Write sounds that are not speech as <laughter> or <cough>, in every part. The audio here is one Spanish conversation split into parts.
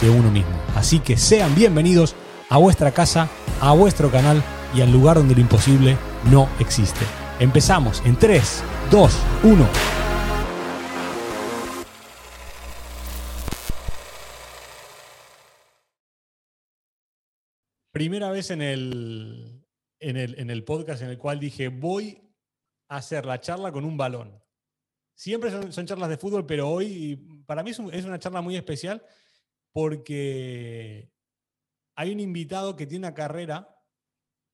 de uno mismo. Así que sean bienvenidos a vuestra casa, a vuestro canal y al lugar donde lo imposible no existe. Empezamos en 3, 2, 1. Primera vez en el, en, el, en el podcast en el cual dije, voy a hacer la charla con un balón. Siempre son, charlas de fútbol, pero hoy para mí es una charla muy especial porque hay un invitado que tiene una carrera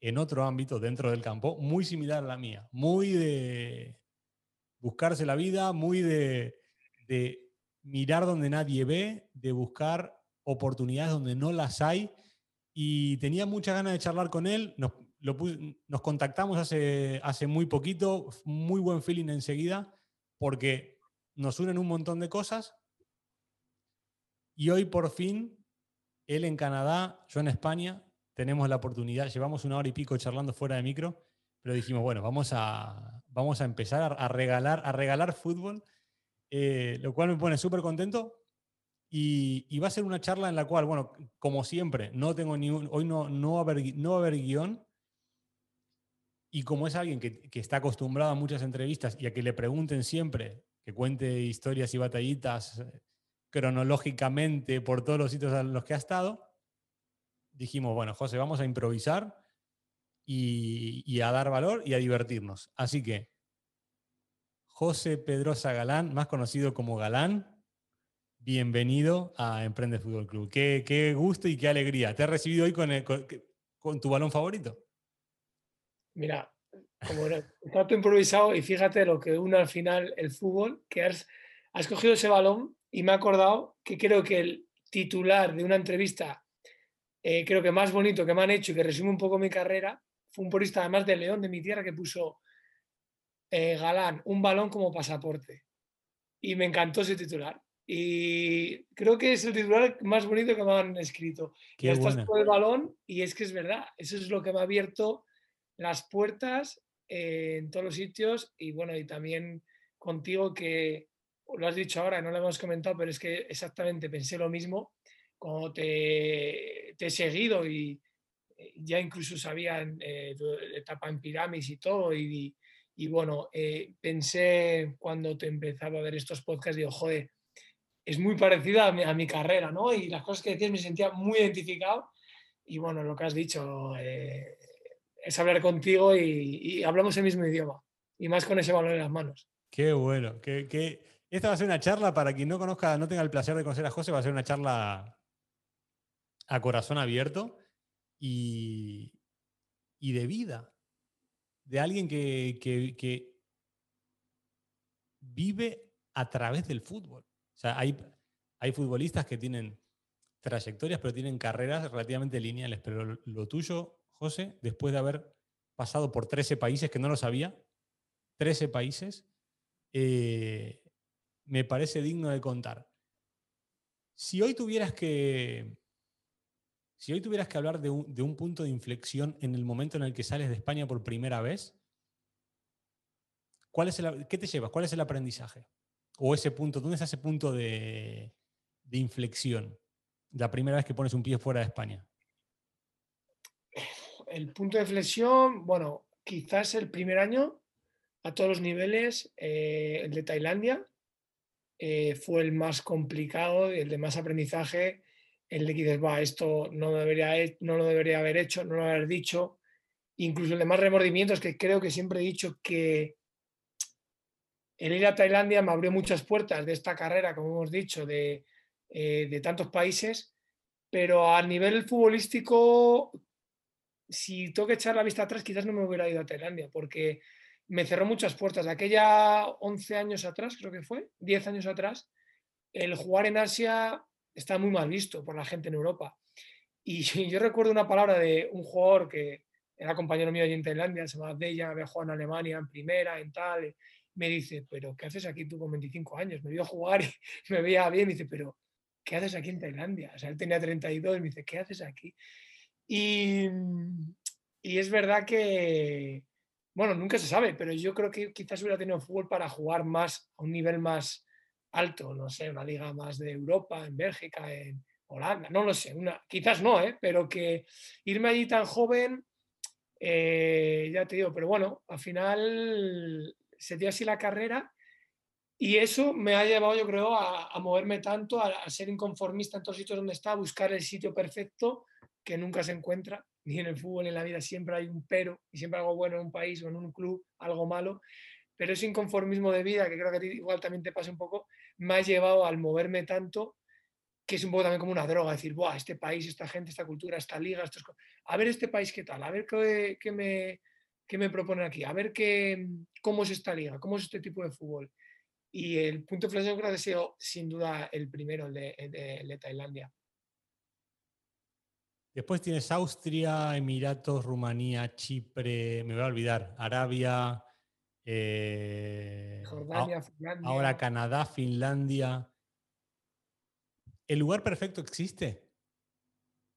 en otro ámbito dentro del campo muy similar a la mía, muy de buscarse la vida, muy de, de mirar donde nadie ve, de buscar oportunidades donde no las hay y tenía muchas ganas de charlar con él. Nos, nos contactamos hace, hace muy poquito, muy buen feeling enseguida, porque nos unen un montón de cosas. Y hoy por fin, él en Canadá, yo en España, tenemos la oportunidad, llevamos una hora y pico charlando fuera de micro, pero dijimos, bueno, vamos a, vamos a empezar a, regalar, a regalar fútbol, eh, lo cual me pone súper contento. Y, y va a ser una charla en la cual, bueno, como siempre, no tengo ni hoy no, no, va a haber, no va guion. Y como es alguien que, está acostumbrado a muchas entrevistas y a que le pregunten siempre, que cuente historias y batallitas cronológicamente por todos los sitios a los que ha estado, dijimos, bueno, José, vamos a improvisar y, a dar valor y a divertirnos. Así que, José Pedrosa Galán, más conocido como Galán, bienvenido a Emprende Fútbol Club. Qué, qué gusto y qué alegría. ¿Te has recibido hoy con, el- con- tu balón favorito? Mira, como trato improvisado y fíjate lo que une al final el fútbol, que has, has cogido ese balón y me he acordado que creo que el titular de una entrevista, eh, creo que más bonito que me han hecho y que resume un poco mi carrera, fue un porista además de León, de mi tierra, que puso eh, Galán, un balón como pasaporte. Y me encantó ese titular. Y creo que es el titular más bonito que me han escrito. Qué ya estás buena. con el balón y es que es verdad, eso es lo que me ha abierto las puertas eh, en todos los sitios y bueno, y también contigo que lo has dicho ahora, no lo hemos comentado, pero es que exactamente pensé lo mismo cuando te, he seguido y eh, ya incluso sabía eh, etapa en Piramis y todo y, y bueno, eh, pensé cuando te empezaba a ver estos podcasts, digo, joder, es muy parecida a mi, carrera, ¿no? Y las cosas que decías me sentía muy identificado y bueno, lo que has dicho eh, es hablar contigo y, y hablamos el mismo idioma y más con ese balón en las manos. Qué bueno. qué- Esta va a ser una charla para quien no conozca, no tenga el placer de conocer a José, va a ser una charla a corazón abierto y, y de vida. De alguien que, que- vive a través del fútbol. O sea, hay, hay futbolistas que tienen trayectorias, pero tienen carreras relativamente lineales. Pero lo, lo tuyo, José, después de haber pasado por 13 países, que no lo sabía, 13 países, eh, me parece digno de contar. Si hoy tuvieras que, si hoy tuvieras que hablar de un, punto de inflexión en el momento en el que sales de España por primera vez, ¿cuál es el, ¿qué te llevas? ¿Cuál es el aprendizaje? O ese punto, ¿dónde está ese punto de, inflexión? La primera vez que pones un pie fuera de España. El punto de flexión, bueno, quizás el primer año a todos los niveles, eh, el de Tailandia eh, fue el más complicado, el de más aprendizaje, el de que dices, va, esto no, debería, no lo debería haber hecho, no lo haber dicho, incluso el de más remordimientos, que creo que siempre he dicho que el ir a Tailandia me abrió muchas puertas de esta carrera, como hemos dicho, de, eh, de tantos países, pero a nivel futbolístico, si tengo que echar la vista atrás, quizás no me hubiera ido a Tailandia, porque me cerró muchas puertas. Aquella 11 años atrás, creo que fue, 10 años atrás, el jugar en Asia está muy mal visto por la gente en Europa. Y <laughs> yo recuerdo una palabra de un jugador que era compañero mío allí en Tailandia, se llama Deja, había jugado en Alemania, en primera, en tal. Me dice, pero ¿qué haces aquí tú con 25 años? Me vio jugar y <laughs> me veía bien. Me dice, pero ¿qué haces aquí en Tailandia? O sea, él tenía 32 y me dice, ¿qué haces aquí? Y, y es verdad que, bueno, nunca se sabe, pero yo creo que quizás hubiera tenido fútbol para jugar más a un nivel más alto, no sé, una liga más de Europa, en Bélgica, en Holanda, no lo sé, una, quizás no, ¿eh? pero que irme allí tan joven, eh, ya te digo, pero bueno, al final se dio así la carrera y eso me ha llevado, yo creo, a, moverme tanto, a, ser inconformista en todos sitios donde está, a buscar el sitio perfecto que nunca se encuentra, ni en el fútbol, ni en la vida, siempre hay un pero y siempre algo bueno en un país o en un club, algo malo. Pero ese inconformismo de vida, que creo que a ti igual también te pasa un poco, me ha llevado al moverme tanto, que es un poco también como una droga, decir, Buah, este país, esta gente, esta cultura, esta liga, estos... a ver este país qué tal, a ver qué, qué me, qué me proponen aquí, a ver qué, cómo es esta liga, cómo es este tipo de fútbol. Y el punto de inflexión creo que ha sido sin duda el primero, el de, de Tailandia. Después tienes Austria, Emiratos, Rumanía, Chipre, me voy a olvidar, Arabia, eh, Jordania, Finlandia. Ahora Canadá, Finlandia. ¿El lugar perfecto existe?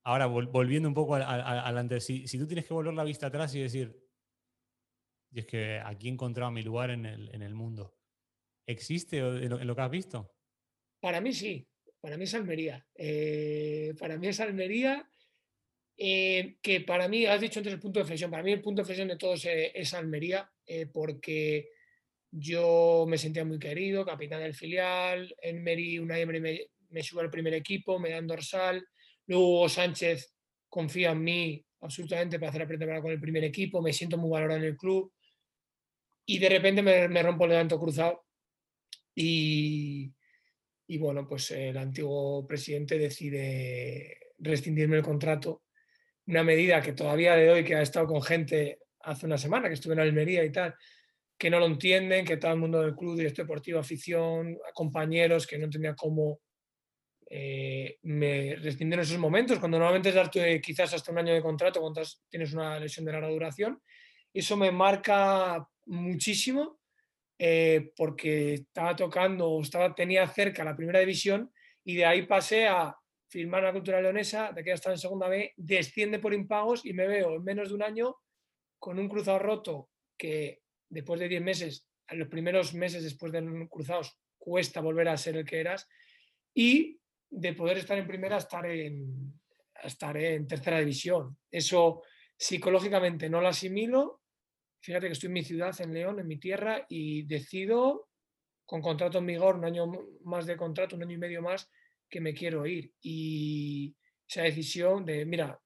Ahora, volviendo un poco al, antes, si, tú tienes que volver la vista atrás y decir, y es que aquí he encontrado mi lugar en el, mundo, ¿existe en lo, que has visto? Para mí sí, para mí es Almería. Eh, para mí es Almería eh, que para mí, has dicho antes el punto de flexión, para mí el punto de flexión de todos eh, es Almería, eh, porque yo me sentía muy querido, capitán del filial, en Meri, una me, me, me sube al primer equipo, me dan dorsal, luego Sánchez confía en mí absolutamente para hacer la pretemporada con el primer equipo, me siento muy valorado en el club y de repente me, me rompo el levanto cruzado y, y bueno, pues el antiguo presidente decide rescindirme el contrato una medida que todavía de hoy, que ha estado con gente hace una semana, que estuve en Almería y tal, que no lo entienden, que todo el mundo del club, director deportivo, afición, compañeros, que no entendían cómo eh, me rescindieron esos momentos, cuando normalmente es darte quizás hasta un año de contrato cuando tienes una lesión de larga duración. Eso me marca muchísimo eh, porque estaba tocando, estaba, tenía cerca la primera división y de ahí pasé a firmar la cultura leonesa, de que ya está en segunda B, desciende por impagos y me veo en menos de un año con un cruzado roto que después de 10 meses, en los primeros meses después de cruzados, cuesta volver a ser el que eras y de poder estar en primera, estar en, estar en tercera división. Eso psicológicamente no lo asimilo. Fíjate que estoy en mi ciudad, en León, en mi tierra, y decido, con contrato en vigor, un año más de contrato, un año y medio más, que me quiero ir. Y esa decisión de, mira,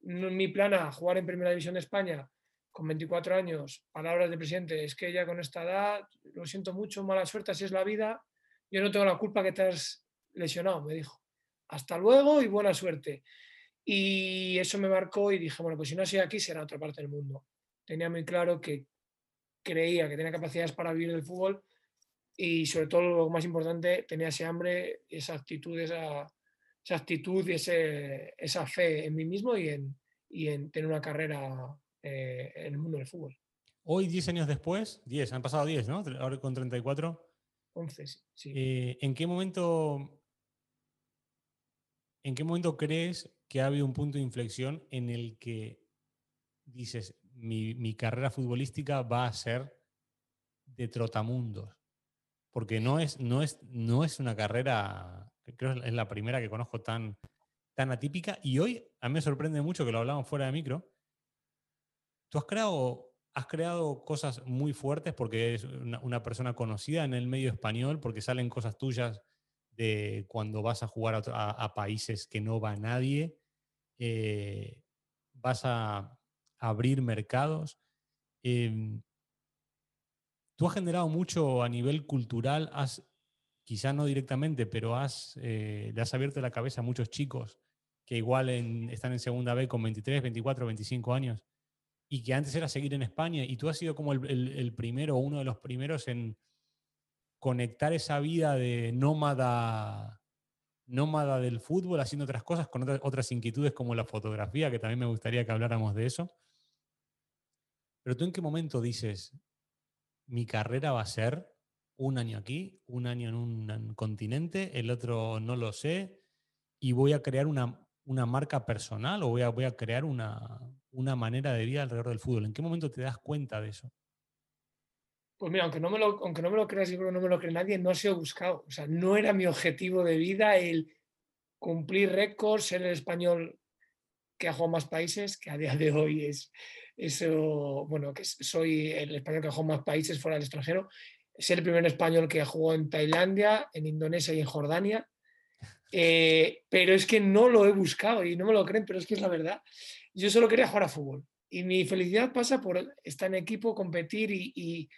mi plan a jugar en Primera División de España con 24 años, palabras de presidente, es que ya con esta edad, lo siento mucho, mala suerte, así es la vida, yo no tengo la culpa que te has lesionado, me dijo. Hasta luego y buena suerte. Y eso me marcó y dije, bueno, pues si no soy aquí, será otra parte del mundo. Tenía muy claro que creía que tenía capacidades para vivir del fútbol y sobre todo lo más importante, tenía ese hambre, esa actitud, esa, esa actitud y ese, esa fe en mí mismo y en, y en tener una carrera eh, en el mundo del fútbol. Hoy, 10 años después, 10, han pasado 10, ¿no? Ahora con 34. 11, sí. Eh, ¿En qué momento ¿En qué momento crees que ha habido un punto de inflexión en el que dices, mi, mi, carrera futbolística va a ser de trotamundos? Porque no es, no es, no es una carrera, creo que es la primera que conozco tan, tan atípica. Y hoy a mí me sorprende mucho que lo hablamos fuera de micro. Tú has creado, has creado cosas muy fuertes porque eres una, persona conocida en el medio español, porque salen cosas tuyas de cuando vas a jugar a, países que no va nadie. Eh, vas a abrir mercados. Em, Tú has generado mucho a nivel cultural, has, quizá no directamente, pero has, eh, le has abierto la cabeza a muchos chicos que igual están en segunda B con 23, 24, 25 años y que antes era seguir en España y tú has sido como el, primero o uno de los primeros en conectar esa vida de nómada nómada del fútbol, haciendo otras cosas, con otras inquietudes como la fotografía, que también me gustaría que habláramos de eso. Pero tú en qué momento dices, mi carrera va a ser un año aquí, un año en un continente, el otro no lo sé, y voy a crear una, marca personal o voy a, voy a crear una, una manera de vida alrededor del fútbol. ¿En qué momento te das cuenta de eso? Pues mira, aunque no me lo, aunque no me lo creas y no me lo cree nadie, no se he buscado. O sea, no era mi objetivo de vida el cumplir récords, ser el español que ha jugado más países, que a día de hoy es eso, bueno, que soy el español que ha jugado más países fuera del extranjero, ser el primer español que jugó en Tailandia, en Indonesia y en Jordania. <laughs> Eh, pero es que no lo he buscado y no me lo creen, pero es que es la verdad. Yo solo quería jugar a fútbol y mi felicidad pasa por estar en equipo, competir y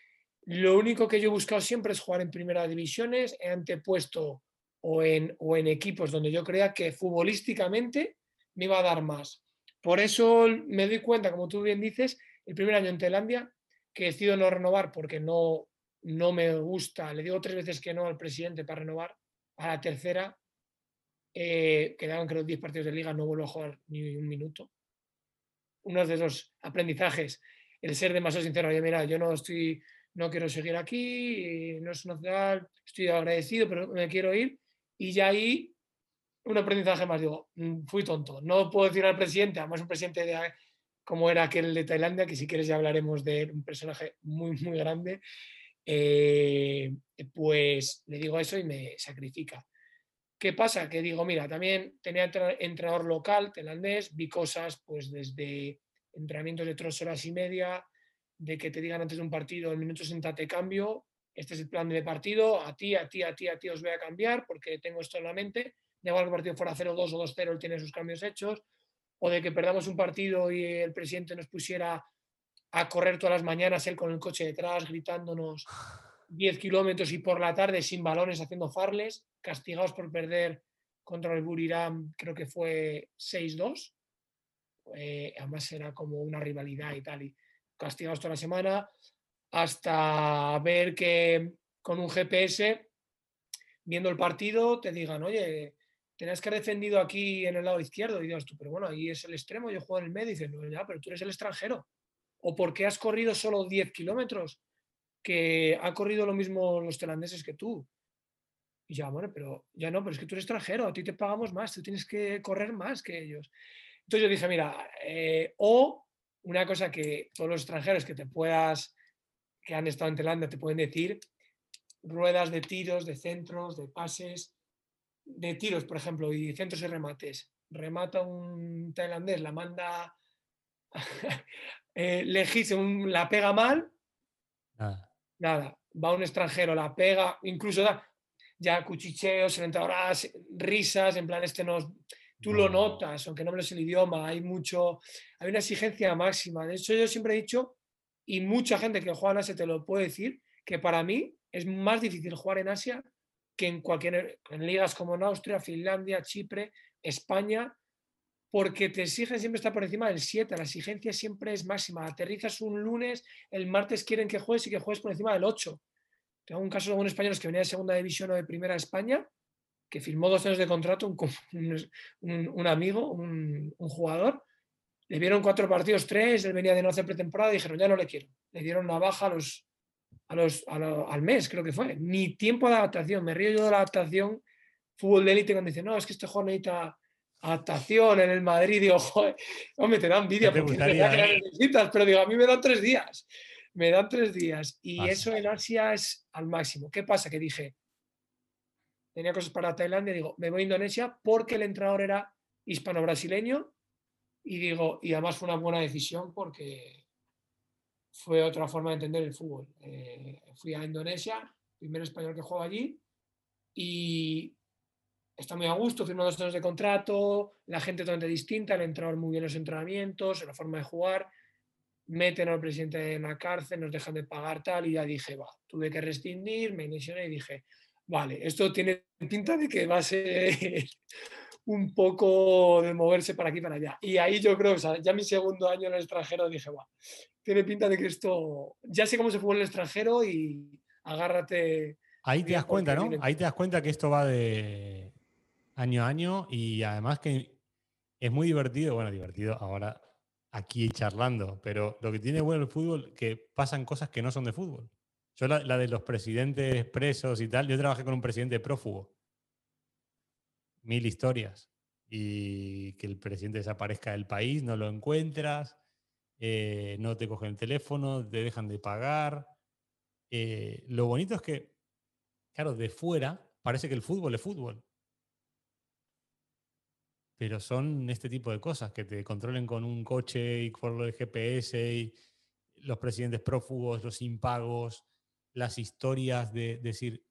lo único que yo he buscado siempre es jugar en primera divisiones, he antepuesto o en, o en equipos donde yo creía que futbolísticamente me iba a dar más. Por eso me doy cuenta, como tú bien dices, el primer año en Tailandia, que decido no renovar porque no, no me gusta, le digo tres veces que no al presidente para renovar, a la tercera eh, quedaban creo 10 partidos de liga, no vuelvo a jugar ni un minuto. Uno de esos aprendizajes, el ser demasiado sincero, oye, mira, yo no estoy no quiero seguir aquí, no es nacional, estoy agradecido, pero me quiero ir. Y ya ahí un aprendizaje más, digo, mm, fui tonto. No puedo decir al presidente, además un presidente de, como era aquel de Tailandia, que si quieres ya hablaremos de un personaje muy, muy grande, eh, pues le digo eso y me sacrifica. ¿Qué pasa? Que digo, mira, también tenía entrenador local, tailandés, vi cosas pues desde entrenamientos de tres horas y media, de que te digan antes de un partido, el minuto 60 te cambio, este es el plan de partido, a ti, a ti, a ti, a ti os voy a cambiar porque tengo esto en la mente, de igual que el partido fuera 0-2 o 2-0, él tiene sus cambios hechos, o de que perdamos un partido y el presidente nos pusiera a correr todas las mañanas, él con el coche detrás, gritándonos 10 kilómetros y por la tarde sin balones haciendo farles, castigados por perder contra el Buriram, creo que fue 6-2. Eh, además era como una rivalidad y tal. Y, castigados toda la semana, hasta ver que con un GPS, viendo el partido, te digan, oye, tenías que haber defendido aquí en el lado izquierdo. Y digas tú, pero bueno, ahí es el extremo, yo juego en el medio. Y dices, no, ya, pero tú eres el extranjero. ¿O por qué has corrido solo 10 kilómetros? Que ha corrido lo mismo los tailandeses que tú. Y ya, bueno, pero ya no, pero es que tú eres extranjero, a ti te pagamos más, tú tienes que correr más que ellos. Entonces yo dije, mira, eh, o una cosa que todos los extranjeros que te puedas, que han estado en Tailandia, te pueden decir, ruedas de tiros, de centros, de pases, de tiros, por ejemplo, y centros y remates. Remata un tailandés, la manda <laughs> eh, la pega mal, nada. nada. Va un extranjero, la pega, incluso da ya cuchicheos, entradoras, risas, en plan, este nos tú lo notas, aunque no hables el idioma, hay mucho, hay una exigencia máxima. De hecho, yo siempre he dicho, y mucha gente que juega en Asia te lo puede decir, que para mí es más difícil jugar en Asia que en cualquier, en ligas como en Austria, Finlandia, Chipre, España, porque te exigen siempre estar por encima del 7, la exigencia siempre es máxima. Aterrizas un lunes, el martes quieren que juegues y que juegues por encima del 8. Tengo un caso de un español que venía de segunda división o de primera de España que firmó dos años de contrato, un, <laughs> amigo, un, jugador, le vieron cuatro partidos, tres, él venía de no hacer pretemporada y dijeron, ya no le quiero. Le dieron una baja a los, a los, al mes, creo que fue. Ni tiempo de adaptación. Me río yo de la adaptación fútbol de élite cuando dicen, no, es que este jugador necesita adaptación en el Madrid. Digo, joder, hombre, te da envidia porque ¿eh? necesitas, pero digo, a mí me dan tres días. Me dan tres días. Y eso en Asia es al máximo. ¿Qué pasa? Que dije, tenía cosas para Tailandia, digo, me voy a Indonesia porque el entrenador era hispano-brasileño y digo, y además fue una buena decisión porque fue otra forma de entender el fútbol. Eh, fui a Indonesia, primer español que juega allí y está muy a gusto, firmó dos años de contrato, la gente totalmente distinta, el entrenador muy bien en los entrenamientos, en la forma de jugar, meten al presidente en la cárcel, nos dejan de pagar tal y ya dije, va, tuve que rescindir, me inicioné y dije, vale, esto tiene pinta de que va a ser un poco de moverse para aquí para allá. Y ahí yo creo, o sea, ya mi segundo año en el extranjero dije, va, tiene pinta de que esto, ya sé cómo se fue en el extranjero y agárrate. Ahí te das cuenta, ¿no? Ahí te das cuenta que esto va de... año a año y además que es muy divertido, bueno, divertido ahora aquí charlando, pero lo que tiene bueno el fútbol que pasan cosas que no son de fútbol. Yo la, la, de los presidentes presos y tal, yo trabajé con un presidente prófugo. Mil historias. Y que el presidente desaparezca del país, no lo encuentras, eh, no te cogen el teléfono, te dejan de pagar. Eh, lo bonito es que, claro, de fuera parece que el fútbol es fútbol. Pero son este tipo de cosas, que te controlen con un coche y por lo de GPS y los presidentes prófugos, los impagos, las historias de decir,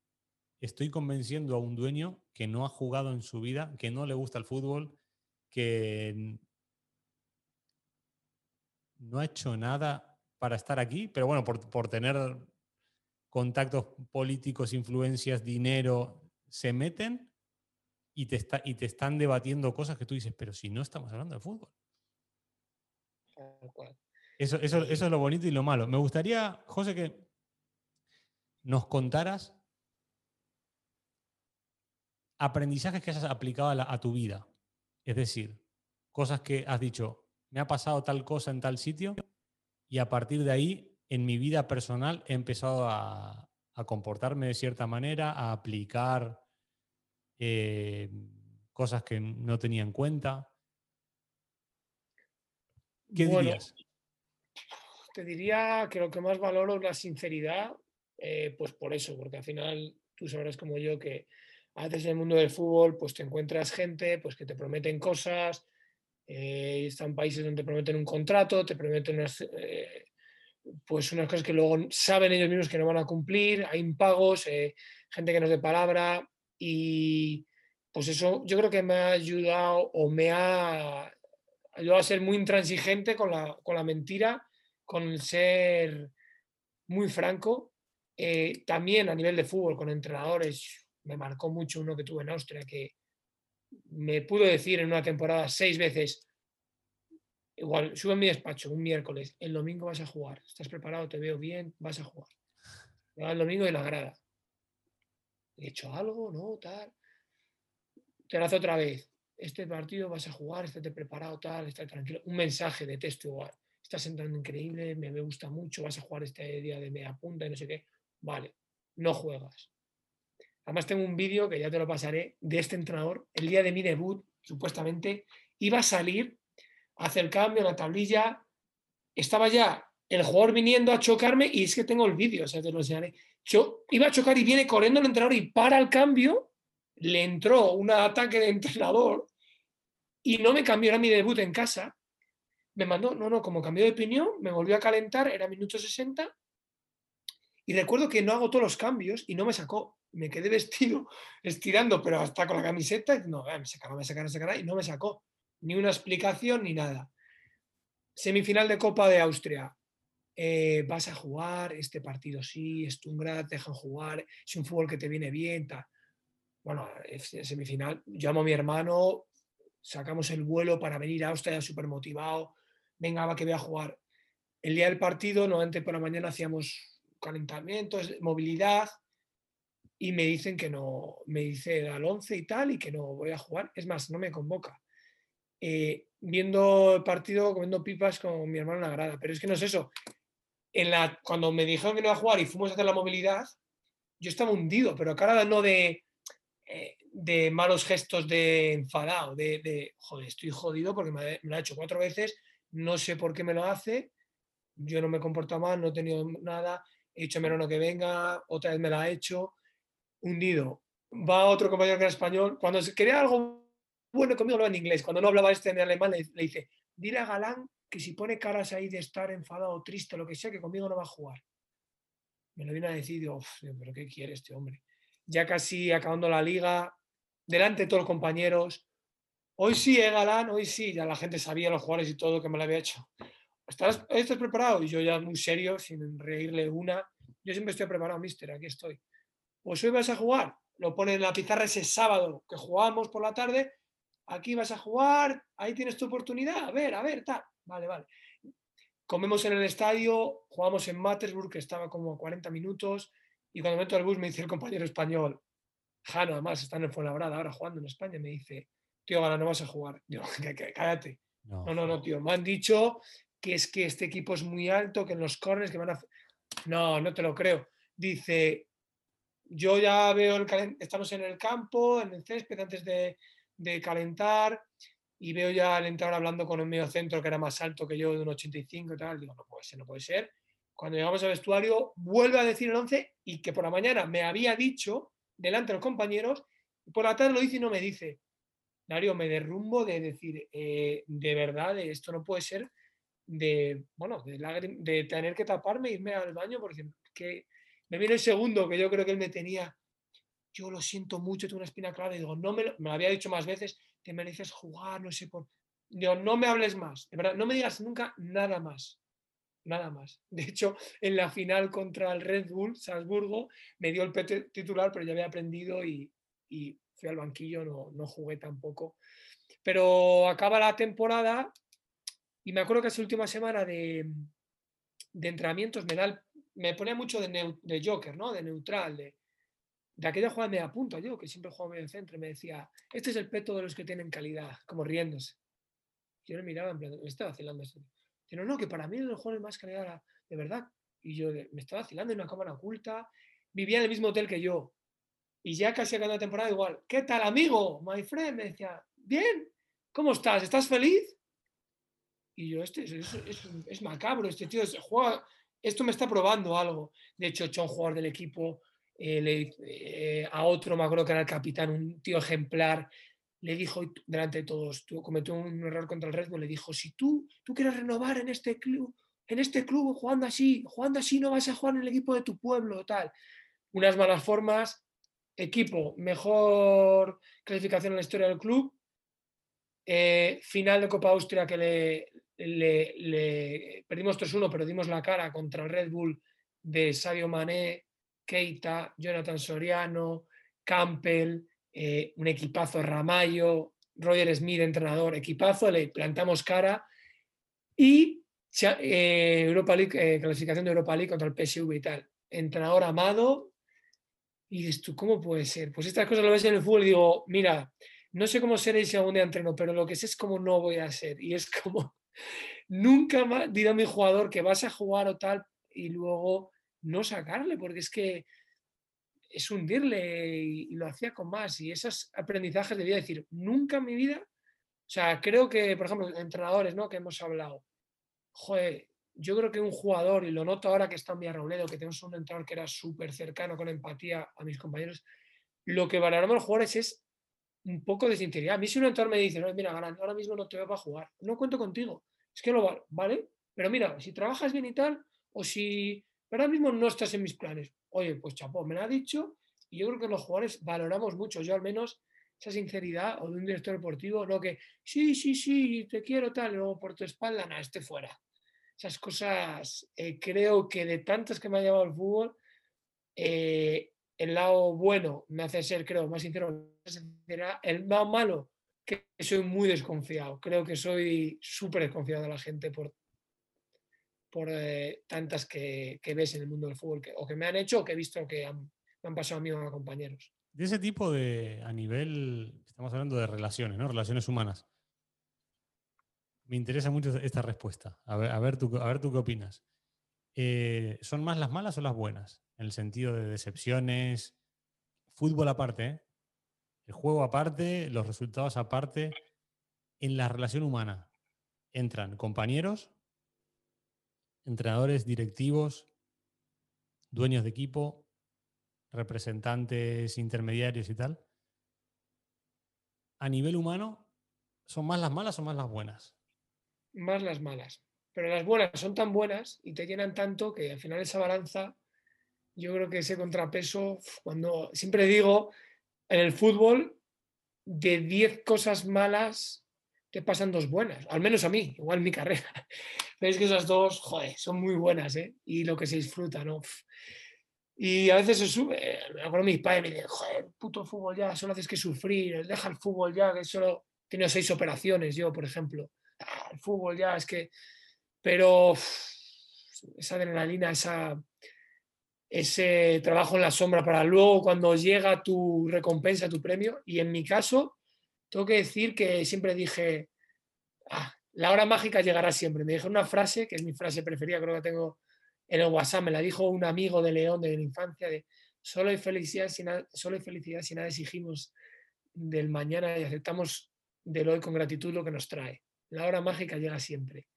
estoy convenciendo a un dueño que no ha jugado en su vida, que no le gusta el fútbol, que no ha hecho nada para estar aquí, pero bueno, por, tener contactos políticos, influencias, dinero, se meten y te, está, y te están debatiendo cosas que tú dices, pero si no estamos hablando de fútbol. Eso, eso, eso es lo bonito y lo malo. Me gustaría, José, que nos contaras aprendizajes que hayas aplicado a, tu vida. Es decir, cosas que has dicho, me ha pasado tal cosa en tal sitio y a partir de ahí, en mi vida personal, he empezado a, comportarme de cierta manera, a aplicar eh, cosas que no tenía en cuenta. ¿Qué dirías? Te diría que lo que más valoro es la sinceridad, eh, pues por eso, porque al final tú sabrás como yo que a veces en el mundo del fútbol pues te encuentras gente pues que te prometen cosas, eh, están países donde te prometen un contrato, te prometen unas, eh, pues unas cosas que luego saben ellos mismos que no van a cumplir, hay impagos, eh, gente que no es de palabra y pues eso yo creo que me ha ayudado o me ha ayudado a ser muy intransigente con la, con la mentira, con el ser muy franco. también a nivel de fútbol, con entrenadores, me marcó mucho uno que tuve en Austria, que me pudo decir en una temporada seis veces, igual, sube en mi despacho un miércoles, el domingo vas a jugar, estás preparado, te veo bien, vas a jugar. El domingo de la grada. ¿He hecho algo? ¿No? Tal. Te lo hace otra vez. Este partido vas a jugar, estate preparado, tal, está tranquilo. Un mensaje de texto igual. Estás entrando increíble, me, me gusta mucho, vas a jugar este día de media punta y no sé qué. Vale, no juegas. Además tengo un vídeo que ya te lo pasaré de este entrenador. El día de mi debut, supuestamente, iba a salir a hacer cambio en la tablilla. Estaba ya el jugador viniendo a chocarme y es que tengo el vídeo, o sea, te lo enseñaré. Yo iba a chocar y viene corriendo el entrenador y para el cambio. Le entró un ataque de entrenador y no me cambió, era mi debut en casa. Me mandó, no, no, como cambió de opinión, me volvió a calentar, era minuto 60. Y recuerdo que no hago todos los cambios y no me sacó me quedé vestido, <laughs> estirando, pero hasta con la camiseta, y no, me sacará, me sacará, me sacará, y no me sacó ni una explicación ni nada. Semifinal de Copa de Austria. Eh, vas a jugar este partido, sí, Stungrad, te dejan jugar, es un fútbol que te viene bien. Bueno, semifinal, llamo a mi hermano, sacamos el vuelo para venir a Austria súper motivado, venga, va que voy a jugar. El día del partido, normalmente por la mañana hacíamos calentamientos, movilidad, y me dicen que no, me dice al 11 y tal, y que no voy a jugar. Es más, no me convoca. Eh, viendo el partido, comiendo pipas con mi hermano en la grada. Pero es que no es eso. Cuando me dijeron que no iba a jugar y fuimos a hacer la movilidad, yo estaba hundido, pero cara no de, eh, de malos gestos de enfadado, de, de, joder, estoy jodido porque me, lo ha hecho cuatro veces, no sé por qué me lo hace, yo no me comporto mal, no he tenido nada, he hecho menos que venga, otra vez me lo ha hecho, hundido. Va otro compañero que era español. Cuando se quería algo bueno conmigo, hablaba en inglés. Cuando no hablaba este en alemán, le, dice, dile a Galán que si pone caras ahí de estar enfadado, triste, lo que sea, que conmigo no va a jugar. Me lo viene a decir, digo, pero ¿qué quiere este hombre? Ya casi acabando la liga, delante de todos los compañeros. Hoy sí, eh, Galán, hoy sí. Ya la gente sabía los jugadores y todo que me lo había hecho. ¿Estás, ¿Estás preparado? Y yo ya muy serio, sin reírle una. Yo siempre estoy preparado, mister, aquí estoy pues hoy vas a jugar, lo pone en la pizarra ese sábado que jugamos por la tarde, aquí vas a jugar, ahí tienes tu oportunidad, a ver, a ver, tal, vale, vale. Comemos en el estadio, jugamos en Mattersburg, que estaba como a 40 minutos, y cuando meto al bus me dice el compañero español, Jano, además, está en el Fuenlabrada ahora jugando en España, me dice, tío, ahora no vas a jugar. Yo, <laughs> cállate. No. no, no, tío. Me han dicho que es que este equipo es muy alto, que en los corners que van a... No, no te lo creo. Dice, yo ya veo el estamos en el campo, en el césped antes de, de calentar y veo ya al entrar hablando con un medio centro que era más alto que yo, de un 85 y tal. Digo, no puede ser, no puede ser. Cuando llegamos al vestuario, vuelve a decir el 11 y que por la mañana me había dicho delante de los compañeros, y por la tarde lo dice y no me dice. Dario, me derrumbo de decir, eh, de verdad, esto no puede ser de, bueno, de, tener que taparme e irme al baño porque que me viene el segundo que yo creo que él me tenía. Yo lo siento mucho, tengo una espina clara y digo, no me lo, me había dicho más veces, te mereces jugar, no sé por. Digo, no me hables más, de verdad, no me digas nunca nada más. Nada más. De hecho, en la final contra el Red Bull Salzburgo me dio el titular, pero ya había aprendido y, y fui al banquillo, no, no jugué tampoco. Pero acaba la temporada y me acuerdo que esa última semana de, de entrenamientos me, da me ponía mucho de, de, Joker, ¿no? De neutral, de, de aquella jugada media punta, yo que siempre juego medio centro, me decía, este es el peto de los que tienen calidad, como riéndose. Yo le miraba en plan, me estaba vacilando esto. Pero no, que para mí el juego de más calidad de verdad. Y yo me estaba vacilando en una cámara oculta, vivía en el mismo hotel que yo. Y ya casi acabando la temporada igual, ¿qué tal amigo? My friend, me decía, bien, ¿cómo estás? ¿Estás feliz? Y yo, este es, macabro, este tío juega, esto me está probando algo. De hecho, he un jugador del equipo eh, eh, a otro, me acuerdo que era el capitán, un tío ejemplar, le dijo delante de todos, tú cometió un error contra el Red Bull, le dijo, si tú, tú quieres renovar en este club, en este club jugando así, jugando así no vas a jugar en el equipo de tu pueblo, tal. Unas malas formas, equipo, mejor clasificación en la historia del club, eh, final de Copa Austria que le, le, perdimos 3-1, pero dimos la cara contra el Red Bull de Sadio Mané, Keita, Jonathan Soriano, Campbell, eh, un equipazo Ramallo, Roger Smith, entrenador, equipazo, le plantamos cara y eh, Europa League, eh, clasificación de Europa League contra el PSV y tal. Entrenador amado. Y dices tú, ¿cómo puede ser? Pues estas cosas lo ves en el fútbol y digo, mira, no sé cómo seré si algún día entreno, pero lo que sé es cómo no voy a ser. Y es como, nunca más dirá mi jugador que vas a jugar o tal y luego no sacarle, porque es que es hundirle y, lo hacía con más. Y esos aprendizajes debía decir, nunca en mi vida, o sea, creo que, por ejemplo, entrenadores, ¿no? Que hemos hablado, joder, yo creo que un jugador, y lo noto ahora que está en Villarrobledo, que tenemos un entrenador que era súper cercano con empatía a mis compañeros, lo que valoramos los jugadores es un poco de sinceridad. A mí si un entrenador me dice, no, mira, ahora mismo no te veo para jugar, no cuento contigo, es que lo vale, pero mira, si trabajas bien y tal, o si ahora mismo no estás en mis planes. Oye, pues chapó, me lo ha dicho y yo creo que los jugadores valoramos mucho, yo al menos, esa sinceridad o de un director deportivo, no que sí, sí, sí, te quiero tal, luego por tu espalda, nada, esté fuera. Esas cosas eh, creo que de tantas que me ha llevado el fútbol, eh, el lado bueno me hace ser, creo, más sincero, el lado malo, que soy muy desconfiado. Creo que soy súper desconfiado de la gente por por eh, tantas que, ves en el mundo del fútbol, que, o que me han hecho o que he visto que han, han pasado a mí o a compañeros. De ese tipo de, a nivel, estamos hablando de relaciones, ¿no? Relaciones humanas. Me interesa mucho esta respuesta. A ver, a ver, tú, a ver tú qué opinas. Eh, ¿Son más las malas o las buenas? En el sentido de decepciones, fútbol aparte, el juego aparte, los resultados aparte. En la relación humana entran compañeros entrenadores, directivos, dueños de equipo, representantes intermediarios y tal. A nivel humano, ¿son más las malas o más las buenas? Más las malas. Pero las buenas son tan buenas y te llenan tanto que al final esa balanza, yo creo que ese contrapeso, cuando siempre digo, en el fútbol, de 10 cosas malas, te pasan dos buenas, al menos a mí, igual mi carrera. <laughs> Veis que esas dos, joder, son muy buenas, ¿eh? Y lo que se disfruta, ¿no? Y a veces se sube, me acuerdo mis padres me dicen, joder, puto fútbol ya, solo haces que sufrir, deja el fútbol ya, que solo he seis operaciones yo, por ejemplo. Ah, el fútbol ya, es que... Pero esa adrenalina, esa... ese trabajo en la sombra para luego cuando llega tu recompensa, tu premio. Y en mi caso, tengo que decir que siempre dije, ah, la hora mágica llegará siempre. Me dijo una frase, que es mi frase preferida, creo que tengo en el WhatsApp, me la dijo un amigo de León de la infancia, de solo hay felicidad si solo hay felicidad si nada exigimos del mañana y aceptamos del hoy con gratitud lo que nos trae. La hora mágica llega siempre.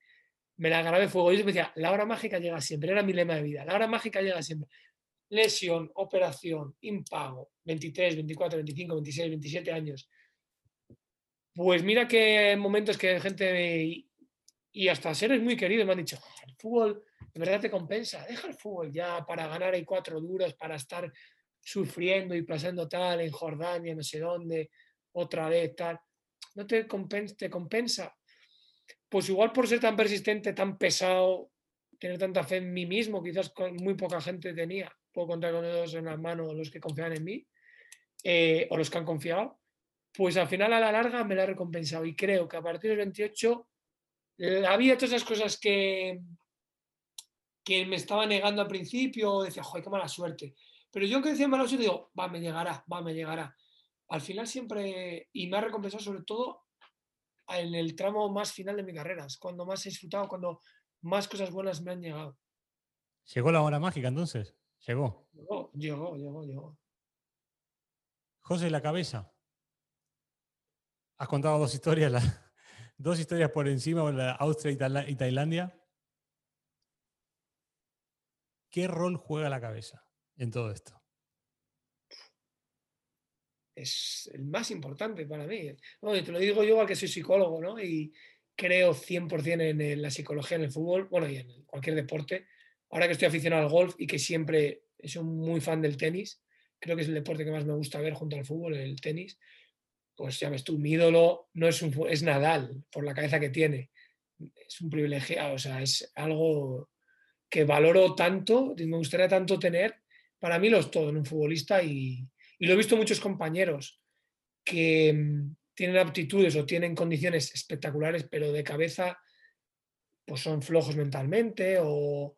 Me la grabé fuego. Yo me decía, la hora mágica llega siempre. Era mi lema de vida. La hora mágica llega siempre. Lesión, operación, impago, 23, 24, 25, 26, 27 años. Pues mira que momentos que gente y hasta seres muy queridos me han dicho, el fútbol de verdad te compensa, deja el fútbol ya para ganar ahí cuatro duros, para estar sufriendo y pasando tal en Jordania, no sé dónde, otra vez tal. No te compensa, te compensa. Pues igual por ser tan persistente, tan pesado, tener tanta fe en mí mismo, quizás con muy poca gente tenía, puedo contar con dedos en las manos los que confían en mí eh, o los que han confiado, pues al final a la larga me la he recompensado y creo que a partir del 28 había todas esas cosas que, que me estaba negando al principio, decía, joder, qué mala suerte. Pero yo que decía mala suerte, digo, va, me llegará, va, me llegará. Al final siempre, y me ha recompensado sobre todo en el tramo más final de mi carrera, es cuando más he disfrutado, cuando más cosas buenas me han llegado. ¿Llegó la hora mágica entonces? ¿Llegó? Llegó, llegó, llegó, llegó. José, la cabeza. Has contado dos historias, <laughs> dos historias por encima, la Austria y Tailandia. ¿Qué rol juega la cabeza en todo esto? Es el más importante para mí. te lo digo yo, que soy psicólogo, ¿no? Y creo 100% en la psicología en el fútbol, bueno, y en cualquier deporte. Ahora que estoy aficionado al golf y que siempre soy muy fan del tenis, creo que es el deporte que más me gusta ver junto al fútbol, el tenis. Pues ya ves tú, mi ídolo no es, un, es Nadal, por la cabeza que tiene. Es un privilegiado, o sea, es algo que valoro tanto, me gustaría tanto tener, para mí lo es todo en un futbolista y, lo he visto muchos compañeros que mm, tienen aptitudes o tienen condiciones espectaculares, pero de cabeza pues son flojos mentalmente o,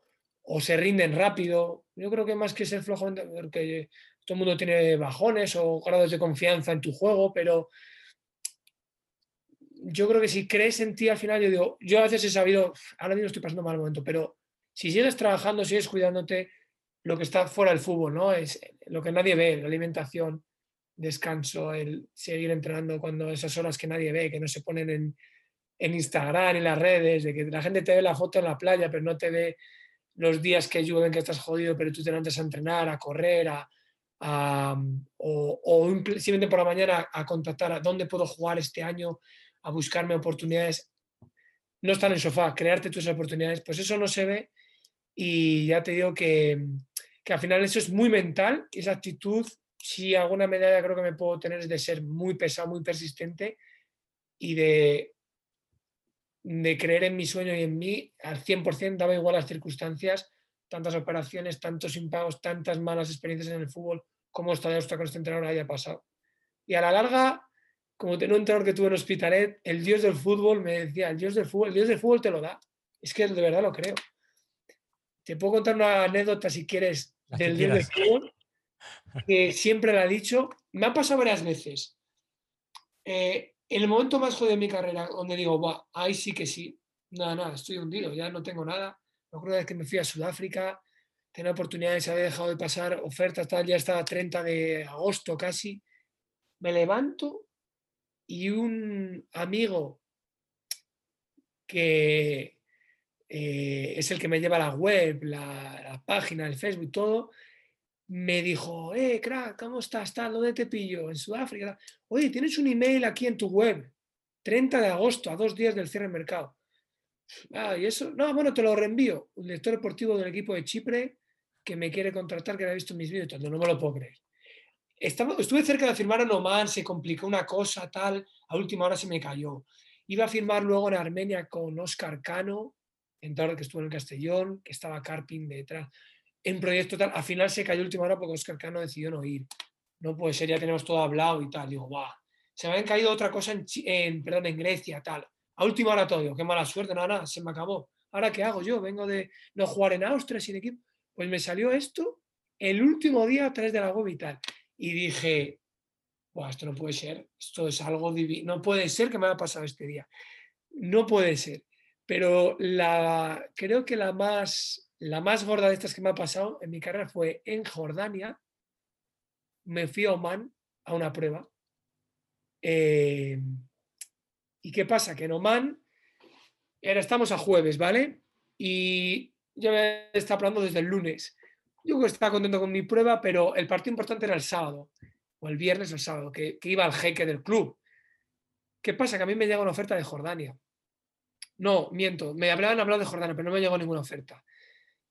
se rinden rápido. Yo creo que más que ser flojo, porque todo el mundo tiene bajones o grados de confianza en tu juego, pero yo creo que si crees en ti al final, yo digo, yo a veces he sabido, ahora mismo estoy pasando mal momento, pero si sigues trabajando, sigues cuidándote, lo que está fuera del fútbol, ¿no? Es lo que nadie ve, la alimentación, descanso, el seguir entrenando cuando esas horas que nadie ve, que no se ponen en, Instagram, en las redes, de que la gente te ve la foto en la playa, pero no te ve los días que llueven, que estás jodido, pero tú te levantas a entrenar, a correr, a, o, o, simplemente por la mañana a contactar a dónde puedo jugar este año, a buscarme oportunidades. No estar en el sofá, crearte tus oportunidades, pues eso no se ve y ya te digo que, que al final eso es muy mental, esa actitud, si alguna medalla creo que me puedo tener es de ser muy pesado, muy persistente y de, de creer en mi sueño y en mí al 100%, daba igual las circunstancias, tantas operaciones, tantos impagos, tantas malas experiencias en el fútbol, como está esto con este entrenador haya pasado. Y a la larga, como tengo un entrenador que tuve en Hospitalet, el dios del fútbol me decía, el dios del fútbol, el dios del fútbol te lo da. Es que de verdad lo creo. Te puedo contar una anécdota si quieres del día de fútbol, que siempre la he dicho. Me ha pasado varias veces. Eh, en el momento más jodido de mi carrera, donde digo, va, ahí sí que sí, nada, nada, estoy hundido, ya no tengo nada. Me acuerdo que me fui a Sudáfrica, tenía oportunidades, había dejado de pasar ofertas, tal, ya estaba 30 de agosto casi. Me levanto y un amigo que, eh, es el que me lleva la web, la, página, el Facebook, todo, me dijo, eh, crack, ¿cómo estás? ¿Dónde te pillo? En Sudáfrica. Oye, tienes un email aquí en tu web, 30 de agosto, a dos días del cierre del mercado. Ah, y eso, no, bueno, te lo reenvío. Un director deportivo del equipo de Chipre que me quiere contratar, que ha visto mis vídeos, no me lo puedo creer. Estaba, estuve cerca de firmar en Oman, se complicó una cosa, tal, a última hora se me cayó. Iba a firmar luego en Armenia con Oscar Cano, entrenador que estuvo en el Castellón, que estaba Carpin detrás, en proyecto tal, al final se cayó última hora porque Oscar Cano decidió no ir. No puede ser, ya tenemos todo hablado y tal. Digo, va, se me había caído otra cosa en, perdón, en Grecia, tal. A última hora todo, qué mala suerte, nada, nada, se me acabó. ¿Ahora qué hago yo? Vengo de no jugar en Austria sin equipo. Pues me salió esto el último día 3 de la web y tal. Y dije, esto no puede ser, esto es algo divino, no puede ser que me haya pasado este día. No puede ser. Pero la, creo que la más, la más gorda de estas que me ha pasado en mi carrera fue en Jordania. Me fui a Oman a una prueba. Eh, ¿Y qué pasa? Que en Oman, ahora estamos a jueves, ¿vale? Y yo me está hablando desde el lunes. Yo estaba contento con mi prueba, pero el partido importante era el sábado o el viernes o el sábado, que, iba al jeque del club. ¿Qué pasa? Que a mí me llega una oferta de Jordania. No, miento, me hablaban hablado de Jordania, pero no me llegó ninguna oferta.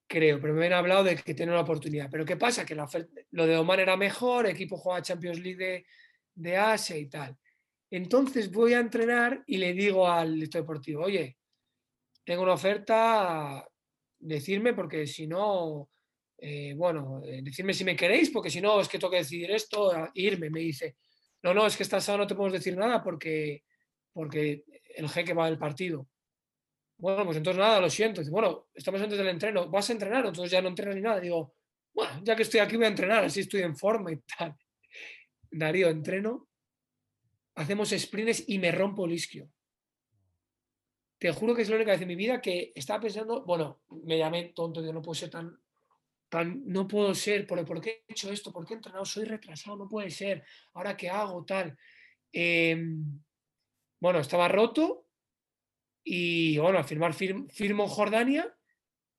Creo, pero me habían hablado de que tiene una oportunidad. Pero ¿qué pasa? Que lo de Oman era mejor, equipo juega Champions League de, de Asia y tal. Entonces voy a entrenar y le digo al director deportivo, oye, tengo una oferta, decirme porque si no, eh, bueno, eh, decidme si me queréis, porque si no es que tengo que decidir esto, irme. Me dice, no, no, es que esta sábado no te podemos decir nada porque, porque el jeque va del partido. Bueno, pues entonces nada, lo siento. bueno, estamos antes del entreno, ¿vas a entrenar? Entonces ya no entrenas ni nada. Digo, bueno, ya que estoy aquí voy a entrenar, así estoy en forma y tal. <laughs> Darío, entreno, hacemos sprints y me rompo el isquio. Te juro que es la única vez en mi vida que estaba pensando, bueno, me llamé tonto, yo no puedo ser tan no puedo ser, ¿por, qué he hecho esto? ¿Por qué he entrenado? Soy retrasado, no puede ser. ¿Ahora qué hago? Tal. Em, bueno, estaba roto y bueno, al firmar firmo Jordania,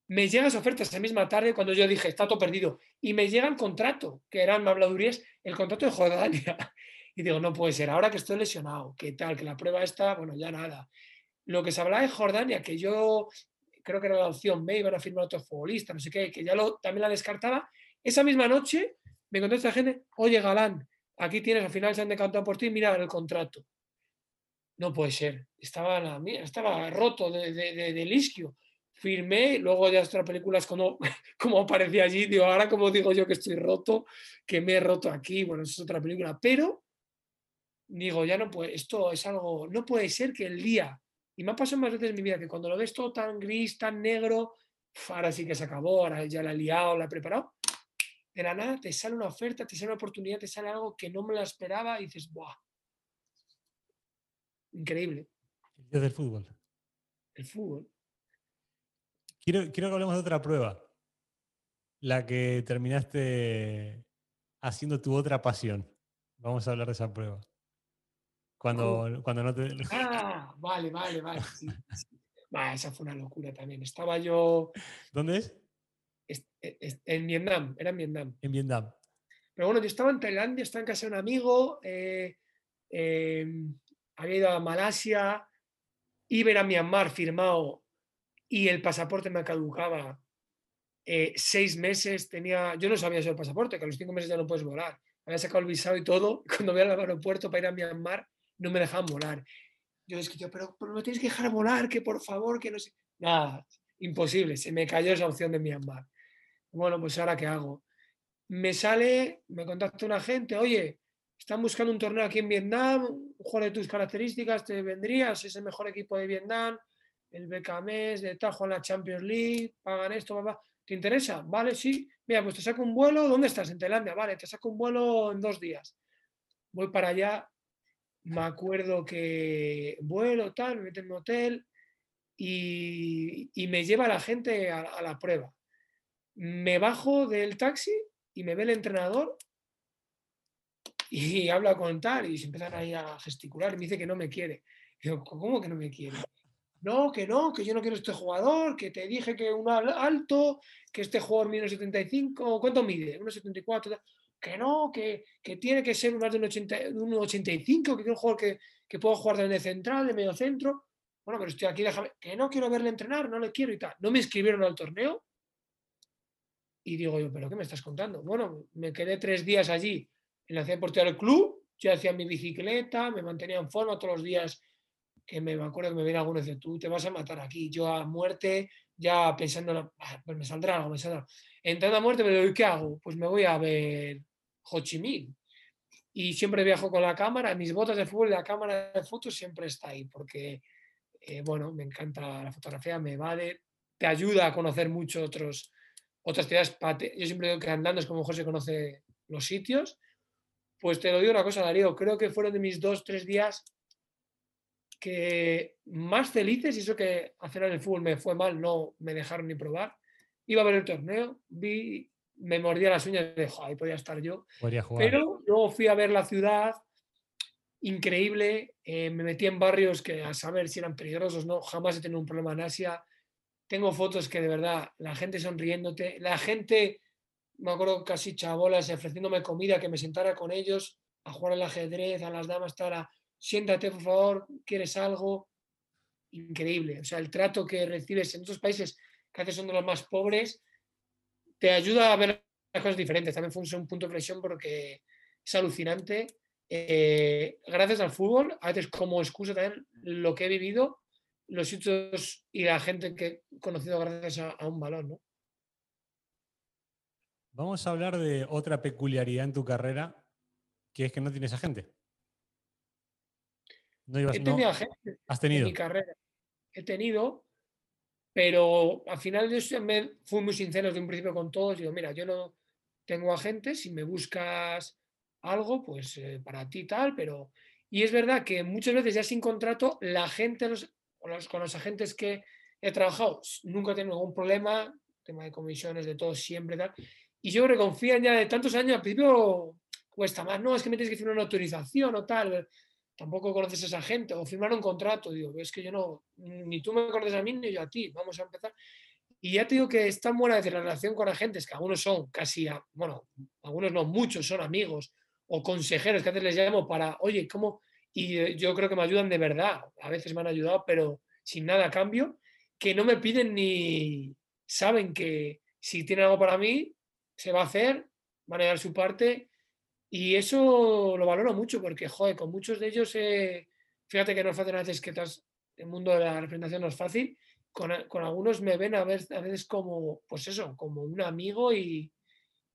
me llegan las ofertas esa misma tarde cuando yo dije, está todo perdido. Y me llega el contrato, que eran habladurías, el contrato de Jordania. <laughs> Y digo, no puede ser, ahora que estoy lesionado, ¿qué tal? Que la prueba está, bueno, ya nada. Lo que se hablaba de Jordania, que yo creo que era la opción B, iban a firmar otro futbolista, no sé qué, que ya lo, también la descartaba. Esa misma noche me contesta esta gente, oye Galán, aquí tienes, al final se han decantado por ti, mira el contrato. No puede ser, estaba, la, estaba roto de, de, isquio. Firmé, luego ya otra película es <laughs> como, como aparecía allí, digo, ahora como digo yo que estoy roto, que me he roto aquí, bueno, es otra película, pero digo, ya no puede, esto es algo, no puede ser que el día y me ha pasado más veces en mi vida que cuando lo ves todo tan gris, tan negro, ahora sí que se acabó, ahora ya la he liado, la he preparado. De la nada te sale una oferta, te sale una oportunidad, te sale algo que no me la esperaba y dices, ¡buah! Increíble. El del fútbol. El fútbol. Quiero, quiero que hablemos de otra prueba. La que terminaste haciendo tu otra pasión. Vamos a hablar de esa prueba. Cuando, cuando no te... Ah, vale, vale, vale. esa fue una locura también. Estaba yo... ¿Dónde es? en Vietnam, era en Vietnam. En Vietnam. Pero bueno, yo estaba en Tailandia, estaba en casa de un amigo, eh, em, había ido a Malasia, iba a Myanmar firmado y el pasaporte me caducaba eh, seis meses. Tenía, yo no sabía eso del pasaporte, que a los cinco meses ya no puedes volar. Había sacado el visado y todo. <laughs> Cuando voy al aeropuerto para ir a Myanmar, no me dejaban volar. Yo es que yo, pero, pero me tienes que dejar volar, que por favor, que no sé. Nada, imposible, se me cayó esa opción de Myanmar. Bueno, pues ahora qué hago. Me sale, me contacta una gente, oye, están buscando un torneo aquí en Vietnam, un de tus características, te vendrías, es el mejor equipo de Vietnam, el BKMS, de Tajo en la Champions League, pagan esto, papá. ¿Te interesa? Vale, sí. Mira, pues te saco un vuelo, ¿dónde estás? En Tailandia, vale, te saco un vuelo en dos días. Voy para allá, me acuerdo que vuelo, tal, me meto en un hotel y, me lleva la gente a, la prueba. Me bajo del taxi y me ve el entrenador y habla con tal y se empiezan ahí a gesticular y me dice que no me quiere. ¿cómo que no me quiere? No, que no, que yo no quiero este jugador, que te dije que un alto, que este jugador mide 1,75, ¿cuánto mide? 1,74 que no, que, tiene que ser más de un, 85, que quiero un jugador que, que pueda jugar de central, de medio centro. Bueno, pero estoy aquí, déjame, que no quiero verle entrenar, no le quiero y tal. No me inscribieron al torneo. Y digo yo, ¿pero qué me estás contando? Bueno, me quedé tres días allí en la ciudad deportiva del club, yo hacía mi bicicleta, me mantenía en forma todos los días, que me, acuerdo que me viene alguno y dice, tú te vas a matar aquí, yo a muerte, ya pensando, ah, pues me saldrá algo, me saldrá. Entrando a muerte, pero ¿qué hago? Pues me voy a ver Ho Chi Minh. Y siempre viajo con la cámara, mis botas de fútbol y la cámara de fotos siempre está ahí, porque, eh, bueno, me encanta la fotografía, me vale, te ayuda a conocer muchos otros, otras ciudades, yo siempre digo que andando es como mejor se conoce los sitios. Pues te lo digo una cosa, Darío, creo que fueron de mis dos, tres días que más felices, y eso que hacer en el fútbol me fue mal, no me dejaron ni probar. Iba a ver el torneo, vi, me mordía las uñas de, ahí podía estar yo. Pero luego fui a ver la ciudad, increíble, eh, me metí en barrios que a saber si eran peligrosos, no, jamás he tenido un problema en Asia. Tengo fotos que de verdad, la gente sonriéndote, la gente, me acuerdo casi chabolas ofreciéndome comida, que me sentara con ellos a jugar al ajedrez, a las damas, estar siéntate por favor, ¿quieres algo? Increíble. O sea, el trato que recibes en otros países que a veces son de los más pobres, te ayuda a ver las cosas diferentes. También fue un punto de flexión porque es alucinante. Eh, gracias al fútbol, a veces como excusa también lo que he vivido, los sitios y la gente que he conocido gracias a, un balón, ¿no? Vamos a hablar de otra peculiaridad en tu carrera, que es que no tienes agente. No he tenido agente ¿Has tenido? en mi carrera. He tenido, pero al final yo me fui muy sincero desde un principio con todos. Digo, mira, yo no tengo agente, si me buscas algo, pues eh, para ti tal, pero... Y es verdad que muchas veces ya sin contrato, la gente, los, con los agentes que he trabajado, nunca he tenido ningún problema, tema de comisiones, de todo, siempre tal. Y yo creo ya de tantos años, al principio cuesta más, no, es que me tienes que hacer una autorización o tal tampoco conoces a esa gente, o firmar un contrato, digo, es que yo no, ni tú me conoces a mí ni yo a ti, vamos a empezar. Y ya te digo que es tan buena la relación con agentes, que algunos son casi, bueno, algunos no, muchos son amigos o consejeros que antes les llamo para, oye, ¿cómo? Y eh, yo creo que me ayudan de verdad, a veces me han ayudado, pero sin nada a cambio, que no me piden ni saben que si tienen algo para mí, se va a hacer, van a dar su parte y eso lo valoro mucho porque, joder, con muchos de ellos, eh, fíjate que no es fácil a veces que el mundo de la representación no es fácil, con, algunos me ven a veces, a veces como, pues eso, como un amigo y,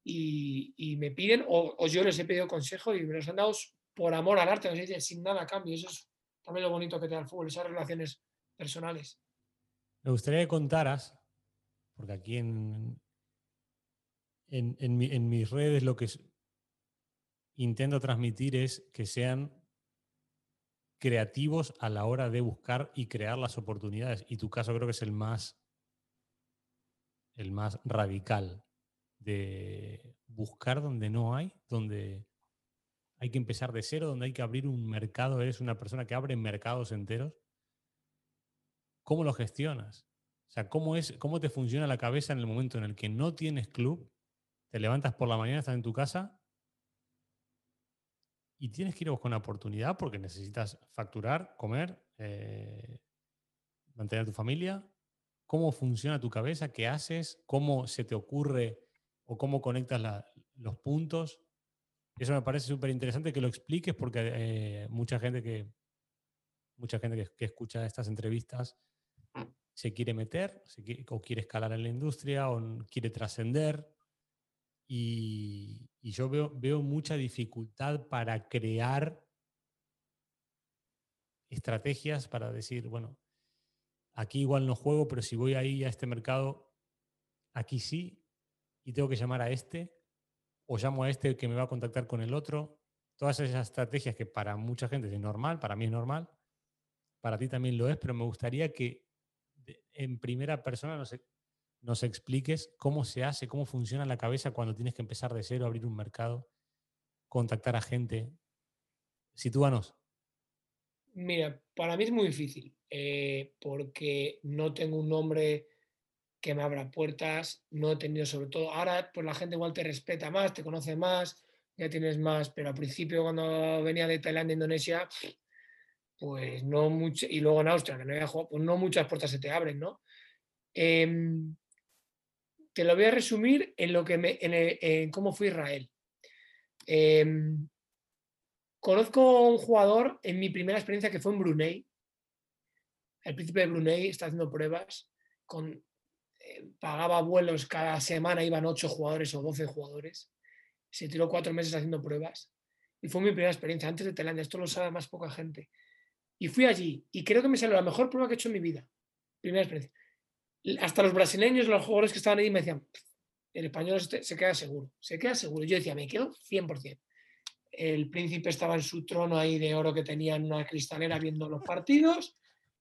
y, me piden, o, yo les he pedido consejo y me los han dado por amor al arte, dice, sin nada a cambio. Eso es también lo bonito que te da el fútbol, esas relaciones personales. Me gustaría que contaras, porque aquí en, en, mis redes lo que intento transmitir es que sean creativos a la hora de buscar y crear las oportunidades. Y tu caso creo que es el más, el más radical de buscar donde no hay, donde hay que empezar de cero, donde hay que abrir un mercado. Eres una persona que abre mercados enteros. ¿Cómo lo gestionas? O sea, ¿cómo, es, ¿cómo te funciona la cabeza en el momento en el que no tienes club? Te levantas por la mañana, estás en tu casa y tienes que ir a buscar una oportunidad porque necesitas facturar, comer, eh, mantener a tu familia. ¿Cómo funciona tu cabeza? ¿Qué haces? ¿Cómo se te ocurre o cómo conectas los puntos? Eso me parece súper interesante que lo expliques porque eh, mucha gente que mucha gente que, escucha estas entrevistas se quiere meter o quiere escalar en la industria o quiere trascender y, yo veo, veo mucha dificultad para crear estrategias para decir, bueno, aquí igual no juego, pero si voy ahí a este mercado, aquí sí, y tengo que llamar a este, o llamo a este que me va a contactar con el otro. Todas esas estrategias que para mucha gente es normal, para mí es normal, para ti también lo es, pero me gustaría que en primera persona no sé nos expliques cómo se hace, cómo funciona la cabeza cuando tienes que empezar de cero, abrir un mercado, contactar a gente. Sitúanos. Mira, para mí es muy difícil, eh, porque no tengo un nombre que me abra puertas, no he tenido sobre todo, ahora pues la gente igual te respeta más, te conoce más, ya tienes más, pero al principio cuando venía de Tailandia, Indonesia, pues no mucho, y luego en Austria, que no había pues no muchas puertas se te abren, ¿no? Em, te lo voy a resumir en, lo que me, en, cómo fue Israel. Em, conozco un jugador en mi primera experiencia que fue en Brunei. El príncipe de Brunei está haciendo pruebas. Con, eh, pagaba vuelos cada semana, iban 8 jugadores o 12 jugadores. Se tiró cuatro meses haciendo pruebas. Y fue mi primera experiencia antes de Tailandia. Esto lo sabe más poca gente. Y fui allí y creo que me salió la mejor prueba que he hecho en mi vida. Primera experiencia hasta los brasileños, los jugadores que estaban ahí me decían, el español se queda seguro, se queda seguro. Yo decía, me quedo 100%. El príncipe estaba en su trono ahí de oro que tenía en una cristalera viendo los partidos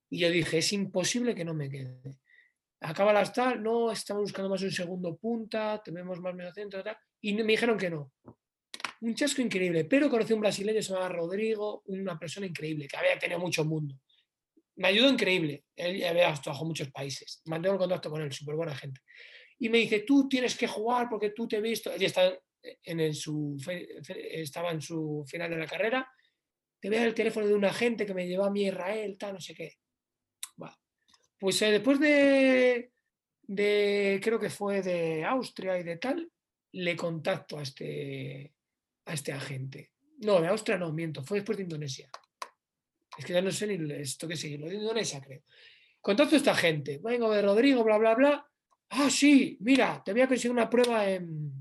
y yo dije, es imposible que no me quede. Acaba la tal, no, estamos buscando más un segundo punta, tenemos más medio centro, y me dijeron que no. Un chasco increíble, pero conocí a un brasileño, se llama Rodrigo, una persona increíble, que había tenido mucho mundo. Me ayudó increíble, él había trabajado en muchos países, mantengo el contacto con él, súper buena gente. Y me dice, tú tienes que jugar porque tú te he visto, está en su, estaba en su final de la carrera, te veo el teléfono de un agente que me llevó a mi Israel, tal, no sé qué. Pues eh, después de, de, creo que fue de Austria y de tal, le contacto a este, a este agente. No, de Austria no, miento, fue después de Indonesia. Es que ya no sé ni esto que sigue, lo de Indonesia creo. Contacto a esta gente, vengo de Rodrigo, bla, bla, bla. Ah, sí, mira, te voy a conseguir una prueba en,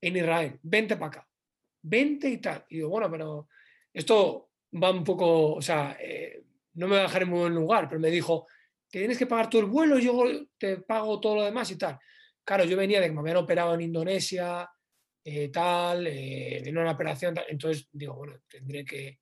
en Israel, vente para acá, vente y tal. Y digo, bueno, pero esto va un poco, o sea, eh, no me va a dejar en muy buen lugar, pero me dijo, tienes que pagar todo el vuelo, yo te pago todo lo demás y tal. Claro, yo venía de que me habían operado en Indonesia, eh, tal, eh, de una operación, tal. entonces digo, bueno, tendré que...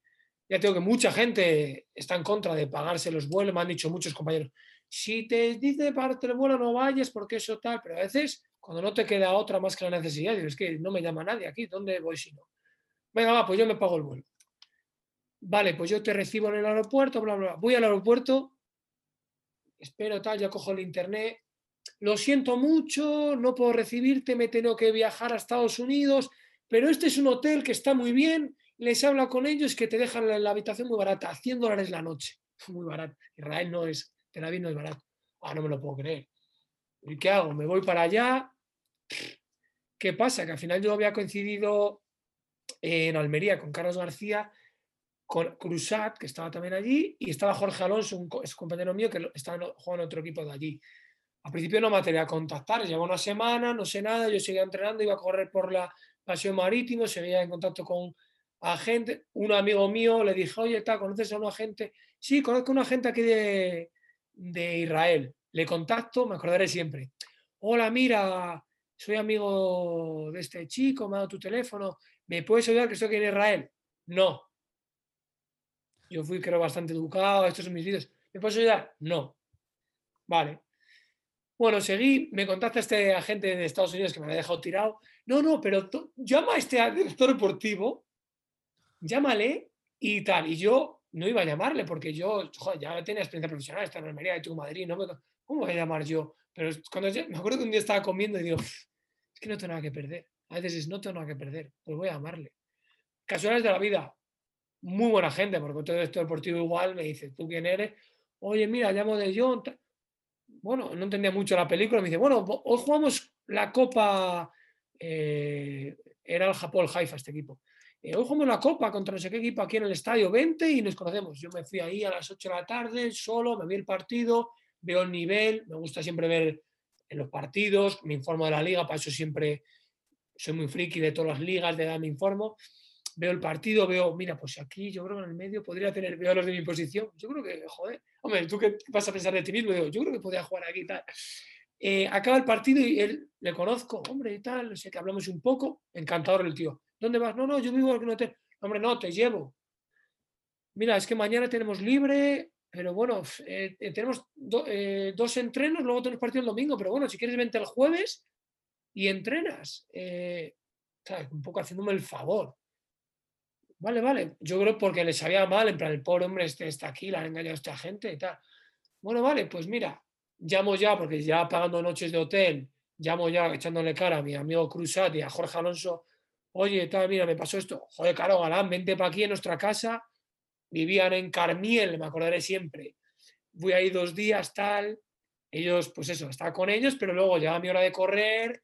Ya tengo que mucha gente está en contra de pagarse los vuelos, me han dicho muchos compañeros, si te dice pagarte el vuelo no vayas porque eso tal, pero a veces cuando no te queda otra más que la necesidad, es que no me llama nadie aquí, ¿dónde voy si no? Venga, va, pues yo me pago el vuelo. Vale, pues yo te recibo en el aeropuerto, bla, bla, bla. Voy al aeropuerto, espero tal, ya cojo el internet, lo siento mucho, no puedo recibirte, me tengo que viajar a Estados Unidos, pero este es un hotel que está muy bien, les habla con ellos que te dejan la, habitación muy barata, 100 dólares la noche, <laughs> muy barato. Israel no es, Tel Aviv no es barato. Ah, no me lo puedo creer. ¿Y qué hago? Me voy para allá. <sniffs> ¿Qué pasa? Que al final yo había coincidido en Almería con Carlos García con Cruzat, que estaba también allí, y estaba Jorge Alonso, un compañero mío que estaba jugando otro equipo de allí. Al principio no me atreví a contactar, llevaba una semana, no sé nada, yo seguía entrenando, iba a correr por la pasión marítimo, seguía en contacto con un amigo mío le dije, oye, tal, ¿conoces a un agente? Sí, conozco a un agente aquí de, de Israel. Le contacto, me acordaré siempre. Hola, mira, soy amigo de este chico, me ha dado tu teléfono, ¿me puedes ayudar que estoy aquí en Israel? No, yo fui, creo, bastante educado, estos son mis vídeos. ¿Me puedes ayudar? No. Vale. Bueno, seguí, me contacta este agente de Estados Unidos que me había dejado tirado. No, no, pero llama a este director deportivo, llámale y tal. Y yo no iba a llamarle porque yo, ya tenía experiencia profesional, está en Almería, de Madrid, no me, ¿cómo voy a llamar yo? Pero cuando me acuerdo que un día estaba comiendo y digo, es que no tengo nada que perder. A veces no tengo nada que perder, pues voy a llamarle. Casualidades de la vida, muy buena gente, porque todo esto deportivo igual me dice, ¿tú quién eres? Oye, mira, llamo de John. Bueno, no entendía mucho la película, me dice, bueno, hoy jugamos la Copa, eh, era el Japón, Haifa este equipo. Eh, hoy jugamos la Copa contra no sé qué equipo aquí en el estadio 20 y nos conocemos. Yo me fui ahí a las 8 de la tarde, solo, me vi el partido, veo el nivel, me gusta siempre ver en los partidos, me informo de la liga, para eso siempre soy muy friki de todas las ligas, de edad me informo veo el partido, veo, mira, pues aquí yo creo que en el medio podría tener, veo los de mi posición, yo creo que, joder, hombre, ¿tú qué vas a pensar de ti mismo? yo creo que podría jugar aquí y tal. Eh, acaba el partido y él, le conozco, hombre, y tal, no sé, que hablamos un poco, encantador el tío. ¿Dónde vas? No, no, yo vivo en un hotel. Hombre, no, te llevo. Mira, es que mañana tenemos libre, pero bueno, eh, eh, tenemos dos entrenos, luego tenemos partido el domingo, pero bueno, si quieres vente el jueves y entrenas. Un poco haciéndome el favor. Vale, vale. Yo creo porque le sabía mal, en plan, el pobre hombre este está aquí, le han engañado a esta gente y tal. Bueno, vale, pues mira, llamo ya, porque ya pagando noches de hotel, llamo ya echándole cara a mi amigo Cruzat y a Jorge Alonso. Oye, tal, mira, me pasó esto. Joder, caro, Galán, vente para aquí en nuestra casa. Vivían en Carmiel, me acordaré siempre. Voy ahí dos días, tal. Ellos, pues eso, estaba con ellos, pero luego llegaba mi hora de correr,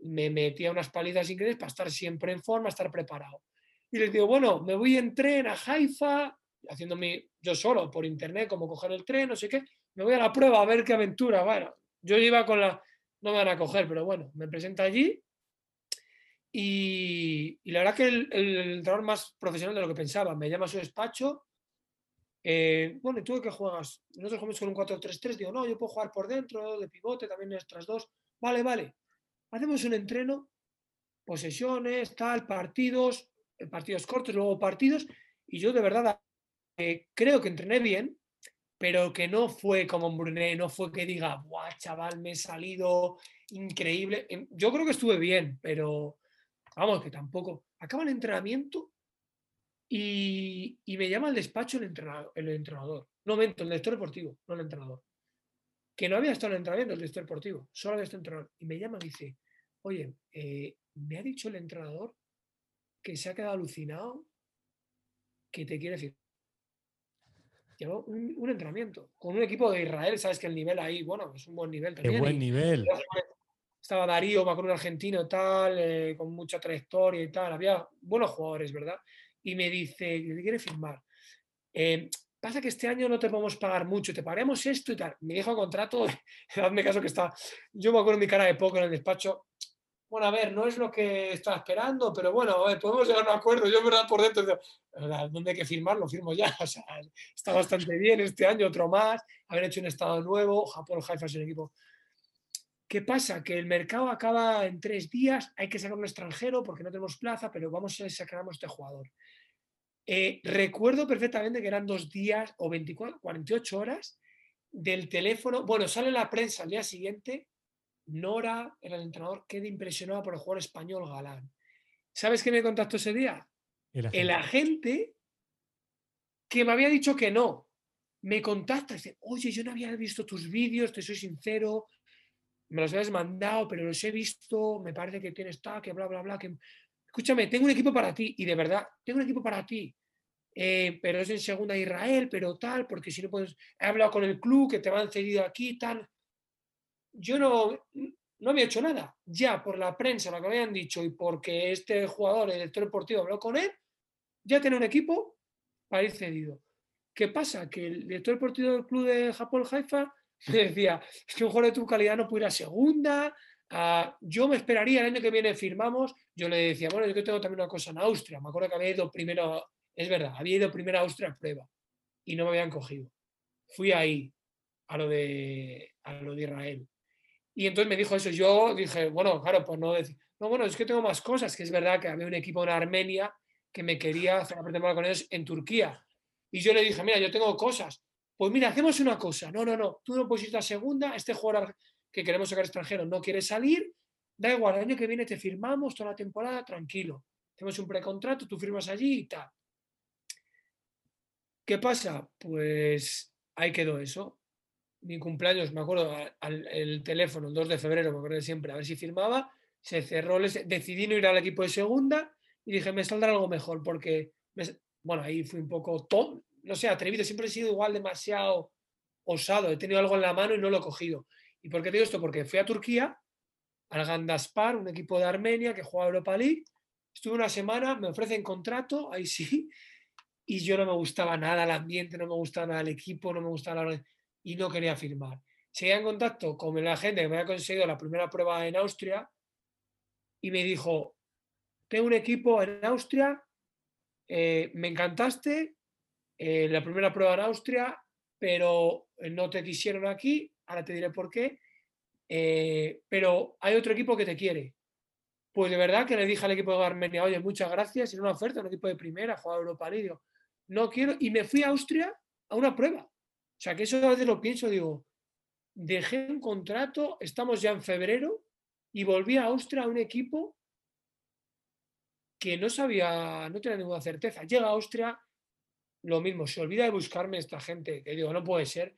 me metía unas palizas increíbles para estar siempre en forma, estar preparado y les digo, bueno, me voy en tren a Haifa, haciéndome yo solo por internet, como coger el tren, no sé qué, me voy a la prueba a ver qué aventura. Bueno, yo iba con la, no me van a coger, pero bueno, me presento allí y, la verdad que el, el, entrenador más profesional de lo que pensaba, me llama a su despacho, eh, bueno, ¿y tú qué juegas? Nosotros jugamos con un 4-3-3, digo, no, yo puedo jugar por dentro, de pivote, también nuestras dos, vale, vale. hacemos un entreno, posesiones, tal, partidos, eh, partidos cortos, luego partidos, y yo de verdad eh, creo que entrené bien, pero que no fue como Brunet, no fue que diga, guau, chaval, me he salido increíble. Em, yo creo que estuve bien, pero vamos, que tampoco. Acaba el entrenamiento y, me llama al despacho el entrenador, el entrenador. No, el director deportivo, no el entrenador. Que no había estado en el entrenamiento el director deportivo, solo había estado entrenador. Y me llama y dice, oye, eh, me ha dicho el entrenador que se ha quedado alucinado, que te quiere decir. Llevó un, entrenamiento con un equipo de Israel, sabes que el nivel ahí, bueno, es un buen nivel también. Qué buen nivel. Estaba Darío, me acuerdo, argentino tal, eh, con mucha trayectoria y tal. Había buenos jugadores, ¿verdad? Y me dice, quiere firmar. Eh, pasa que este año no te podemos pagar mucho, te pagaremos esto y tal. Me dijo contrato, <laughs> hazme caso que está. Yo me acuerdo mi cara de poco en el despacho, bueno, a ver, no es lo que estaba esperando, pero bueno, a ver, podemos llegar a un acuerdo. Yo, verdad, por dentro, ¿dónde hay que firmar? Lo firmo ya. <laughs> O sea, está bastante bien este año, otro más. Haber hecho un estado nuevo, Japón, Haifa es un equipo. ¿Qué pasa? Que el mercado acaba en tres días, hay que sacar un extranjero porque no tenemos plaza, pero vamos a sacar a este jugador. Eh, recuerdo perfectamente que eran dos días o 24, 48 horas del teléfono. Bueno, sale la prensa al día siguiente Nora era el entrenador, queda impresionado por el jugador español Galán. ¿Sabes qué me contactó ese día? El agente. que me había dicho que no. Me contacta y dice, oye, yo no había visto tus vídeos, te soy sincero, me los habías mandado, pero los he visto, me parece que tienes tal, que bla, bla, bla. Que... Escúchame, tengo un equipo para ti, y de verdad, tengo un equipo para ti. Eh, pero es en segunda Israel, pero tal, porque si no puedes, he hablado con el club que te van cedido aquí, tal yo no, no había hecho nada. Ya por la prensa, lo que habían dicho y porque este jugador, el director deportivo, habló con él, ya tiene un equipo para ir cedido. ¿Qué pasa? Que el director deportivo del club de Japón Haifa <laughs> decía, es que un jugador de tu calidad no puede ir a segunda, yo me esperaría el año que viene firmamos. Yo le decía, bueno, yo tengo también una cosa en Austria. Me acuerdo que había ido primero, es verdad, había ido primero a Austria a prueba y no me habían cogido. Fui ahí a lo de, a lo de Israel. Y entonces me dijo eso. Yo dije, bueno, claro, pues no decir, no, bueno, es que tengo más cosas, que es verdad que había un equipo en Armenia que me quería hacer la pretemporada con ellos en Turquía. Y yo le dije, mira, yo tengo cosas. Pues mira, hacemos una cosa. No, no, no, tú no puedes ir a segunda, este jugador que queremos sacar extranjero no quiere salir, da igual, el año que viene te firmamos toda la temporada, tranquilo. Hacemos un precontrato, tú firmas allí y tal. ¿Qué pasa? Pues ahí quedó eso mi cumpleaños, me acuerdo, el teléfono, el 2 de febrero, me acuerdo siempre, a ver si firmaba, se cerró, decidí no ir al equipo de segunda y dije, me saldrá algo mejor, porque, bueno, ahí fui un poco, todo, no sé, atrevido, siempre he sido igual demasiado osado, he tenido algo en la mano y no lo he cogido. ¿Y por qué digo esto? Porque fui a Turquía, al Gandaspar, un equipo de Armenia que juega Europa League, estuve una semana, me ofrecen contrato, ahí sí, y yo no me gustaba nada el ambiente, no me gustaba nada el equipo, no me gustaba la y no quería firmar. Seguía en contacto con la gente que me había conseguido la primera prueba en Austria y me dijo, tengo un equipo en Austria, eh, me encantaste, eh, la primera prueba en Austria, pero no te quisieron aquí, ahora te diré por qué, eh, pero hay otro equipo que te quiere. Pues de verdad que le dije al equipo de Armenia, oye, muchas gracias, es una oferta, un equipo de primera, jugar Europa League, no quiero, y me fui a Austria a una prueba. O sea, que eso a veces lo pienso, digo, dejé un contrato, estamos ya en febrero, y volví a Austria a un equipo que no sabía, no tenía ninguna certeza. Llega a Austria, lo mismo, se olvida de buscarme esta gente, que digo, no puede ser.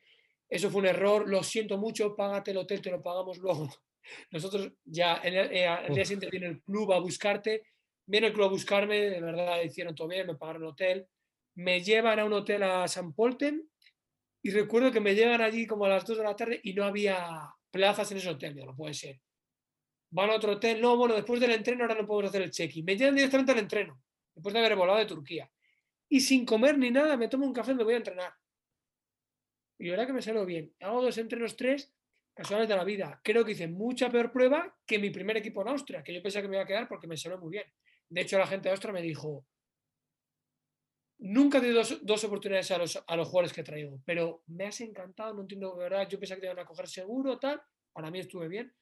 Eso fue un error, lo siento mucho, págate el hotel, te lo pagamos luego. <laughs> Nosotros ya, el, eh, el día siguiente viene el club a buscarte, viene el club a buscarme, de verdad hicieron todo bien, me pagaron el hotel, me llevan a un hotel a San Polten, y recuerdo que me llegan allí como a las 2 de la tarde y no había plazas en ese hotel. no puede ser. Van a otro hotel. No, bueno, después del entreno ahora no podemos hacer el check-in. Me llegan directamente al entreno, después de haber volado de Turquía. Y sin comer ni nada, me tomo un café y me voy a entrenar. Y verdad que me salió bien. Hago dos entrenos, tres, casuales de la vida. Creo que hice mucha peor prueba que mi primer equipo en Austria, que yo pensé que me iba a quedar porque me salió muy bien. De hecho, la gente de Austria me dijo, Nunca he tenido dos, oportunidades a los, a los, jugadores que he traído, pero me has encantado, no entiendo, de verdad, yo pensé que te iban a coger seguro, tal, para mí estuve bien.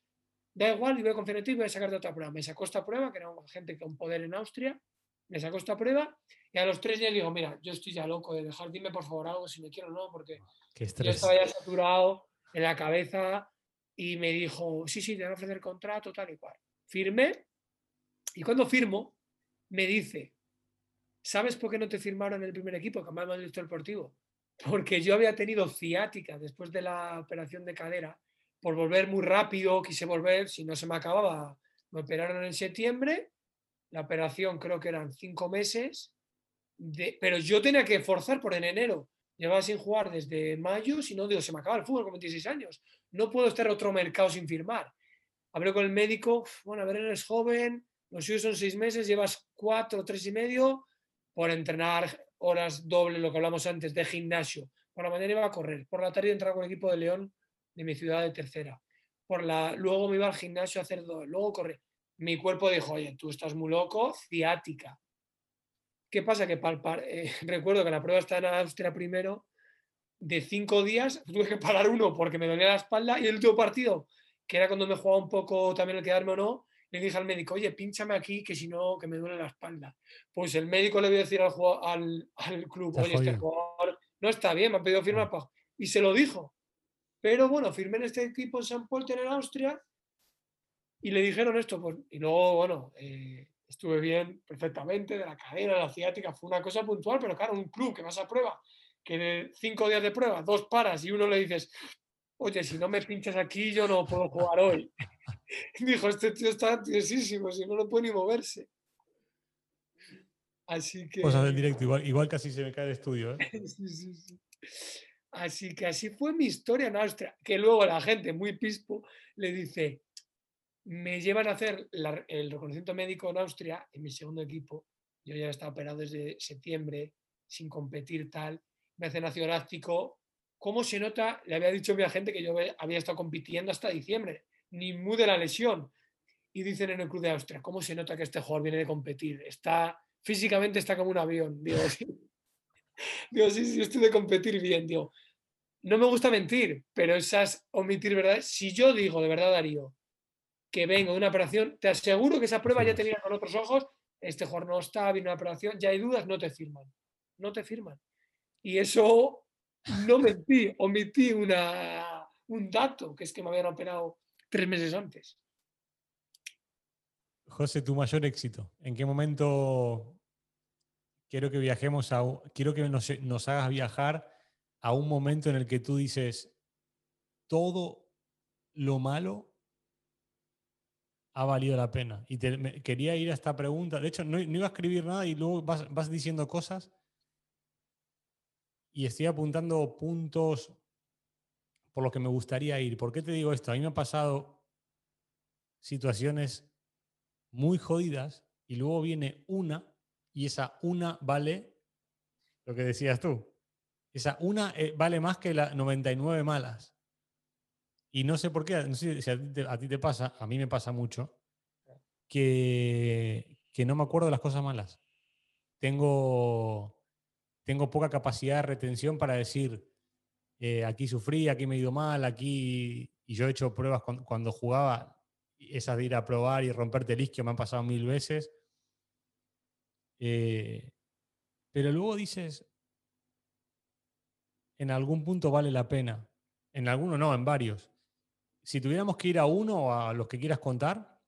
da igual, y voy a confiar en ti, voy a sacarte otra prueba. Me sacó esta prueba, que era gente con poder en Austria, me sacó esta prueba y a los tres días digo, mira, yo estoy ya loco de dejar, dime por favor algo si me quiero o no, porque yo estaba ya saturado en la cabeza y me dijo, sí, sí, te van a ofrecer contrato, tal y cual. Firmé y cuando firmo me dice, ¿sabes por qué no te firmaron en el primer equipo, que más director deportivo? Porque yo había tenido ciática después de la operación de cadera, por volver muy rápido, quise volver, si no se me acababa, me operaron en septiembre, la operación creo que eran cinco meses, pero yo tenía que forzar por en enero. Llevaba sin jugar desde mayo, si no, digo, se me acaba el fútbol con 26 años. No puedo estar en otro mercado sin firmar. Hablé con el médico, bueno, a ver, eres joven, los suyos son seis meses, llevas cuatro, tres y medio por entrenar horas doble, lo que hablamos antes, de gimnasio. Por la mañana iba a correr, por la tarde entraba con el equipo de León de mi ciudad de tercera. Por la, luego me iba al gimnasio a hacer dos, luego correr. Mi cuerpo dijo, oye, tú estás muy loco, ciática. ¿Qué pasa? Que palpar, eh, <laughs> recuerdo que la prueba está en Austria primero, de cinco días tuve que parar uno porque me dolía la espalda y el último partido, que era cuando me jugaba un poco también el quedarme o no, le dije al médico, oye, pínchame aquí que si no, que me duele la espalda. Pues el médico le voy a decir al, al, al club, oye, este jugador no está bien, me ha pedido firmar. Y se lo dijo. Pero bueno, firmé en este equipo en San Polten en Austria y le dijeron esto. Pues, y luego, bueno, eh, estuve bien perfectamente de la cadera, de la ciática, fue una cosa puntual, pero claro, un club que vas a prueba, que de cinco días de prueba, dos paras y uno le dices, oye, si no me pinchas aquí, yo no puedo jugar hoy. <laughs> Dijo, este tío está tiesísimo, si no, no puede ni moverse. Así que... Cosas del directo, igual, igual casi se me cae el estudio. ¿eh? <laughs> sí, sí, sí. Así que así fue mi historia en Austria, que luego la gente muy pispo le dice, me llevan a hacer el reconocimiento médico en Austria, en mi segundo equipo, yo ya estaba operado desde septiembre, sin competir tal, me hacen ácido láctico, ¿cómo se nota? Le había dicho a mi agente que yo había estado compitiendo hasta diciembre, ni muy de la lesión. Y dicen en el Club de Austria, ¿cómo se nota que este jugador viene de competir? Está, físicamente está como un avión. <laughs> Digo, sí, digo, sí, sí, estoy de competir bien. Digo, no me gusta mentir, pero esas omitir verdad. Si yo digo de verdad, Darío, que vengo de una operación, te aseguro que esa prueba ya tenía con otros ojos, este jugador no está, viene una operación, ya hay dudas, no te firman. No te firman. Y eso no mentí, <laughs> omití una, un dato, que es que me habían operado tres meses antes. José, tu mayor éxito. ¿En qué momento quiero que viajemos a, quiero que nos, nos hagas viajar a un momento en el que tú dices, todo lo malo ha valido la pena. Y quería ir a esta pregunta. De hecho, no, iba a escribir nada y luego vas, vas, diciendo cosas. Y estoy apuntando puntos por los que me gustaría ir. ¿Por qué te digo esto? A mí me han pasado situaciones muy jodidas y luego viene una y esa una vale lo que decías tú. Esa una eh, vale más que las 99 malas. Y no sé por qué, no sé si a ti, te, pasa, a mí me pasa mucho, que, que no me acuerdo de las cosas malas. Tengo, tengo poca capacidad de retención para decir, eh, aquí sufrí, aquí me he ido mal, aquí... Y yo he hecho pruebas cuando, jugaba, esas de ir a probar y romperte el isquio me han pasado mil veces. Eh, pero luego dices, en algún punto vale la pena. En alguno no, en varios. Si tuviéramos que ir a uno o a los que quieras contar,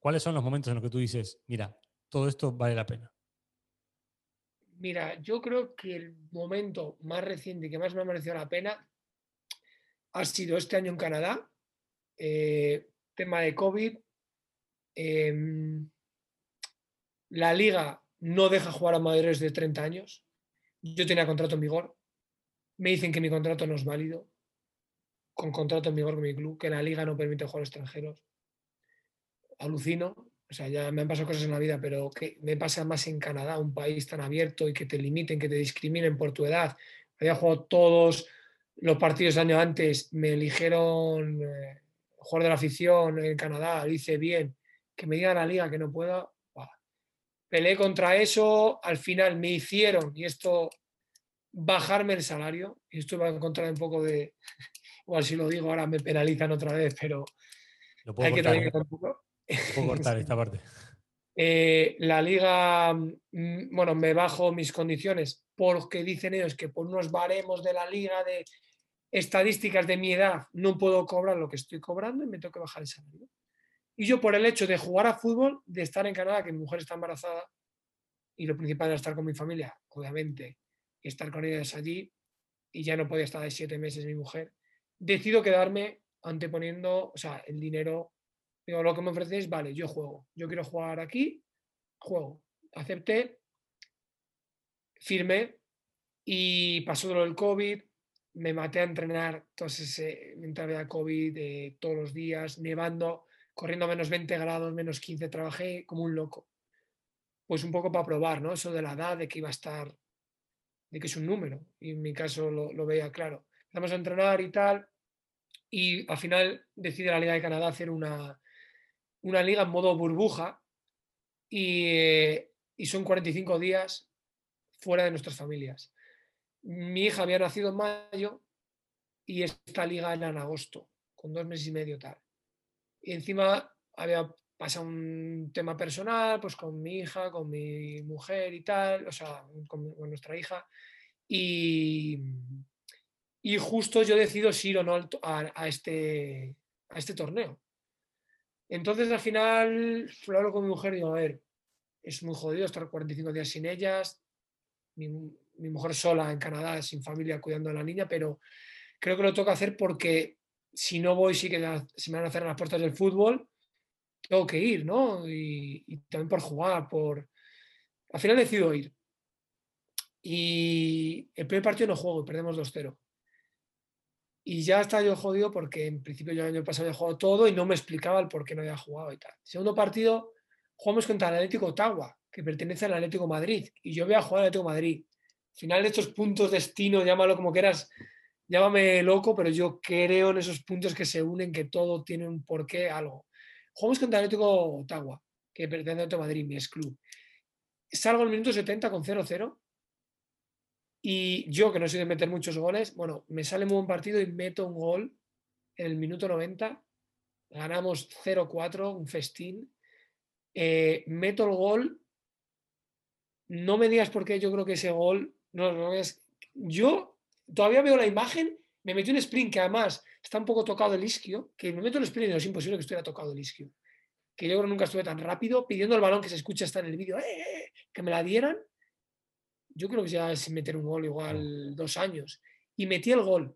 ¿cuáles son los momentos en los que tú dices, mira, todo esto vale la pena? Mira, yo creo que el momento más reciente que más me ha merecido la pena ha sido este año en Canadá, eh, tema de COVID. Em, la liga no deja jugar a mayores de 30 años. Yo tenía contrato en vigor, me dicen que mi contrato no es válido, con contrato en vigor con mi club, que la liga no permite jugar extranjeros. Alucino, o sea, ya me han pasado cosas en la vida, pero que me pasa más en Canadá, un país tan abierto y que te limiten, que te discriminen por tu edad. Había jugado todos los partidos el año antes, me eligieron eh, jugador de la afición en Canadá, lo hice bien, que me diga la liga que no pueda. Peleé contra eso, al final me hicieron, y esto bajarme el salario. Y esto va a encontrar un poco de. Igual si lo digo ahora me penalizan otra vez, pero Lo puedo cortar, ¿eh? puedo cortar esta <laughs> parte. Eh, la liga, mm, bueno, me bajo mis condiciones porque dicen ellos que por unos baremos de la liga de estadísticas de mi edad no puedo cobrar lo que estoy cobrando y me tengo que bajar el salario. Y yo por el hecho de jugar a fútbol, de estar en Canadá, que mi mujer está embarazada y lo principal era estar con mi familia, obviamente, y estar con ellas allí, y ya no podía estar de siete meses mi mujer, decido quedarme anteponiendo, o sea, el dinero Digo, lo que me ofrecéis, vale, yo juego. Yo quiero jugar aquí, juego. Acepté, firmé y pasó lo del COVID, me maté a entrenar, entonces mientras había COVID de todos los días, nevando, corriendo a menos 20 grados, menos 15, trabajé como un loco. Pues un poco para probar, ¿no? Eso de la edad, de que iba a estar, de que es un número, y en mi caso lo veía claro. Empezamos a entrenar y tal, y al final decide la Liga de Canadá hacer una, una liga en modo burbuja y, son 45 días fuera de nuestras familias. Mi hija había nacido en mayo y esta liga era en agosto, con dos meses y medio tal. Y encima había pasado un tema personal, pues con mi hija, con mi mujer y tal, o sea, con, nuestra hija. Y, y, justo yo decido si ir o no a, este, a este torneo. Entonces al final lo hablo con mi mujer y digo, a ver, es muy jodido estar 45 días sin ellas, mi, mujer sola en Canadá, sin familia, cuidando a la niña, pero creo que lo toca hacer porque si no voy, sí que se me van a hacer las puertas del fútbol, tengo que ir, ¿no? Y, y también por jugar, por... Al final decido ir. Y el primer partido no juego, perdemos 2-0. Y ya estaba yo jodido porque en principio yo el año pasado había jugado todo y no me explicaba el por qué no había jugado y tal. Segundo partido, jugamos contra el Atlético Ottawa, que pertenece al Atlético Madrid. Y yo voy a jugar al Atlético Madrid. Al final de estos puntos destino, llámalo como quieras, llámame loco, pero yo creo en esos puntos que se unen, que todo tiene un porqué, algo. Jugamos contra el Atlético Ottawa, que pertenece al Atlético Madrid, mi ex club. Salgo el minuto 70 con 0-0 y yo, que no soy de meter muchos goles, bueno, me sale muy buen partido y meto un gol en el minuto 90. Ganamos 0-4, un festín. Eh, meto el gol. No me digas por qué yo creo que ese gol. No, no es. Yo todavía veo la imagen. Me metí un sprint que además está un poco tocado el isquio. Que me meto el sprint y es imposible que estuviera tocado el isquio. Que yo creo que nunca estuve tan rápido pidiendo el balón que se escucha hasta en el vídeo. ¡eh, eh, eh! que me la dieran yo creo que ya sin meter un gol igual dos años. Y metí el gol.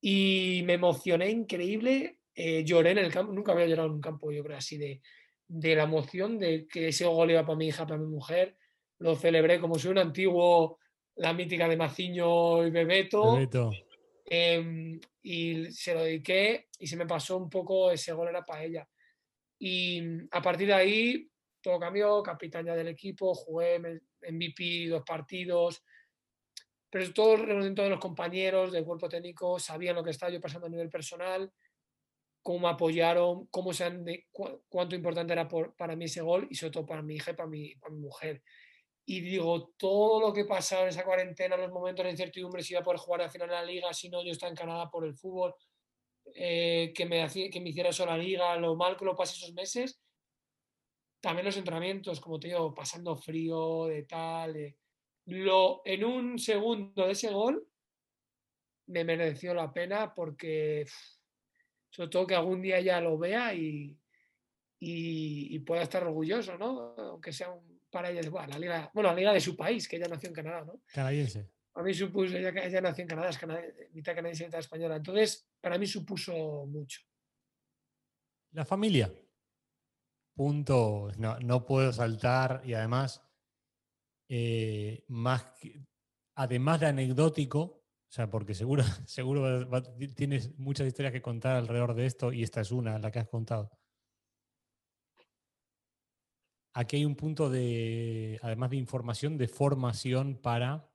Y me emocioné increíble. Eh, lloré en el campo. Nunca había llorado en un campo, yo creo, así de, de la emoción de que ese gol iba para mi hija, para mi mujer. Lo celebré como si un antiguo, la mítica de Maciño y Bebeto. Em, y se lo dediqué y se me pasó un poco, ese gol era para ella. Y a partir de ahí todo cambió, capitán ya del equipo, jugué MVP dos partidos, pero todos los compañeros del cuerpo técnico sabían lo que estaba yo pasando a nivel personal, cómo me apoyaron, cómo se han cuánto importante era para mí ese gol y sobre todo para mi hija para mi, mujer. Y digo, todo lo que pasaba en esa cuarentena, los momentos de incertidumbre, si iba a poder jugar al final de la liga, si no, yo estaba en Canadá por el fútbol, eh, que, me que me hiciera eso la liga, lo mal que lo pasé esos meses, también los entrenamientos, como te digo, pasando frío, de tal. Lo, en un segundo de ese gol me mereció la pena porque, sobre todo que algún día ya lo vea y, y, pueda estar orgulloso, ¿no? Aunque sea un, para ella, bueno, la liga, bueno, la liga de su país, que ella nació en Canadá, ¿no? Canadiense. A mí supuso, ella, ella nació en Canadá, es mitad canadiense y mitad española. Entonces, para mí supuso mucho. La familia punto no, puedo saltar y además, eh, más además de anecdótico, o sea, porque seguro, <laughs> seguro tienes muchas historias que contar alrededor de esto y esta es una, la que has contado. Aquí hay un punto de, además de información, de formación para,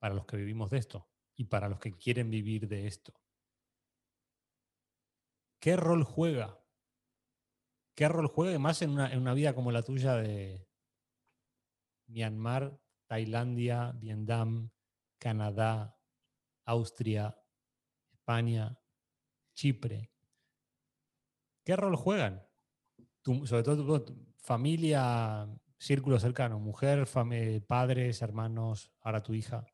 para los que vivimos de esto y para los que quieren vivir de esto. ¿Qué rol juega ¿Qué rol juega más en una, en una vida como la tuya de Myanmar, Tailandia, Vietnam, Canadá, Austria, España, Chipre? ¿Qué rol juegan? sobre todo tu, familia, círculo cercano, mujer, padres, hermanos, ahora tu hija.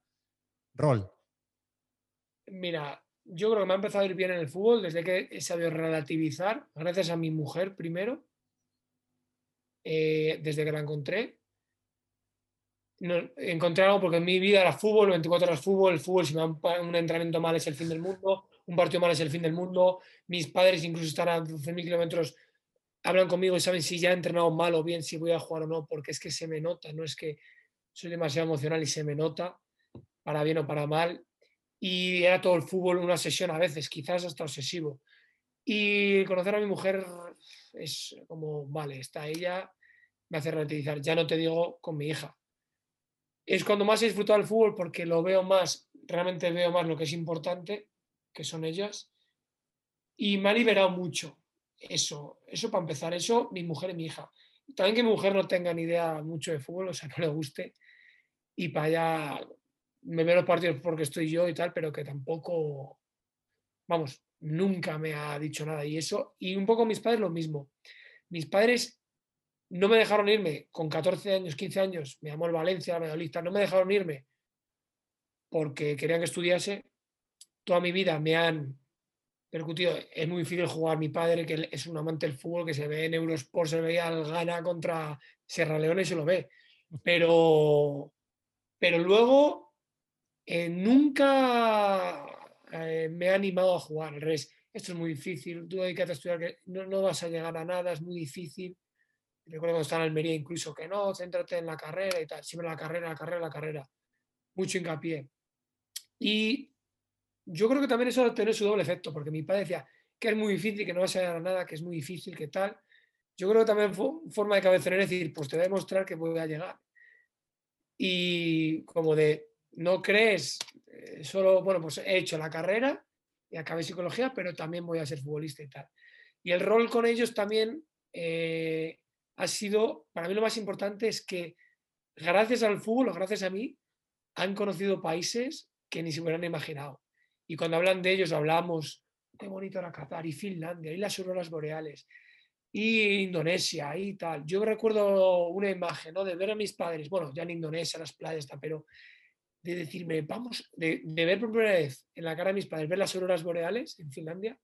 Rol. Mira, yo creo que me ha empezado a ir bien en el fútbol desde que he sabido relativizar, gracias a mi mujer primero, eh, desde que la encontré. No, encontré algo porque en mi vida era fútbol, 24 horas fútbol, el fútbol, si me da un entrenamiento mal es el fin del mundo, un partido mal es el fin del mundo, mis padres incluso están a 12.000 kilómetros, hablan conmigo y saben si ya he entrenado mal o bien, si voy a jugar o no, porque es que se me nota, no es que soy demasiado emocional y se me nota, para bien o para mal, y era todo el fútbol una sesión a veces, quizás hasta obsesivo. Y conocer a mi mujer es como, vale, está ella, me hace relativizar. Ya no te digo con mi hija. Es cuando más he disfrutado del fútbol porque lo veo más, realmente veo más lo que es importante, que son ellas. Y me ha liberado mucho eso, eso para empezar, eso mi mujer y mi hija. También que mi mujer no tenga ni idea mucho de fútbol, o sea, no le guste. Y para allá me veo los partidos porque estoy yo y tal, pero que tampoco, vamos, nunca me ha dicho nada. Y eso, y un poco mis padres lo mismo. Mis padres no me dejaron irme con 14 años, 15 años, me llamó el Valencia, la medalista, no me dejaron irme porque querían que estudiase. Toda mi vida me han percutido. Es muy difícil jugar. Mi padre, que es un amante del fútbol, que se ve en Eurosport, se veía al Gana contra Sierra Leone y se lo ve. Pero, pero luego eh, nunca eh, me ha animado a jugar. Al esto es muy difícil, tú hay que estudiar, que no, vas a llegar a nada, es muy difícil. Recuerdo cuando estaba en Almería incluso que no, céntrate en la carrera y tal, siempre la carrera, la carrera, la carrera. Mucho hincapié. Y yo creo que también eso tiene su doble efecto, porque mi padre decía que es muy difícil, que no vas a llegar a nada, que es muy difícil, que tal. Yo creo que también fue forma de cabezonear es decir, pues te voy a demostrar que voy a llegar. Y como de, no crees, eh, solo, bueno, pues he hecho la carrera y acabé psicología, pero también voy a ser futbolista y tal. Y el rol con ellos también eh, ha sido, para mí lo más importante es que gracias al fútbol o gracias a mí, han conocido países que ni se hubieran imaginado. Y cuando hablan de ellos, hablamos, qué bonito era Qatar y Finlandia y las auroras boreales y Indonesia y tal. Yo recuerdo una imagen ¿no? de ver a mis padres, bueno, ya en Indonesia, las playas, pero de decirme, vamos, de, ver por primera vez en la cara de mis padres, ver las auroras boreales en Finlandia.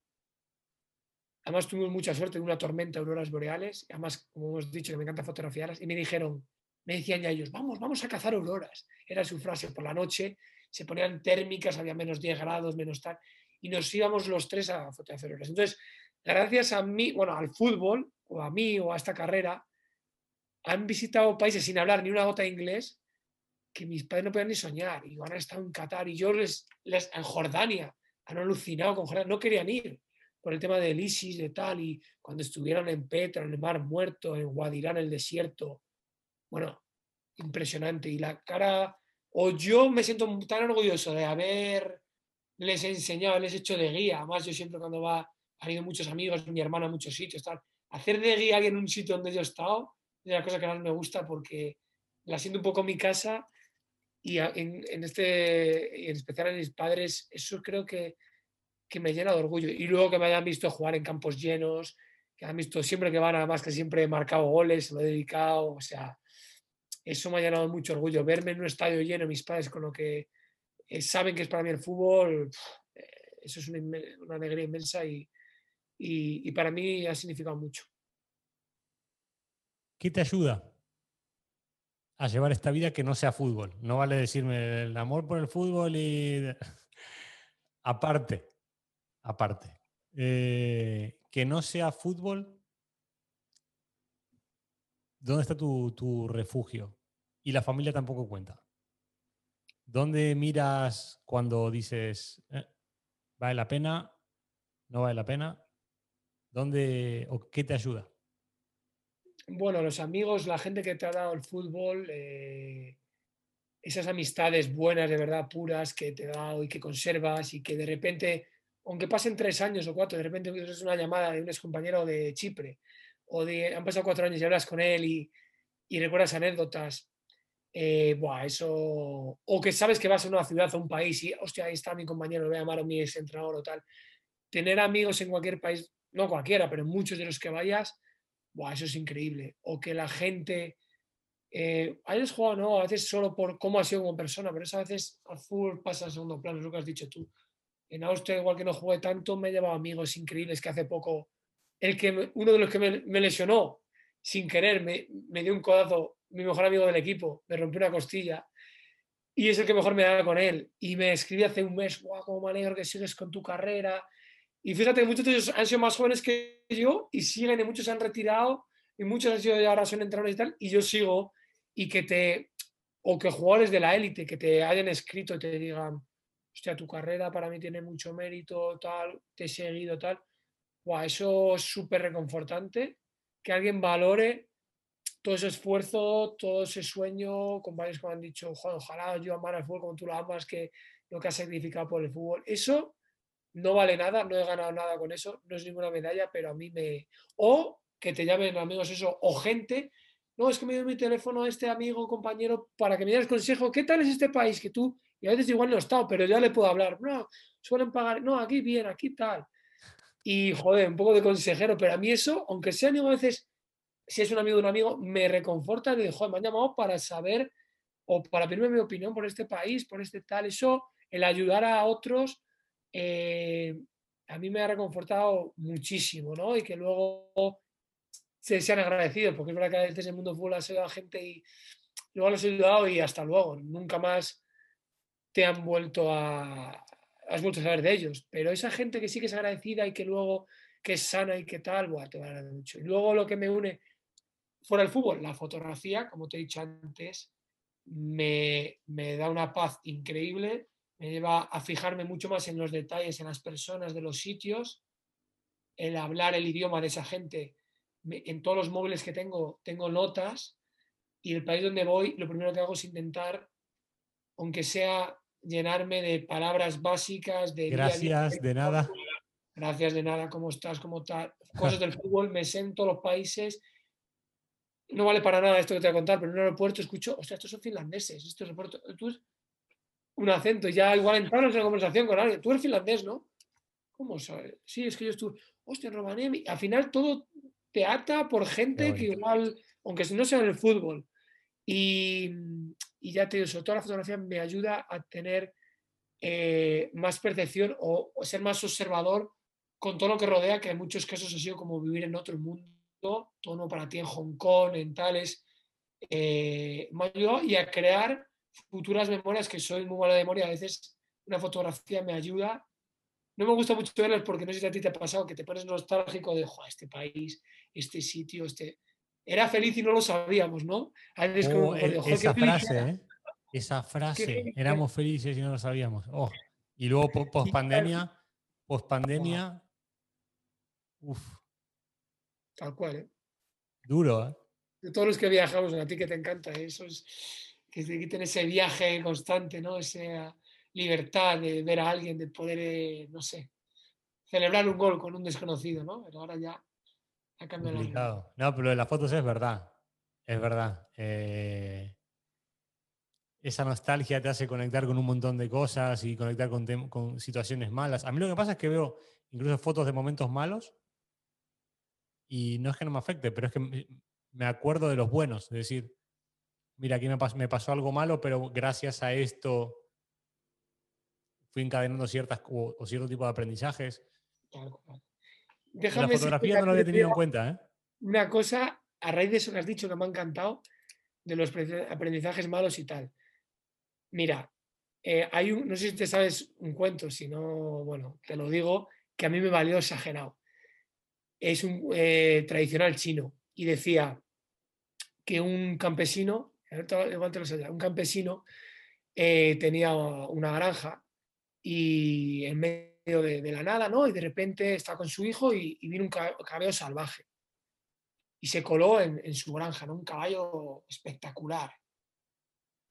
Además tuvimos mucha suerte de una tormenta de auroras boreales, además, como hemos dicho, que me encanta fotografiarlas, y me dijeron, me decían ya ellos, vamos, vamos a cazar auroras. Era su frase, por la noche se ponían térmicas, había menos 10 grados, menos tal, y nos íbamos los tres a fotografiar auroras. Entonces, gracias a mí, bueno, al fútbol, o a mí, o a esta carrera, han visitado países sin hablar ni una gota de inglés que mis padres no podían ni soñar y van a estar en Qatar y yo les, les en Jordania han alucinado con Jordania, no querían ir por el tema del ISIS, de tal, y cuando estuvieron en Petra, en el Mar Muerto, en Guadirán, en el desierto, bueno, impresionante. Y la cara, o yo me siento tan orgulloso de haberles enseñado, les hecho de guía, además yo siempre cuando va, han ido muchos amigos, mi hermana a muchos sitios, tal, hacer de guía a alguien en un sitio donde yo he estado es la cosa que más me gusta porque la siento un poco mi casa y en, este, en especial en mis padres, eso creo que, que, me llena de orgullo. Y luego que me hayan visto jugar en campos llenos, que han visto siempre que van, además que siempre he marcado goles, lo he dedicado, o sea, eso me ha llenado mucho orgullo. Verme en un estadio lleno, mis padres con lo que eh, saben que es para mí el fútbol, eh, eso es una, una alegría inmensa y, y, y para mí ha significado mucho. ¿Qué te ayuda a llevar esta vida que no sea fútbol. No vale decirme el amor por el fútbol y... <laughs> aparte, aparte. Eh, que no sea fútbol, ¿dónde está tu, refugio? Y la familia tampoco cuenta. ¿Dónde miras cuando dices, eh, vale la pena? ¿No vale la pena? ¿Dónde o qué te ayuda? Bueno, los amigos, la gente que te ha dado el fútbol, eh, esas amistades buenas, de verdad, puras, que te dado y que conservas y que de repente, aunque pasen tres años o cuatro, de repente es una llamada de un excompañero de Chipre o de, han pasado cuatro años y hablas con él y, recuerdas anécdotas. Eh, eso, o que sabes que vas a una ciudad o un país y, hostia, ahí está mi compañero, lo voy a llamar a mi ex entrenador o tal. Tener amigos en cualquier país no cualquiera, pero muchos de los que vayas, eso es increíble. O que la gente, eh, a veces juega, no, a veces solo por cómo ha sido como persona, pero eso a veces al fútbol pasa a segundo plano, es lo que has dicho tú. En Austria, igual que no jugué tanto, me he llevado amigos increíbles que hace poco, el que uno de los que me, lesionó sin querer, me, me, dio un codazo, mi mejor amigo del equipo, me rompió una costilla y es el que mejor me da con él. Y me escribí hace un mes, guau, cómo me alegro que sigues con tu carrera, y fíjate que muchos de ellos han sido más jóvenes que yo y siguen, y muchos se han retirado, y muchos han sido ahora son entrenadores y tal, y yo sigo, y que te, o que jugadores de la élite que te hayan escrito y te digan, hostia, tu carrera para mí tiene mucho mérito, tal, te he seguido, tal. Wow, eso es súper reconfortante, que alguien valore todo ese esfuerzo, todo ese sueño, compañeros que me han dicho, ojalá yo amara el fútbol como tú lo amas, que lo que has sacrificado por el fútbol. Eso no vale nada, no he ganado nada con eso, no es ninguna medalla, pero a mí me... O que te llamen amigos eso, o gente, no, es que me dio mi teléfono a este amigo, compañero, para que me diera consejo, ¿qué tal es este país? Que tú, y a veces igual no he estado, pero ya le puedo hablar, no, suelen pagar, no, aquí bien, aquí tal. Y joder, un poco de consejero, pero a mí eso, aunque sea amigo a veces, si es un amigo de un amigo, me reconforta de, joder, me han llamado para saber o para pedirme mi opinión por este país, por este tal, eso, el ayudar a otros eh, a mí me ha reconfortado muchísimo, ¿no? Y que luego se sean agradecidos, porque es verdad que a veces el mundo fútbol has ayudado a gente y luego los he ayudado y hasta luego, nunca más te han vuelto a, has vuelto a saber de ellos, pero esa gente que sí que es agradecida y que luego que es sana y que tal, buah, te va a mucho. Y luego lo que me une fuera del fútbol, la fotografía, como te he dicho antes, me, me da una paz increíble me lleva a fijarme mucho más en los detalles, en las personas de los sitios, el hablar el idioma de esa gente. En todos los móviles que tengo, tengo notas y el país donde voy, lo primero que hago es intentar, aunque sea llenarme de palabras básicas, de... Gracias, de nada. Gracias, de nada, ¿cómo estás? ¿Cómo tal? Cosas del fútbol, me sé en todos los países. No vale para nada esto que te voy a contar, pero en un aeropuerto escucho, sea, estos son finlandeses, estos aeropuertos, un acento, ya igual entramos en la conversación con alguien. Tú eres finlandés, ¿no? ¿Cómo sabes? Sí, es que yo estuve, hostia, en Rovaniemi. Al final todo te ata por gente que igual, aunque no sea en el fútbol. Y, ya te digo, sobre todo la fotografía me ayuda a tener eh, más percepción o, ser más observador con todo lo que rodea, que en muchos casos ha sido como vivir en otro mundo, todo para ti en Hong Kong, en tales. Eh, me ayudado y a crear futuras memorias, que soy muy mala de memoria, a veces una fotografía me ayuda. No me gusta mucho verlas porque no sé si a ti te ha pasado que te pones nostálgico de, este país, este sitio, este... Era feliz y no lo sabíamos, ¿no? A veces como, oh, esa frase, ¿eh? Esa frase, éramos felices y no lo sabíamos. Oh. Y luego post pandemia, post pandemia, uff. Tal cual, ¿eh? Duro, ¿eh? De todos los que viajamos, a ti que te encanta, ¿eh? eso es que quiten ese viaje constante, ¿no? Esa libertad de ver a alguien, de poder, eh, no sé, celebrar un gol con un desconocido, ¿no? Pero ahora ya ha cambiado la No, pero de las fotos es verdad. Es verdad. Eh, esa nostalgia te hace conectar con un montón de cosas y conectar con, con, situaciones malas. A mí lo que pasa es que veo incluso fotos de momentos malos y no es que no me afecte, pero es que me acuerdo de los buenos. Es decir, mira, aquí me pasó, algo malo, pero gracias a esto fui encadenando ciertas o, cierto tipo de aprendizajes. Déjame la fotografía no lo había tenido en cuenta. ¿eh? Una cosa, a raíz de eso que has dicho que me ha encantado, de los aprendizajes malos y tal. Mira, eh, hay un, no sé si te sabes un cuento, si no, bueno, te lo digo, que a mí me valió exagerado. Es un eh, tradicional chino y decía que un campesino un campesino eh, tenía una granja y en medio de, la nada, ¿no? Y de repente está con su hijo y, vino un caballo salvaje. Y se coló en, su granja, ¿no? Un caballo espectacular.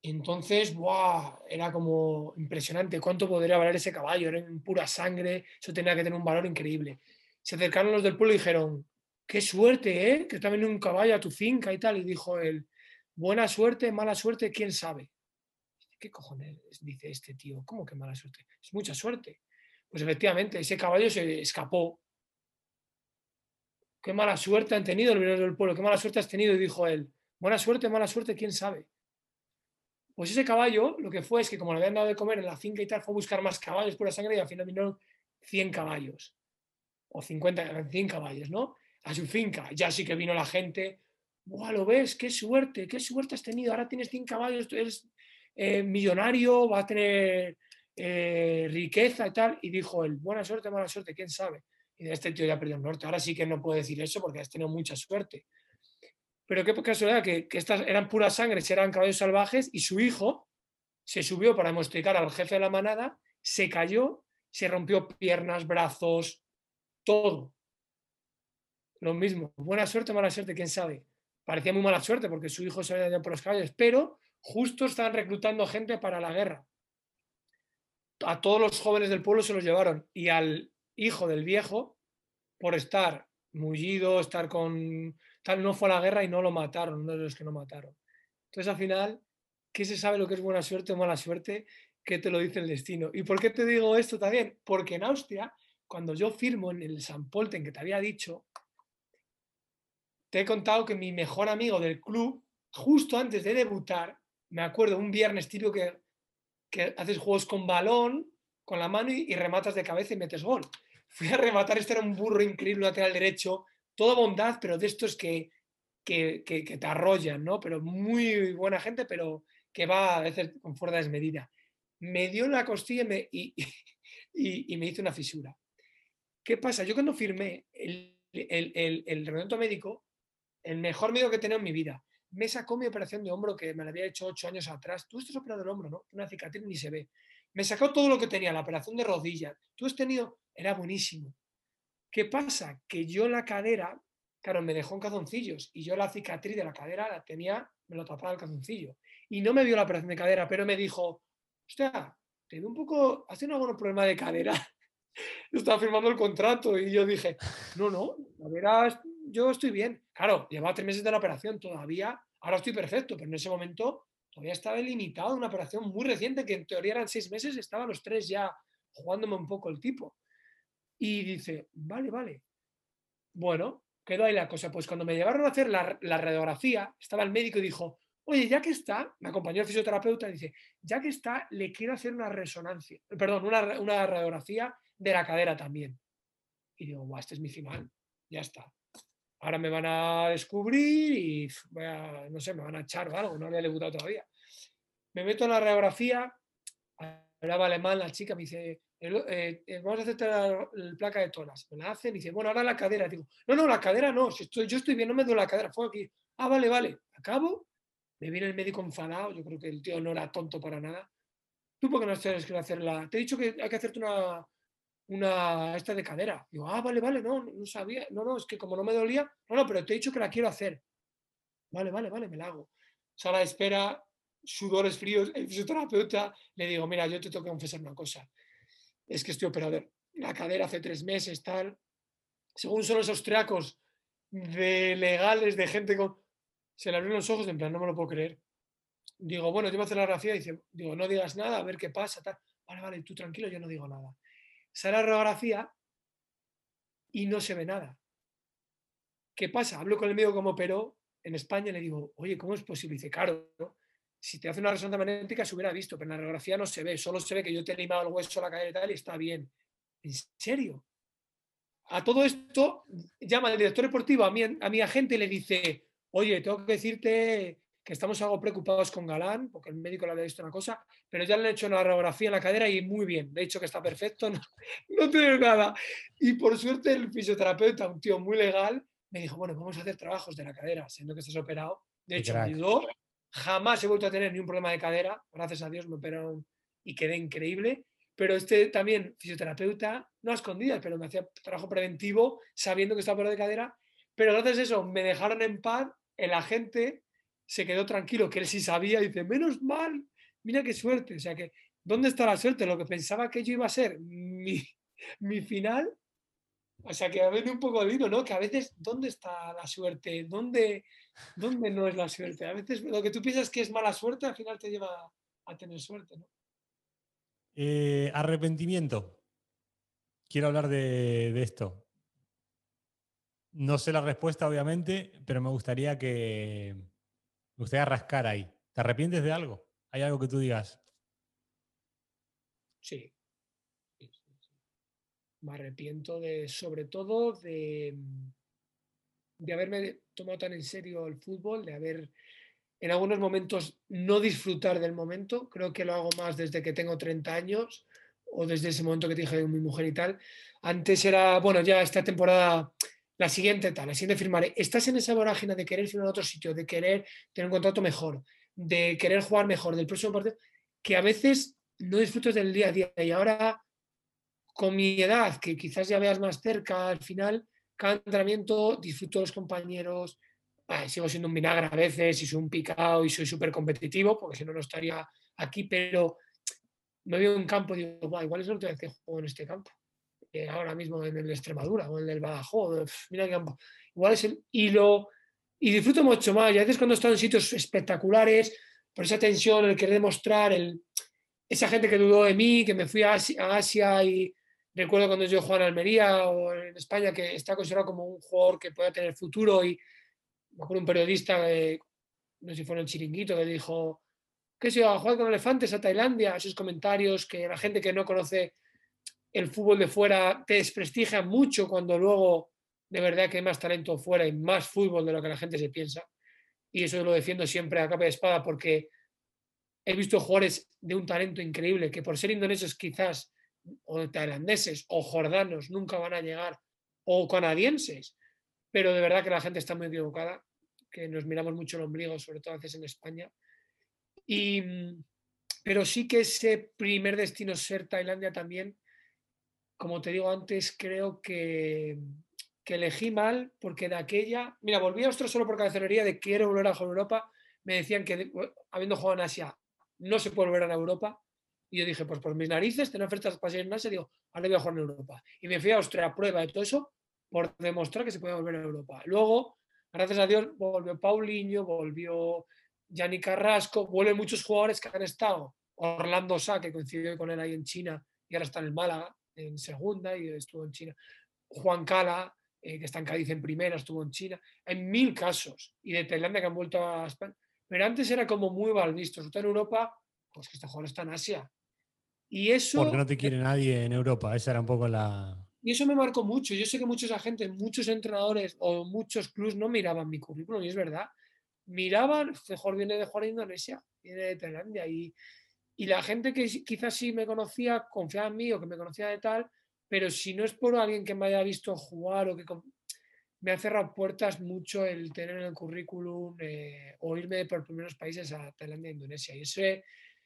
Entonces, ¡buah! Era como impresionante cuánto podría valer ese caballo, era en pura sangre, eso tenía que tener un valor increíble. Se acercaron los del pueblo y dijeron, qué suerte, ¿eh? Que está venido un caballo a tu finca y tal. Y dijo él, Buena suerte, mala suerte, quién sabe. ¿Qué cojones dice este tío? ¿Cómo que mala suerte? Es mucha suerte. Pues efectivamente, ese caballo se escapó. qué mala suerte han tenido el violador del pueblo, qué mala suerte has tenido. Dijo él, buena suerte, mala suerte, quién sabe. Pues ese caballo lo que fue es que como le habían dado de comer en la finca y tal, fue a buscar más caballos pura sangre y al final vinieron 100 caballos. O 50, 100 caballos, ¿no? A su finca. Ya sí que vino la gente. ¡Buah, lo ves! ¡Qué suerte! ¡Qué suerte has tenido! Ahora tienes 100 caballos, eres eh, millonario, va a tener eh, riqueza y tal. Y dijo él, buena suerte, mala suerte, quién sabe. Y este tío ya perdió el norte. Ahora sí que no puedo decir eso porque has tenido mucha suerte. Pero qué casualidad que, que estas eran pura sangre, eran caballos salvajes y su hijo se subió para demostricar al jefe de la manada, se cayó, se rompió piernas, brazos, todo. Lo mismo. Buena suerte, mala suerte, quién sabe. Parecía muy mala suerte porque su hijo se había ido por los caballos, pero justo estaban reclutando gente para la guerra. A todos los jóvenes del pueblo se los llevaron y al hijo del viejo, por estar mullido, estar con tal, no fue a la guerra y no lo mataron, uno de los que no mataron. Entonces al final, ¿qué se sabe lo que es buena suerte o mala suerte? ¿Qué te lo dice el destino? ¿Y por qué te digo esto también? Porque en Austria, cuando yo firmo en el San Polten que te había dicho, te he contado que mi mejor amigo del club, justo antes de debutar, me acuerdo un viernes típico que, haces juegos con balón, con la mano y, rematas de cabeza y metes gol. <laughs> Fui a rematar, este era un burro increíble lateral derecho, toda bondad, pero de estos que, que, que, te arrollan, ¿no? Pero muy buena gente, pero que va a veces con fuerza desmedida. Me dio la costilla y me, y <laughs> me hizo una fisura. ¿Qué pasa? Yo cuando firmé el, el, el, el médico, el mejor médico que he tenido en mi vida, me sacó mi operación de hombro que me la había hecho ocho años atrás. Tú estás operado del hombro, ¿no? Una cicatriz ni se ve. Me sacó todo lo que tenía, la operación de rodilla. Tú has tenido, era buenísimo. ¿Qué pasa? Que yo la cadera, claro, me dejó en calzoncillos y yo la cicatriz de la cadera la tenía, me lo tapaba el calzoncillo. Y no me vio la operación de cadera, pero me dijo, hostia, te veo un poco, ¿has tenido algún problema de cadera? <laughs> estaba firmando el contrato y yo dije, no, no, cadera, yo estoy bien. Claro, llevaba tres meses de la operación todavía, ahora estoy perfecto, pero en ese momento todavía estaba limitado, una operación muy reciente que en teoría eran seis meses, estaban los tres ya jugándome un poco el tipo. Y dice, vale, vale. Bueno, quedó ahí la cosa. Pues cuando me llevaron a hacer la, radiografía, estaba el médico y dijo, oye, ya que está, me acompañó el fisioterapeuta y dice, ya que está, le quiero hacer una resonancia, perdón, una, una radiografía de la cadera también. Y digo, guau, este es mi final, ya está. Ahora me van a descubrir y voy a, no sé, me van a echar o algo, no había debutado todavía. Me meto en la radiografía, hablaba alemán la chica, me dice, eh, eh, vamos a hacerte la, placa de toras. Me la hacen y dice, bueno, ahora la cadera. Digo, no, no, la cadera no, yo estoy bien, no me duele la cadera, fue aquí. Ah, vale, vale. Acabo, me viene el médico enfadado, yo creo que el tío no era tonto para nada. ¿Tú por qué no tienes que hacerla? Te he dicho que hay que hacerte una, una esta de cadera. Digo, ah, vale, vale, no, no sabía. No, no, es que como no me dolía, no, no, pero te he dicho que la quiero hacer. Vale, vale, vale, me la hago. Sala de espera, sudores fríos, el fisioterapeuta, le digo, mira, yo te tengo que confesar una cosa es que estoy operado la cadera hace tres meses, tal. Según son los austriacos de legales, de gente con... Se le abrieron los ojos, en plan, no me lo puedo creer. Digo, bueno, yo a hacer la radiografía y dice, digo, no digas nada, a ver qué pasa, tal. Vale, vale, tú tranquilo, yo no digo nada. Sale la radiografía y no se ve nada. ¿Qué pasa? Hablo con el médico como operó en España y le digo, oye, ¿cómo es posible? dice, claro, si te hace una resonancia magnética se hubiera visto, pero en la radiografía no se ve, solo se ve que yo te he limado el hueso, la cadera y tal, y está bien. ¿En serio? A todo esto llama el director deportivo a mi, a mi agente y le dice, oye, tengo que decirte que estamos algo preocupados con Galán, porque el médico le había visto una cosa, pero ya le han hecho una radiografía en la cadera y muy bien, de hecho que está perfecto, <laughs> no, no tiene nada. Y por suerte el fisioterapeuta, un tío muy legal, me dijo, bueno, vamos a hacer trabajos de la cadera, siendo que estás operado. De hecho, me ayudó Jamás he vuelto a tener ni un problema de cadera, gracias a Dios me operaron y quedé increíble. Pero este también, fisioterapeuta, no a escondidas, pero me hacía trabajo preventivo sabiendo que estaba operado de cadera. Pero gracias a eso me dejaron en paz, el agente se quedó tranquilo, que él sí sabía, dice, menos mal, mira qué suerte. O sea que, ¿dónde está la suerte? Lo que pensaba que yo iba a ser mi, <laughs> mi final, o sea que a veces un poco de ¿no? Que a veces, ¿dónde está la suerte? ¿Dónde, ¿Dónde no es la suerte? A veces lo que tú piensas que es mala suerte, al final te lleva a tener suerte, ¿no? Eh, arrepentimiento. Quiero hablar de, esto. No sé la respuesta, obviamente, pero me gustaría que. Me gustaría rascar ahí. ¿Te arrepientes de algo? ¿Hay algo que tú digas? Sí. Me arrepiento de, sobre todo, de, de haberme tomado tan en serio el fútbol, de haber en algunos momentos no disfrutar del momento. Creo que lo hago más desde que tengo 30 años o desde ese momento que te dije de mi mujer y tal. Antes era, bueno, ya esta temporada la siguiente tal, la siguiente firmaré. Estás en esa vorágine de querer firmar a otro sitio, de querer tener un contrato mejor, de querer jugar mejor, del próximo partido, que a veces no disfrutas del día a día. Y ahora, con mi edad, que quizás ya veas más cerca, al final, cada entrenamiento disfruto de los compañeros. sigo siendo un vinagre a veces y soy un picado y soy súper competitivo, porque si no, no estaría aquí, pero me veo en campo y digo, igual es la última vez que juego en este campo ahora mismo en el Extremadura o en el Badajoz, mira qué igual es el hilo y disfruto mucho más. Y a veces cuando estoy en sitios espectaculares, por esa tensión, el querer demostrar, el, esa gente que dudó de mí, que me fui a Asia, y recuerdo cuando yo jugaba en Almería o en España, que está considerado como un jugador que pueda tener futuro y me acuerdo un periodista, no sé si fue en el chiringuito, que dijo que se iba a jugar con elefantes a Tailandia, esos comentarios que la gente que no conoce el fútbol de fuera te desprestigia mucho cuando luego de verdad que hay más talento fuera y más fútbol de lo que la gente se piensa. Y eso lo defiendo siempre a capa de espada porque he visto jugadores de un talento increíble que por ser indonesios quizás, o tailandeses, o jordanos, nunca van a llegar, o canadienses. Pero de verdad que la gente está muy equivocada, que nos miramos mucho el ombligo, sobre todo a veces en España. Y, pero sí que ese primer destino ser Tailandia también como te digo antes, creo que, elegí mal porque de aquella, mira, volví a Austria solo por cabezonería de quiero volver a jugar Europa. Me decían que habiendo jugado en Asia no se puede volver a Europa. Y yo dije, pues por mis narices, tengo ofertas para seguir en Asia, digo, ahora voy a jugar en Europa. Y me fui a Austria a prueba de todo eso por demostrar que se puede volver a Europa. Luego, gracias a Dios, volvió Paulinho, volvió Yanni Carrasco, vuelven muchos jugadores que han estado. Orlando Sá, que coincidió con él ahí en China y ahora está en el Málaga en segunda y estuvo en China. Juan Cala, eh, que está en Cádiz en primera, estuvo en China. En mil casos. Y de Tailandia que han vuelto a España. Pero antes era como muy mal visto. Sobre en Europa, pues que este jugador está en Asia. Y eso. Porque no te quiere nadie en Europa. Esa era un poco la. Y eso me marcó mucho. Yo sé que muchos agentes, muchos entrenadores o muchos clubs no miraban mi currículum, y es verdad. Miraban, mejor viene de jugar en Indonesia, viene de Tailandia. Y, y la gente que quizás sí me conocía confiaba en mí o que me conocía de tal, pero si no es por alguien que me haya visto jugar o que me ha cerrado puertas mucho el tener en el currículum eh, o irme por primeros países a Tailandia e Indonesia. Y ese,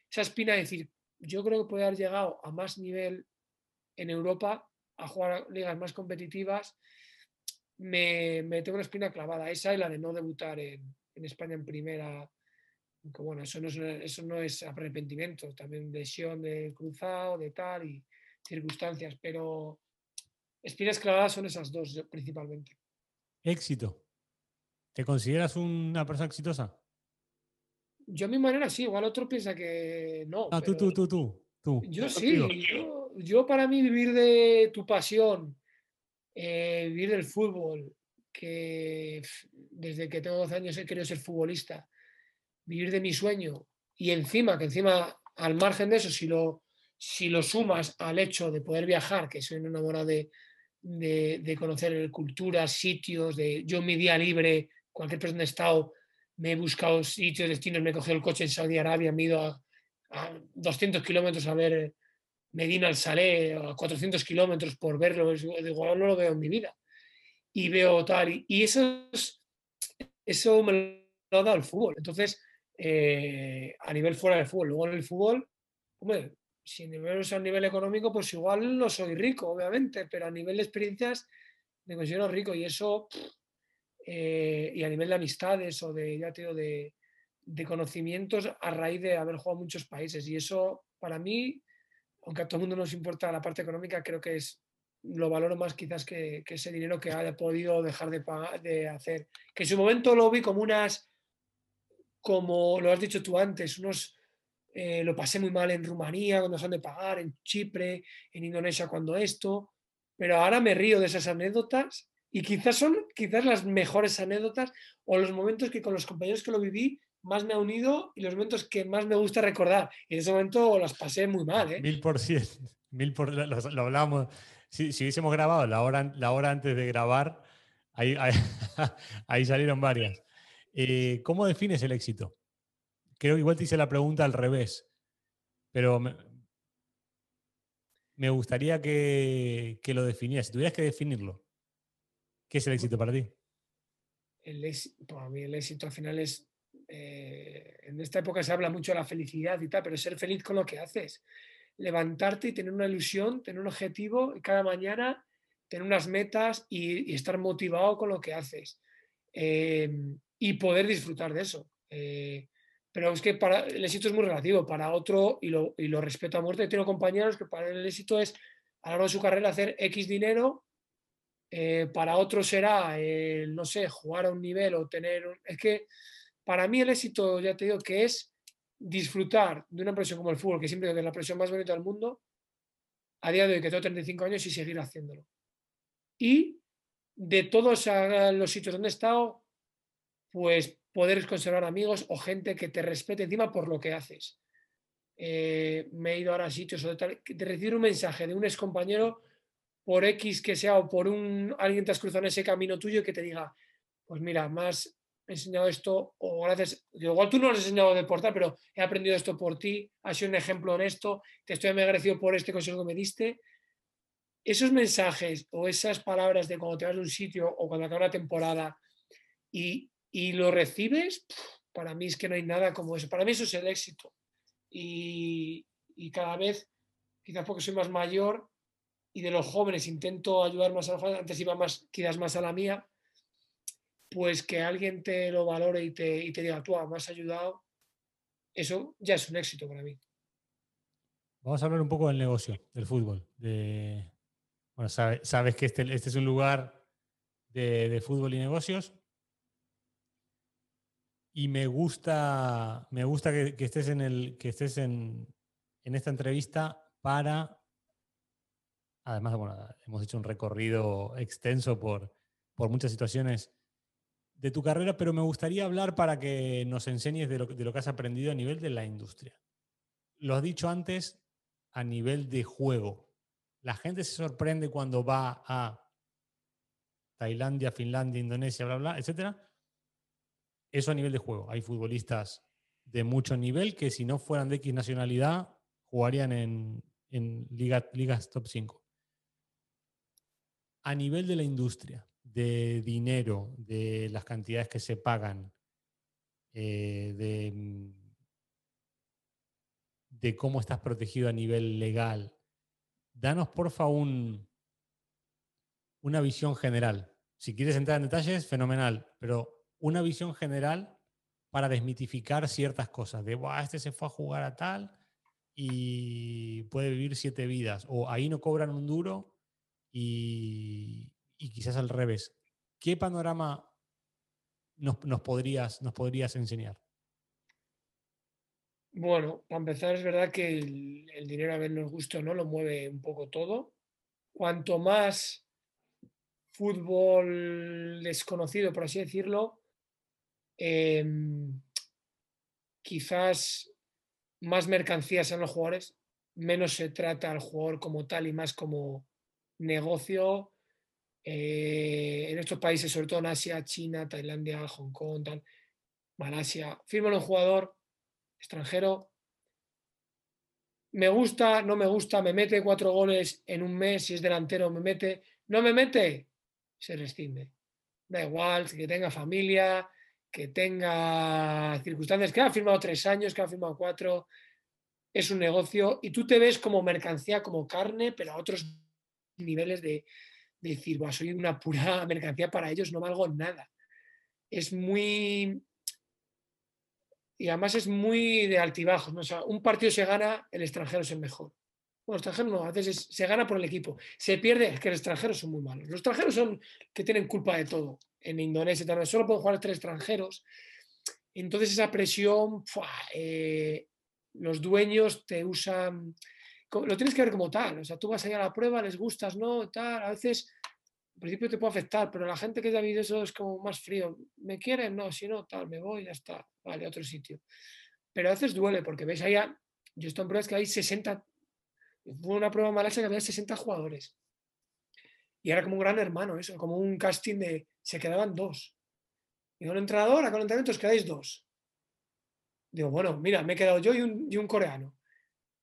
esa espina de decir, yo creo que puede haber llegado a más nivel en Europa, a jugar ligas más competitivas, me, me tengo una espina clavada. Esa y la de no debutar en, en España en primera bueno, eso no, es, eso no es arrepentimiento, también lesión de cruzado, de tal y circunstancias, pero espinas clavadas son esas dos principalmente. Éxito. ¿Te consideras una persona exitosa? Yo a mi manera sí, igual otro piensa que no. Ah, tú, tú, tú, tú, tú. Yo sí, yo, para mí vivir de tu pasión, eh, vivir del fútbol, que desde que tengo 12 años he querido ser futbolista, vivir de mi sueño y encima, que encima al margen de eso, si lo, si lo sumas al hecho de poder viajar, que soy enamorado de, de, conocer culturas, sitios, de yo mi día libre, cualquier persona de estado, me he buscado sitios, destinos, me he cogido el coche en Saudi Arabia, me he ido a, 200 kilómetros a ver Medina al Salé, a 400 kilómetros por verlo, digo, no lo veo en mi vida. Y veo tal, y, y eso, eso me lo ha dado el fútbol. Entonces, eh, a nivel fuera del fútbol. Luego en el fútbol, hombre, si es a nivel económico, pues igual no soy rico, obviamente, pero a nivel de experiencias me considero rico y eso, eh, y a nivel de amistades o de, ya te digo, de, conocimientos a raíz de haber jugado muchos países. Y eso, para mí, aunque a todo el mundo nos importa la parte económica, creo que es lo valoro más quizás que, ese dinero que haya podido dejar de, de hacer. Que en su momento lo vi como unas como lo has dicho tú antes, unos, eh, lo pasé muy mal en Rumanía cuando han de pagar, en Chipre, en Indonesia cuando esto, pero ahora me río de esas anécdotas Y quizás son quizás las mejores anécdotas o los momentos que con los compañeros que lo viví más me ha unido y los momentos que más me gusta recordar. Y en ese momento las pasé muy mal. ¿eh? Mil por cien. <laughs> Mil por, lo, lo hablábamos. Si, si, hubiésemos grabado la hora, la hora antes de grabar, ahí, <laughs> ahí, salieron varias. Eh, ¿Cómo defines el éxito? Creo que igual te hice la pregunta al revés, pero me, me gustaría que, que, lo definieras. Si tuvieras que definirlo, ¿qué es el éxito para ti? El para mí el éxito al final es eh, en esta época se habla mucho de la felicidad y tal, pero ser feliz con lo que haces. Levantarte y tener una ilusión, tener un objetivo y cada mañana tener unas metas y, estar motivado con lo que haces. Em, y poder disfrutar de eso. Eh, pero es que para, el éxito es muy relativo. Para otro, y lo, respeto a muerte, tengo compañeros que para el éxito es a lo largo de su carrera hacer X dinero. Eh, para otro será, no sé, jugar a un nivel o tener... Es que para mí el éxito, ya te digo, que es disfrutar de una presión como el fútbol, que siempre es la presión más bonita del mundo, a día de hoy que tengo 35 años y seguir haciéndolo. Y de todos los sitios donde he estado, pues poder conservar amigos o gente que te respete encima por lo que haces. Eh, me he ido ahora a sitios o de, tal, de recibir un mensaje de un ex compañero por X que sea o por un alguien te has cruzado en ese camino tuyo que te diga, pues mira, más he enseñado esto, o gracias, igual tú no has enseñado a deportar, pero he aprendido esto por ti, has sido un ejemplo en esto, te estoy agradecido por este consejo que me diste. Esos mensajes o esas palabras de cuando te vas a un sitio o cuando acaba una temporada y, y lo recibes, para mí es que no hay nada como eso. Para mí eso es el éxito. Y, y cada vez, quizás porque soy más mayor y de los jóvenes intento ayudar más a los jóvenes, antes iba más, quizás más a la mía, pues que alguien te lo valore y te, y te diga, tú me has ayudado, eso ya es un éxito para mí. Vamos a hablar un poco del negocio, del fútbol. De, bueno, sabes, que este, este, es un lugar de, fútbol y negocios. Y me gusta, me gusta que, estés, en, el, que estés en, en esta entrevista para, además, bueno, hemos hecho un recorrido extenso por, por muchas situaciones de tu carrera, pero me gustaría hablar para que nos enseñes de lo, que has aprendido a nivel de la industria. Lo has dicho antes, a nivel de juego. La gente se sorprende cuando va a Tailandia, Finlandia, Indonesia, bla, bla, etc. Eso a nivel de juego. Hay futbolistas de mucho nivel que si no fueran de X nacionalidad jugarían en, en ligas top 5. A nivel de la industria, de dinero, de las cantidades que se pagan, eh, de, mm, de, cómo estás protegido a nivel legal. Danos, porfa, un, una visión general. Si quieres entrar en detalles, fenomenal, pero una visión general para desmitificar ciertas cosas. De, este se fue a jugar a tal y puede vivir siete vidas. O ahí no cobran un duro y, y quizás al revés. ¿Qué panorama nos, podrías, nos podrías enseñar? Bueno, para empezar es verdad que el, dinero a ver nos gusta o no lo mueve un poco todo. Cuanto más fútbol desconocido, por así decirlo, em, quizás más mercancías en los jugadores, menos se trata al jugador como tal y más como negocio eh, en estos países, sobre todo en Asia, China, Tailandia, Hong Kong, Malasia, firman un jugador extranjero. Me gusta, no me gusta, me mete cuatro goles en un mes, si es delantero, me mete, no me mete, se rescinde. Da igual, que tenga familia, que tenga circunstancias, que ha firmado tres años, que ha firmado cuatro, es un negocio y tú te ves como mercancía, como carne, pero a otros niveles de, decir, soy una pura <laughs> mercancía para ellos, no valgo nada. Es muy... Y además es muy de altibajos. ¿no? sea, un partido se gana, el extranjero es el mejor. Bueno, el extranjero no, a veces se gana por el equipo. Se pierde, es que los extranjeros son muy malos. Los extranjeros son que tienen culpa de todo. En Indonesia también solo pueden jugar tres extranjeros. Entonces esa presión, eh, los dueños te usan lo tienes que ver como tal. O sea, tú vas allá a la prueba, les gustas, ¿no? Tal. A veces al principio te puede afectar, pero la gente que ya vive eso es como más frío. ¿Me quieren? No, si no, tal, me voy, ya está, vale, a otro sitio. Pero a veces duele porque ves allá, yo estoy en pruebas que hay 60, fue una prueba que había 60 jugadores. Y era como un gran hermano eso, como un casting de, se quedaban dos. Y un entrenador, a con entrenamiento os quedáis dos. Digo, bueno, mira, me he quedado yo y un, coreano.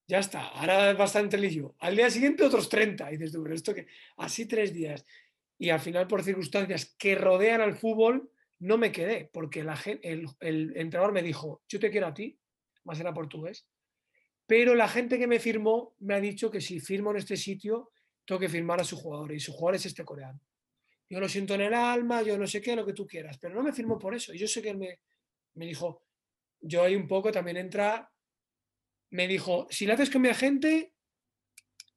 Ya está, ahora es bastante lío. Al día siguiente otros 30. Y dices tú, esto que así tres días y al final por circunstancias que rodean al fútbol no me quedé, porque el, el entrenador me dijo, yo te quiero a ti, más era portugués, pero la gente que me firmó me ha dicho que si firmo en este sitio, tengo que firmar a su jugador y su jugador es este coreano. Yo lo siento en el alma, yo no sé qué, lo que tú quieras, pero no me firmó por eso. Y yo sé que él me, me dijo, yo ahí un poco también entra, me dijo, si lo haces con mi agente,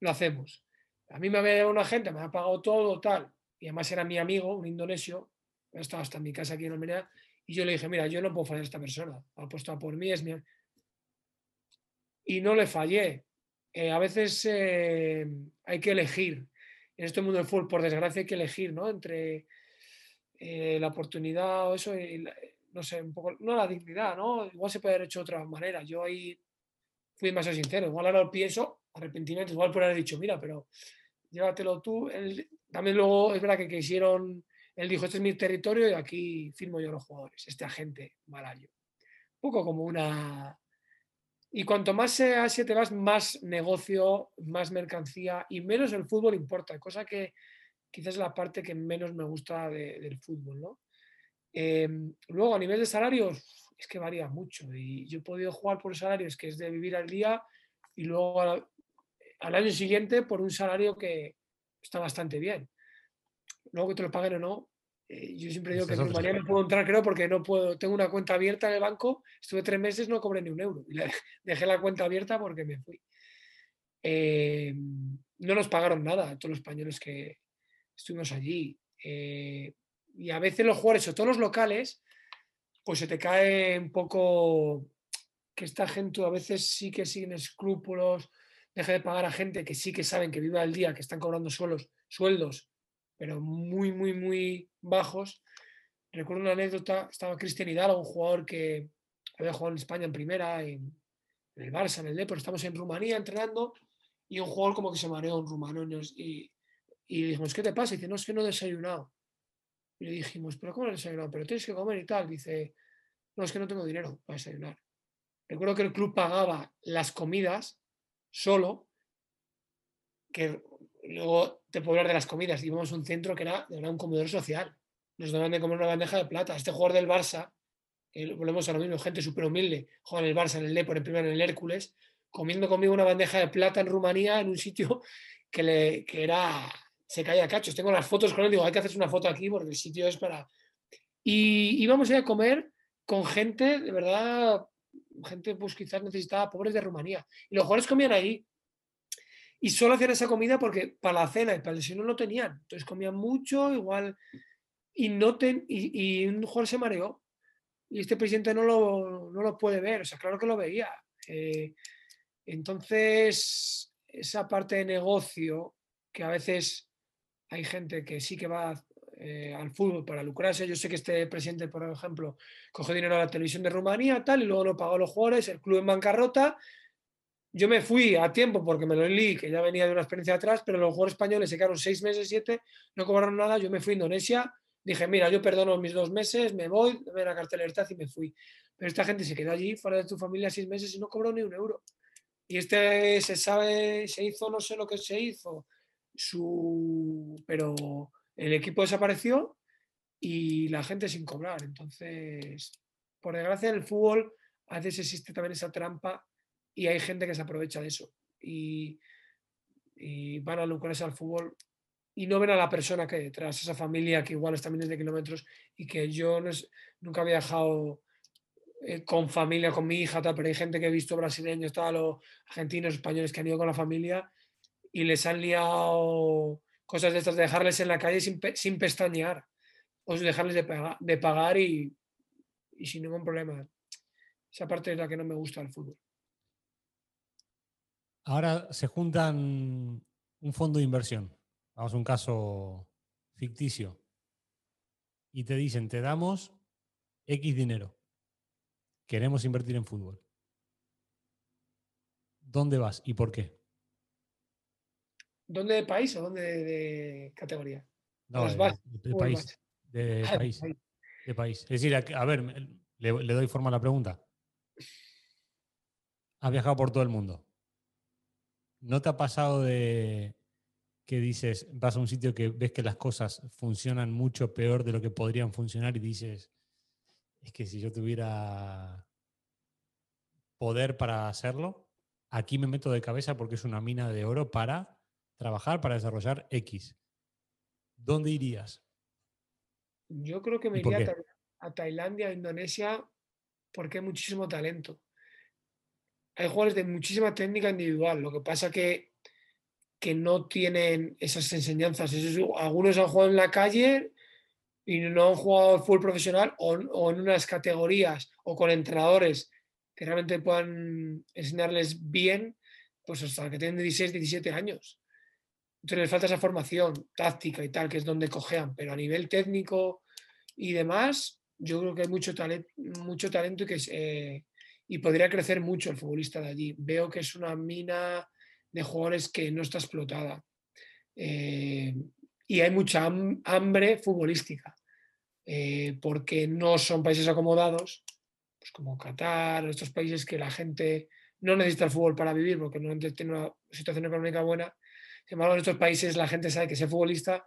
lo hacemos. A mí me había dado un agente, me ha pagado todo, tal y además era mi amigo, un indonesio, estaba hasta mi casa aquí en Almería, y yo le dije, mira, yo no puedo fallar a esta persona, ha apostado por mí, es mi... Y no le fallé. Eh, a veces eh, hay que elegir. En este mundo del fútbol, por desgracia, hay que elegir, ¿no? Entre eh, la oportunidad o eso, no sé, un poco, no la dignidad, ¿no? Igual se puede haber hecho de otra manera. Yo ahí fui más sincero. Igual ahora lo pienso, arrepentimiento, igual por haber dicho, mira, pero llévatelo tú. también luego es verdad que quisieron, él dijo, este es mi territorio y aquí firmo yo los jugadores, este agente malayo. Un poco como una... Y cuanto más Asia te vas, más negocio, más mercancía y menos el fútbol importa, cosa que quizás es la parte que menos me gusta del fútbol, ¿no? Em, luego, a nivel de salarios, es que varía mucho. Y yo he podido jugar por salarios que es de vivir al día y luego al año siguiente por un salario que está bastante bien. Luego que te lo paguen o no, eh, yo siempre digo que en Rumanía no puedo entrar, creo, porque no puedo. Tengo una cuenta abierta en el banco, estuve tres meses, no cobré ni un euro. <laughs> dejé la cuenta abierta porque me fui. Eh, no nos pagaron nada, todos los españoles que estuvimos allí. Eh, y a veces los jugadores, o todos los locales, pues se te cae un poco que esta gente a veces sí que siguen escrúpulos deje de pagar a gente que sí que saben que vive al día, que están cobrando suelos, sueldos, pero muy, muy, muy bajos. Recuerdo una anécdota, estaba Cristian Hidalgo, un jugador que había jugado en España en primera, en, el Barça, en el Depor, estamos en Rumanía entrenando y un jugador como que se mareó, un rumano, y, y dijimos, ¿qué te pasa? Dice, no, es que no he desayunado. Y le dijimos, ¿pero cómo no he desayunado? Pero tienes que comer y tal. Dice, no, es que no tengo dinero para desayunar. Recuerdo que el club pagaba las comidas solo, que luego te puedo hablar de las comidas, íbamos a un centro que era, era un comedor social, nos daban de comer una bandeja de plata. Este jugador del Barça, volvemos a lo mismo, gente súper humilde, juega en el Barça, en el Depor, en primero en el Hércules, comiendo conmigo una bandeja de plata en Rumanía, en un sitio <laughs> que, le, que era, se caía cachos. Tengo las fotos con él, digo, hay que hacerse una foto aquí porque el sitio es para... Y íbamos a ir a comer con gente, de verdad, gente pues quizás necesitaba, pobres de Rumanía. Y los jugadores comían ahí. Y solo hacían esa comida porque para la cena y para el desayuno no tenían. Entonces comían mucho, igual. Y, no ten, y, un jugador se mareó. Y este presidente no lo, no lo puede ver. O sea, claro que lo veía. Eh, entonces, esa parte de negocio que a veces hay gente que sí que va eh, al fútbol para lucrarse. Yo sé que este presidente, por ejemplo, cogió dinero a la televisión de Rumanía, tal, y luego no pagó a los jugadores, el club en bancarrota. Yo me fui a tiempo porque me lo leí, que ya venía de una experiencia atrás, pero los jugadores españoles se quedaron seis meses, siete, no cobraron nada. Yo me fui a Indonesia, dije, mira, yo perdono mis dos meses, me voy, me la libertad y me fui. Pero esta gente se quedó allí, fuera de tu familia, seis meses y no cobró ni un euro. Y este se sabe, se hizo, no sé lo que se hizo, su, pero el equipo desapareció y la gente sin cobrar. Entonces, por desgracia, en el fútbol a veces existe también esa trampa y hay gente que se aprovecha de eso. Y, van a lucrarse al fútbol y no ven a la persona que hay detrás, esa familia que igual está miles de kilómetros y que yo nunca había viajado eh, con familia, con mi hija, tal, pero hay gente que he visto brasileños, tal, o argentinos, españoles que han ido con la familia y les han liado cosas de estas, de dejarles en la calle sin, sin pestañear, o dejarles de, de pagar y, y, sin ningún problema. Esa parte es la que no me gusta del fútbol. Ahora se juntan un fondo de inversión. Vamos a un caso ficticio y te dicen, te damos X dinero, queremos invertir en fútbol. ¿Dónde vas y por qué? ¿Dónde de país o dónde de, categoría? No, de, país. De país. De país. Es decir, a, ver, le, le, doy forma a la pregunta. Has viajado por todo el mundo. ¿No te ha pasado de que dices, vas a un sitio que ves que las cosas funcionan mucho peor de lo que podrían funcionar y dices, es que si yo tuviera poder para hacerlo, aquí me meto de cabeza porque es una mina de oro para trabajar, para desarrollar X. ¿Dónde irías? Yo creo que me iría a, Tailandia, a Indonesia, porque hay muchísimo talento. Hay jugadores de muchísima técnica individual. Lo que pasa que, que no tienen esas enseñanzas. algunos han jugado en la calle y no han jugado fútbol profesional o, o en unas categorías o con entrenadores que realmente puedan enseñarles bien, pues hasta que tienen 16, 17 años. Entonces les falta esa formación táctica y tal, que es donde cojean, pero a nivel técnico y demás, yo creo que hay mucho, talento, mucho talento y, que eh, y podría crecer mucho el futbolista de allí. Veo que es una mina de jugadores que no está explotada. Eh, y hay mucha hambre futbolística, eh, porque no son países acomodados, pues como Qatar, estos países que la gente no necesita el fútbol para vivir, porque no tiene una situación económica buena, sin embargo, en estos países la gente sabe que ser futbolista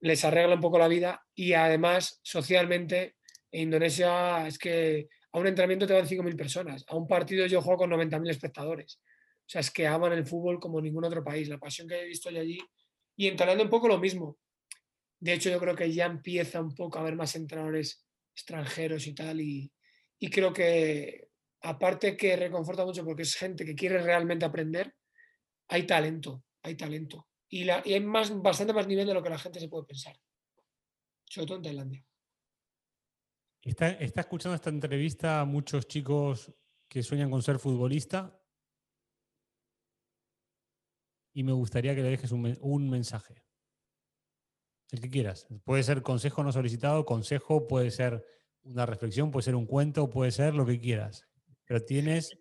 les arregla un poco la vida y además socialmente en Indonesia es que a un entrenamiento te van 5.000 personas, a un partido yo juego con 90.000 espectadores. O sea, es que aman el fútbol como ningún otro país, la pasión que he visto allí. Y en Tailandia un poco lo mismo. De hecho, yo creo que ya empieza un poco a haber más entrenadores extranjeros y tal. Y, y creo que, aparte que reconforta mucho porque es gente que quiere realmente aprender, hay talento hay talento. Y, la, hay más, bastante más nivel de lo que la gente se puede pensar. Sobre todo en Tailandia. Está, escuchando esta entrevista a muchos chicos que sueñan con ser futbolista. Y me gustaría que le dejes un, un mensaje. El que quieras. Puede ser consejo no solicitado, consejo, puede ser una reflexión, puede ser un cuento, puede ser lo que quieras. Pero tienes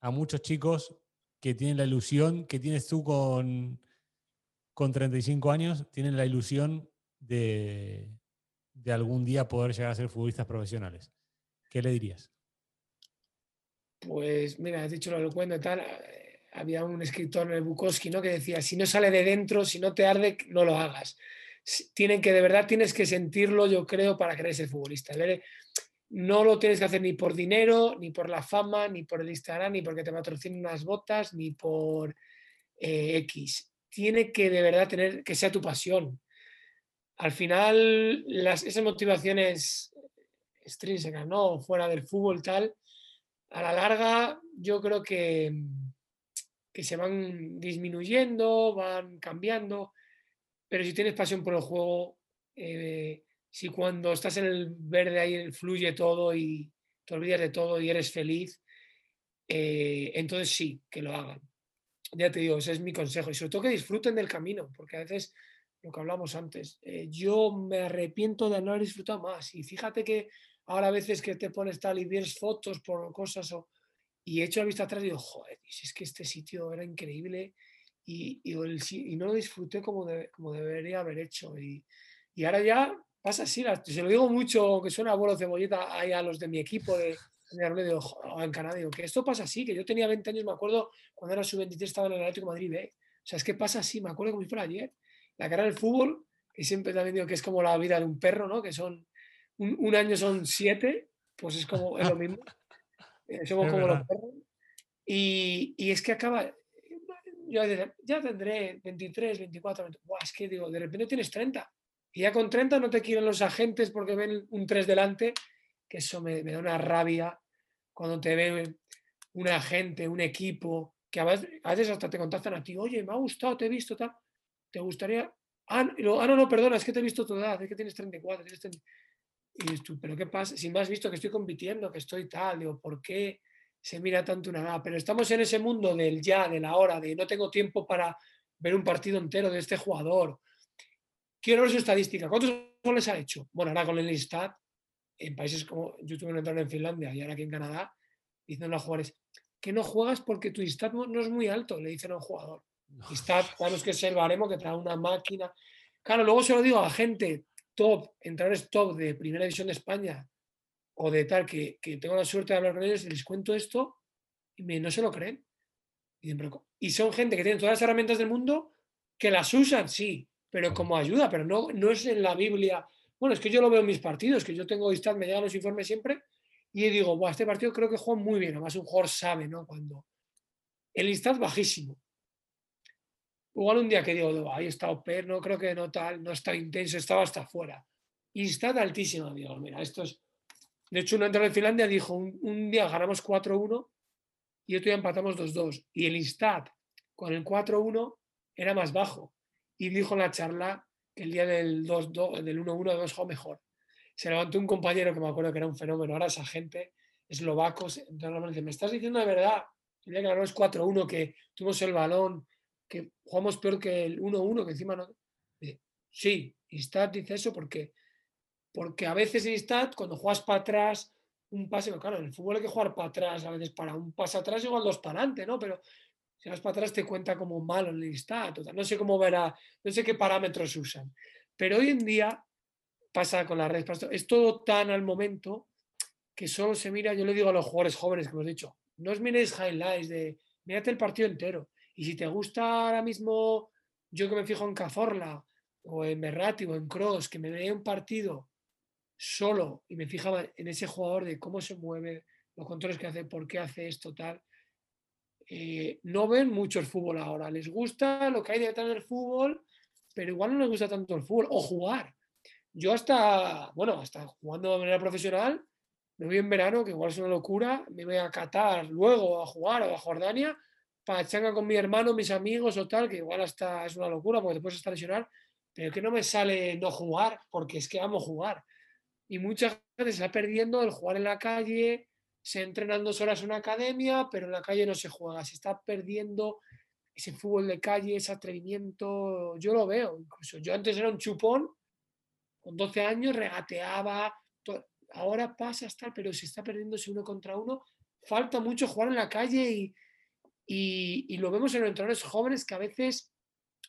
a muchos chicos que tienen la ilusión que tienes tú con, con 35 años, tienen la ilusión de, de algún día poder llegar a ser futbolistas profesionales. ¿Qué le dirías? Pues mira, has dicho lo y tal. Eh, había un escritor en el Bukowski ¿no? que decía, si no sale de dentro, si no te arde, no lo hagas. Tienen que, de verdad, tienes que sentirlo, yo creo, para querer ser futbolista no lo tienes que hacer ni por dinero, ni por la fama, ni por el Instagram, ni porque te patrocinen unas botas, ni por eh, X. Tiene que de verdad tener que sea tu pasión. Al final, las, esas motivaciones extrínsecas, ¿no? Fuera del fútbol, tal, a la larga yo creo que, que se van disminuyendo, van cambiando, pero si tienes pasión por el juego, eh, si cuando estás en el verde ahí fluye todo y te olvidas de todo y eres feliz, eh, entonces sí, que lo hagan. Ya te digo, ese es mi consejo. Y sobre todo que disfruten del camino, porque a veces, lo que hablamos antes, eh, yo me arrepiento de no haber disfrutado más. Y fíjate que ahora a veces que te pones tal y ves fotos por cosas o, y he hecho la vista atrás y digo, joder, si es que este sitio era increíble y, y, no lo disfruté como, como debería haber hecho. Y, y ahora ya pasa así, se lo digo mucho, que suena abuelo cebolleta ahí a los de mi equipo de, de en Canadá, digo, que esto pasa así, que yo tenía 20 años, me acuerdo cuando era sub-23 estaba en el Atlético de Madrid O sea, es que pasa así, me acuerdo como si fuera ayer. La cara del fútbol, que siempre también digo que es como la vida de un perro, ¿no? Que son, un, año son siete, pues es como, es lo mismo. <laughs> Eh, somos como los perros. Y, y, es que acaba, yo ya tendré 23, 24, es que digo, de repente tienes 30 y ya con 30 no te quieren los agentes porque ven un 3 delante, que eso me, da una rabia cuando te ven un agente, un equipo, que a veces, hasta te contactan a ti, oye, me ha gustado, te he visto, tal, te gustaría... Ah, no, ah, no, perdona, es que te he visto tu edad, es que tienes 34, Y dices tú, pero ¿qué pasa? Si me has visto que estoy compitiendo, que estoy tal, digo, ¿por qué se mira tanto una edad? Pero estamos en ese mundo del ya, de la hora, de no tengo tiempo para ver un partido entero de este jugador, quiero ver su estadística. ¿Cuántos goles ha hecho? Bueno, ahora con el Instat, en países como yo tuve un en Finlandia y ahora aquí en Canadá, dicen a los jugadores que no juegas porque tu Instat no, es muy alto, le dicen a un jugador. Instat, claro, es que es el baremo que trae una máquina. Claro, luego se lo digo a gente top, entrenadores top de Primera División de España o de tal, que, tengo la suerte de hablar con ellos y les cuento esto y no se lo creen. Y, son gente que tiene todas las herramientas del mundo que las usan, sí, pero como ayuda, pero no, no es en la Biblia. Bueno, es que yo lo veo en mis partidos, que yo tengo Instat, me llegan los informes siempre y digo, Buah, este partido creo que juega muy bien, además un jugador sabe, ¿no? Cuando el Instat bajísimo. Igual un día que digo, ahí está Oper, no creo que no tal, no está intenso, estaba hasta afuera. Instat altísimo, digo, mira, esto es... De hecho, un entrenador de Finlandia dijo, un, día ganamos 4-1 y otro día empatamos 2-2. Y el Instat con el 4-1 era más bajo. Y dijo en la charla que el día del 2-2, del 1-1 2 jugó mejor. Se levantó un compañero que me acuerdo que era un fenómeno, ahora esa gente, eslovacos, entonces me dice, ¿me estás diciendo de verdad? El día que ganamos 4-1, que tuvimos el balón, que jugamos peor que el 1-1, que encima no. Sí, Instat dice eso porque, porque a veces Instat, cuando juegas para atrás, un pase, claro, en el fútbol hay que jugar para atrás, a veces para un pase atrás, igual dos para adelante, ¿no? Pero si vas para atrás te cuenta como malo el Instat, no sé cómo verá, no sé qué parámetros usan. Pero hoy en día pasa con las redes, es todo tan al momento que solo se mira, yo le digo a los jugadores jóvenes que hemos dicho, no os miréis highlights de, mírate el partido entero. Y si te gusta ahora mismo, yo que me fijo en Cazorla o en Berrati o en Cross, que me vea un partido solo y me fijaba en ese jugador de cómo se mueve, los controles que hace, por qué hace esto, tal. Eh, no ven mucho el fútbol ahora. Les gusta lo que hay detrás del fútbol, pero igual no les gusta tanto el fútbol o jugar. Yo hasta, bueno, hasta jugando de manera profesional, me voy en verano, que igual es una locura, me voy a Qatar luego a jugar o a Jordania pachanga con mi hermano, mis amigos o tal, que igual hasta es una locura porque puedes estar lesionar, pero que no me sale no jugar porque es que amo jugar. Y muchas veces se está perdiendo el jugar en la calle, se entrenan dos horas en una academia, pero en la calle no se juega, se está perdiendo ese fútbol de calle, ese atrevimiento, yo lo veo incluso. Yo antes era un chupón, con 12 años regateaba, ahora pasa tal, pero se está perdiendo ese uno contra uno. Falta mucho jugar en la calle y, y, lo vemos en los entrenadores jóvenes que a veces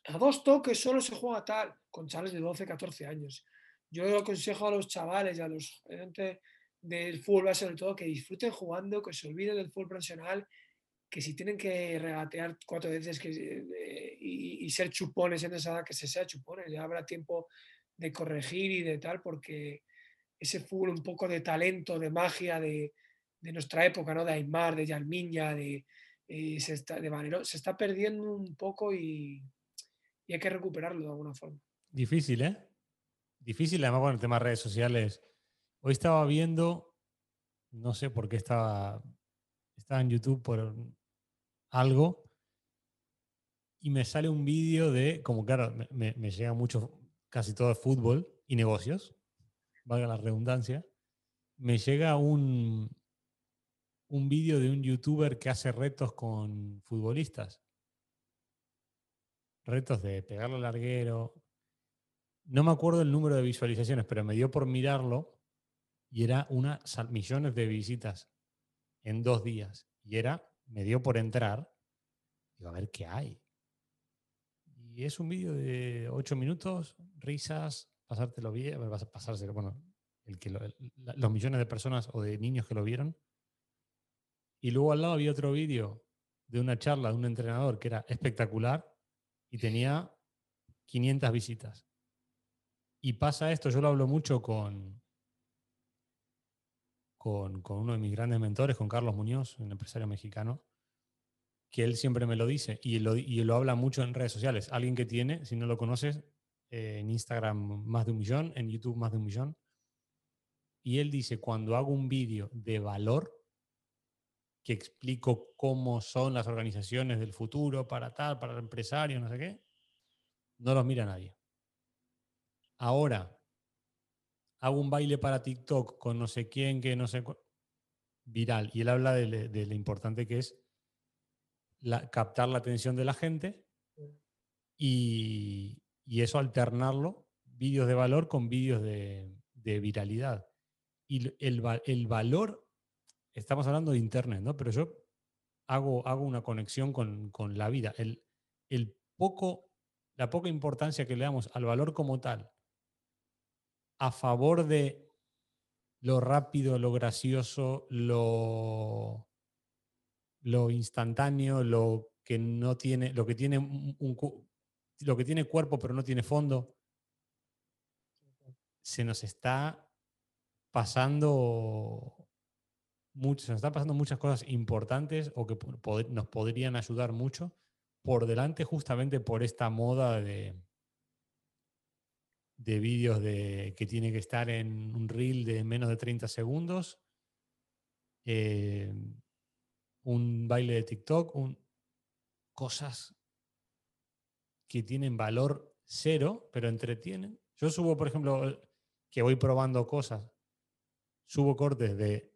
a dos toques solo se juega tal, con chavales de 12, 14 años. Yo aconsejo a los chavales a los gente del fútbol sobre todo que disfruten jugando, que se olviden del fútbol profesional, que si tienen que regatear cuatro veces que, eh, y, ser chupones en esa edad, que se sea chupones, ya habrá tiempo de corregir y de tal, porque ese fútbol un poco de talento, de magia de, nuestra época, ¿no? de Aymar, de Yalmiña, de, y se está, de se está perdiendo un poco y, hay que recuperarlo de alguna forma. Difícil, ¿eh? Difícil, además, con el tema de redes sociales. Hoy estaba viendo, no sé por qué estaba, estaba en YouTube por algo, y me sale un vídeo de, como claro, me, me llega mucho, casi todo de fútbol y negocios, valga la redundancia, me llega un, un vídeo de un youtuber que hace retos con futbolistas. Retos de pegarle al larguero. No me acuerdo el número de visualizaciones, pero me dio por mirarlo y era una millones de visitas en dos días. Y era, me dio por entrar. Digo, a ver qué hay. Y es un vídeo de ocho minutos, risas, pasártelo bien, pasárselo, bueno, el que los millones de personas o de niños que lo vieron y luego al lado había otro vídeo de una charla de un entrenador que era espectacular y tenía 500 visitas. Y pasa esto, yo lo hablo mucho con, con, uno de mis grandes mentores, con Carlos Muñoz, un empresario mexicano, que él siempre me lo dice y lo, y lo habla mucho en redes sociales. Alguien que tiene, si no lo conoces, eh, en Instagram más de un millón, en YouTube más de un millón. Y él dice, cuando hago un vídeo de valor, que explico cómo son las organizaciones del futuro para tal, para el empresario, no sé qué, no los mira nadie. Ahora, hago un baile para TikTok con no sé quién, que no sé, viral, y él habla de, lo importante que es captar la atención de la gente y, y, eso alternarlo vídeos de valor con vídeos de, viralidad. Y el, el, valor, estamos hablando de Internet, ¿no? Pero yo hago, hago una conexión con, con la vida. El, el poco, la poca importancia que le damos al valor como tal a favor de lo rápido, lo gracioso, lo, lo instantáneo, lo que no tiene, lo que tiene un, lo que tiene cuerpo pero no tiene fondo, se nos está pasando se nos están pasando muchas cosas importantes o que nos podrían ayudar mucho por delante justamente por esta moda de, de vídeos de, que tiene que estar en un reel de menos de 30 segundos, eh, un baile de TikTok, un, cosas que tienen valor cero, pero entretienen. Yo subo, por ejemplo, que voy probando cosas, subo cortes de,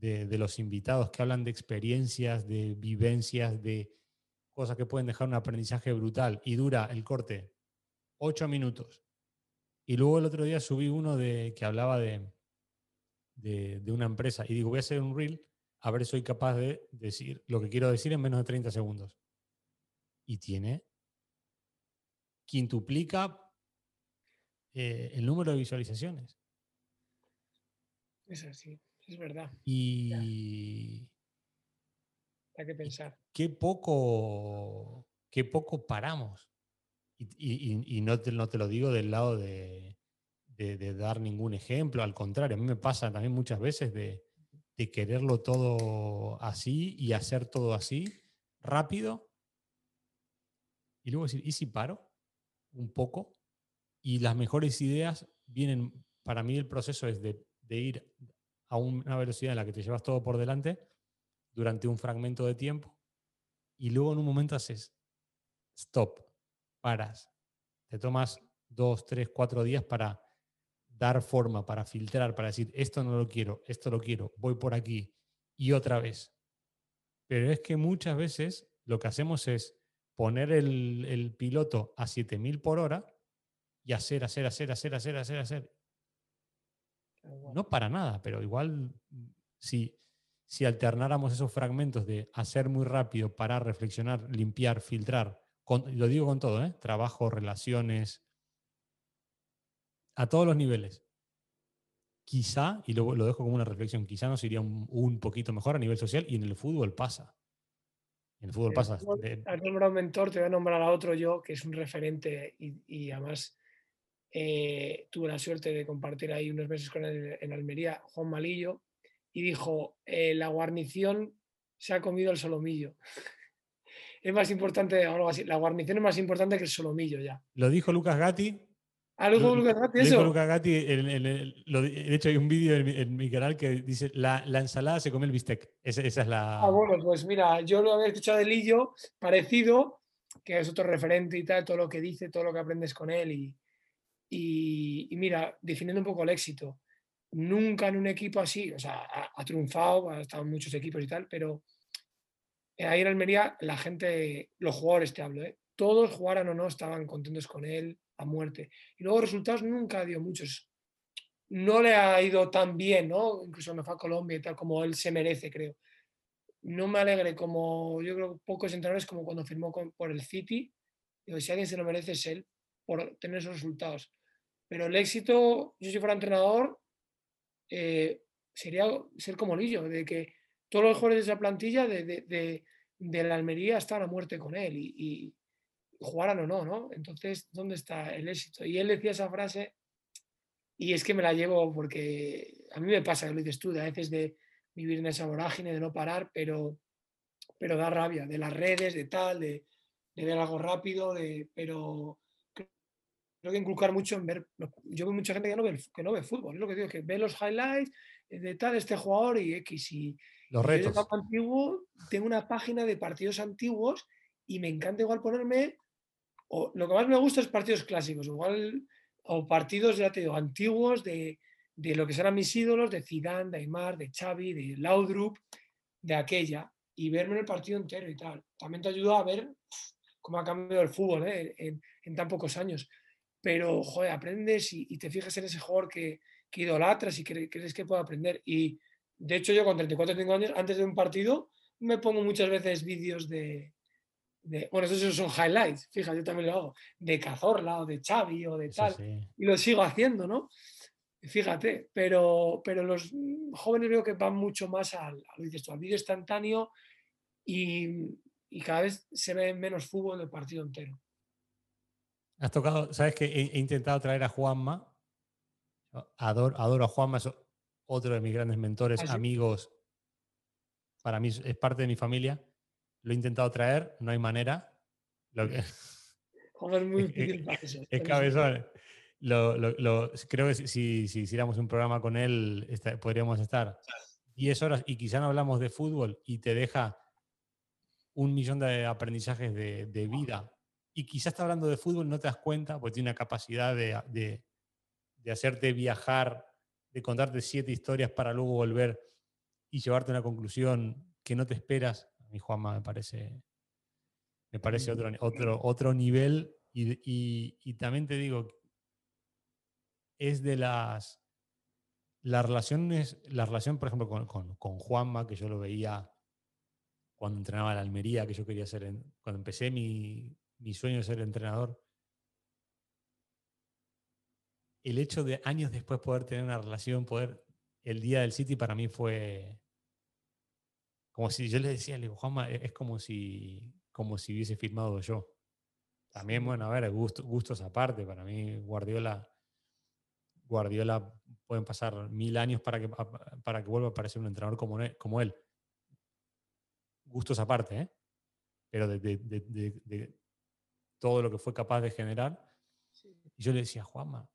de los invitados que hablan de experiencias, de vivencias, de cosas que pueden dejar un aprendizaje brutal y dura el corte ocho minutos. Y luego el otro día subí uno de, que hablaba de, de, una empresa y digo, voy a hacer un reel a ver si soy capaz de decir lo que quiero decir en menos de 30 segundos. Y tiene, quintuplica eh, el número de visualizaciones. Es así, es verdad. Y, hay que pensar. Qué poco, qué poco paramos. Y, no, te, no, te, lo digo del lado de, dar ningún ejemplo, al contrario, a mí me pasa también muchas veces de, quererlo todo así y hacer todo así, rápido, y luego decir, ¿y si paro un poco? Y las mejores ideas vienen, para mí el proceso es de, de ir a una velocidad en la que te llevas todo por delante durante un fragmento de tiempo y luego en un momento haces stop, paras, te tomas dos, tres, cuatro días para dar forma, para filtrar, para decir, esto no lo quiero, esto lo quiero, voy por aquí y otra vez. Pero es que muchas veces lo que hacemos es poner el, piloto a 7000 por hora y hacer, hacer, hacer, hacer, hacer, hacer, hacer. No para nada, pero igual si si alternáramos esos fragmentos de hacer muy rápido, parar, reflexionar, limpiar, filtrar, lo digo con todo, ¿eh? trabajo, relaciones, a todos los niveles. Quizá, y lo, lo dejo como una reflexión, quizá nos iría un, poquito mejor a nivel social y en el fútbol pasa. En el fútbol pasa. Has nombrado un mentor, te voy a nombrar a otro yo, que es un referente y, además eh, tuve la suerte de compartir ahí unos meses con él en Almería, Juan Malillo, y dijo, eh, la guarnición se ha comido el solomillo. <laughs> es más importante, algo así, la guarnición es más importante que el solomillo ya. Lo dijo Lucas Gatti. Ah, lo dijo Lucas Gatti, eso. Dijo Lucas Gatti, de hecho hay un vídeo en, mi canal que dice, la, ensalada se come el bistec. Esa, es la... Ah, bueno, pues mira, yo lo había escuchado de Lillo, parecido, que es otro referente y tal, todo lo que dice, todo lo que aprendes con él y, y mira, definiendo un poco el éxito nunca en un equipo así, o sea, ha, triunfado, ha estado en muchos equipos y tal, pero ahí en Almería la gente, los jugadores te hablo, ¿eh? todos jugaran o no estaban contentos con él a muerte. Y luego resultados nunca dio muchos. No le ha ido tan bien, ¿no? Incluso me fue a Colombia y tal, como él se merece, creo. No me alegre como, yo creo, pocos entrenadores como cuando firmó por el City. Digo, si alguien se lo merece es él, por tener esos resultados. Pero el éxito, yo si fuera entrenador, eh, sería ser como Lillo, de que todos los jugadores de esa plantilla de, la Almería están a muerte con él y, jugaran o no, ¿no? Entonces, ¿dónde está el éxito? Y él decía esa frase y es que me la llevo porque a mí me pasa, lo dices tú, de a veces de vivir en esa vorágine, de no parar, pero, pero da rabia, de las redes, de tal, de, ver algo rápido, de, pero creo que inculcar mucho en ver. Yo veo mucha gente que no ve, que no ve fútbol, es lo que digo, que ve los highlights de tal, este jugador y X. Y, los retos. Yo antiguo, tengo una página de partidos antiguos y me encanta igual ponerme. O, lo que más me gusta es partidos clásicos, igual, o partidos, ya te digo, antiguos de, de lo que serán mis ídolos, de Zidane, de Aymar, de Xavi, de Laudrup, de aquella, y verme en el partido entero y tal. También te ayuda a ver cómo ha cambiado el fútbol ¿eh? en, en, tan pocos años pero, joder, aprendes y, te fijas en ese jugador que, que idolatras y crees que puede aprender. Y de hecho, yo con 34 5 años, antes de un partido, me pongo muchas veces vídeos de, bueno, esos son highlights, fíjate, yo también lo hago, de Cazorla o de Xavi o de tal, y lo sigo haciendo, ¿no? Fíjate, pero, pero los jóvenes veo que van mucho más al, al vídeo instantáneo y, cada vez se ve menos fútbol del partido entero. Has tocado, sabes que he, intentado traer a Juanma, adoro, adoro a Juanma, es otro de mis grandes mentores, ¿Ah, amigos, para mí es parte de mi familia. Lo he intentado traer, no hay manera. Lo que... <laughs> Joder, muy difícil Es cabezón. creo que si, si, hiciéramos un programa con él, podríamos estar 10 horas y quizá no hablamos de fútbol y te deja un millón de aprendizajes de, vida. Y quizás está hablando de fútbol, no te das cuenta, porque tiene una capacidad de, de, hacerte viajar, de contarte siete historias para luego volver y llevarte a una conclusión que no te esperas mi Juanma me parece, me parece otro, otro, otro nivel. Y, también te digo, es de las, las relaciones, la relación, por ejemplo, con, Juanma, que yo lo veía cuando entrenaba en Almería, que yo quería ser, cuando empecé mi, mi sueño de ser entrenador, el hecho de años después poder tener una relación, poder, el día del City para mí fue, como si yo le decía, le digo, Juanma, e-, es como si, como si hubiese firmado yo. También, bueno, a ver, gustos aparte. Para mí, Guardiola, Guardiola pueden pasar mil años para que, para que vuelva a aparecer un entrenador como, como él. Gustos aparte, ¿eh? Pero de, todo lo que fue capaz de generar. Y yo le decía, Juanma,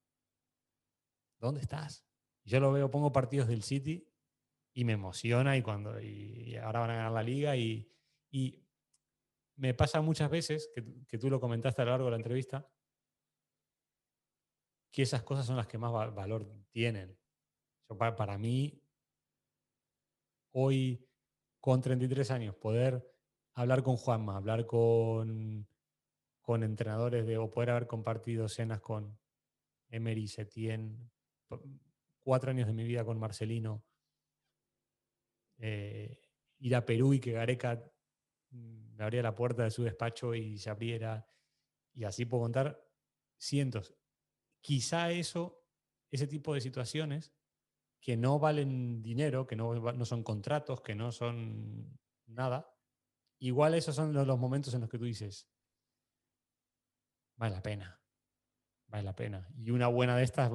¿dónde estás? Y yo lo veo, pongo partidos del City y me emociona y cuando y ahora van a ganar la liga y, y me pasa muchas veces, que, que, tú lo comentaste a lo largo de la entrevista, que esas cosas son las que más valor tienen. para, para, mí, hoy con 33 años, poder hablar con Juanma, hablar con, con entrenadores de, o poder haber compartido cenas con Emery, Setien, cuatro años de mi vida con Marcelino, eh, ir a Perú y que Gareca mm, me abría la puerta de su despacho y se abriera. Y así puedo contar cientos. Quizá eso, ese tipo de situaciones que no valen dinero, que no, no son contratos, que no son nada, igual esos son los, momentos en los que tú dices, vale la pena, vale la pena. Y una buena de estas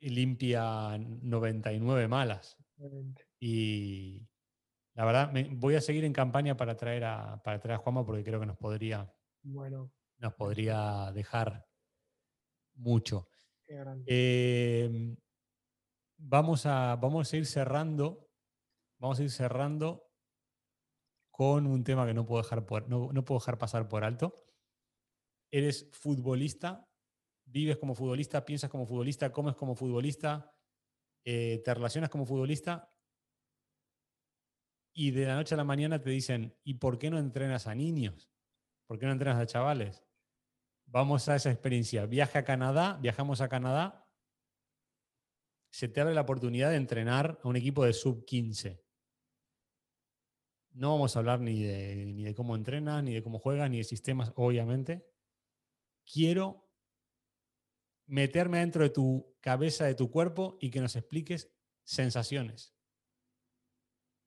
limpia 99 malas. Y la verdad, voy a seguir en campaña para traer a, para traer a Juanma porque creo que nos podría, bueno, nos podría dejar mucho. Em, vamos, a, vamos a ir cerrando. Vamos a ir cerrando con un tema que no puedo dejar, por, no, puedo dejar pasar por alto. Eres futbolista, vives como futbolista, piensas como futbolista, comes como futbolista, eh, te relacionas como futbolista y de la noche a la mañana te dicen, ¿y por qué no entrenas a niños? ¿Por qué no entrenas a chavales? Vamos a esa experiencia. Viaje a Canadá, viajamos a Canadá, se te abre la oportunidad de entrenar a un equipo de sub 15. No vamos a hablar ni de, ni de cómo entrenas, ni de cómo juegas, ni de sistemas, obviamente. Quiero meterme dentro de tu cabeza, de tu cuerpo y que nos expliques sensaciones.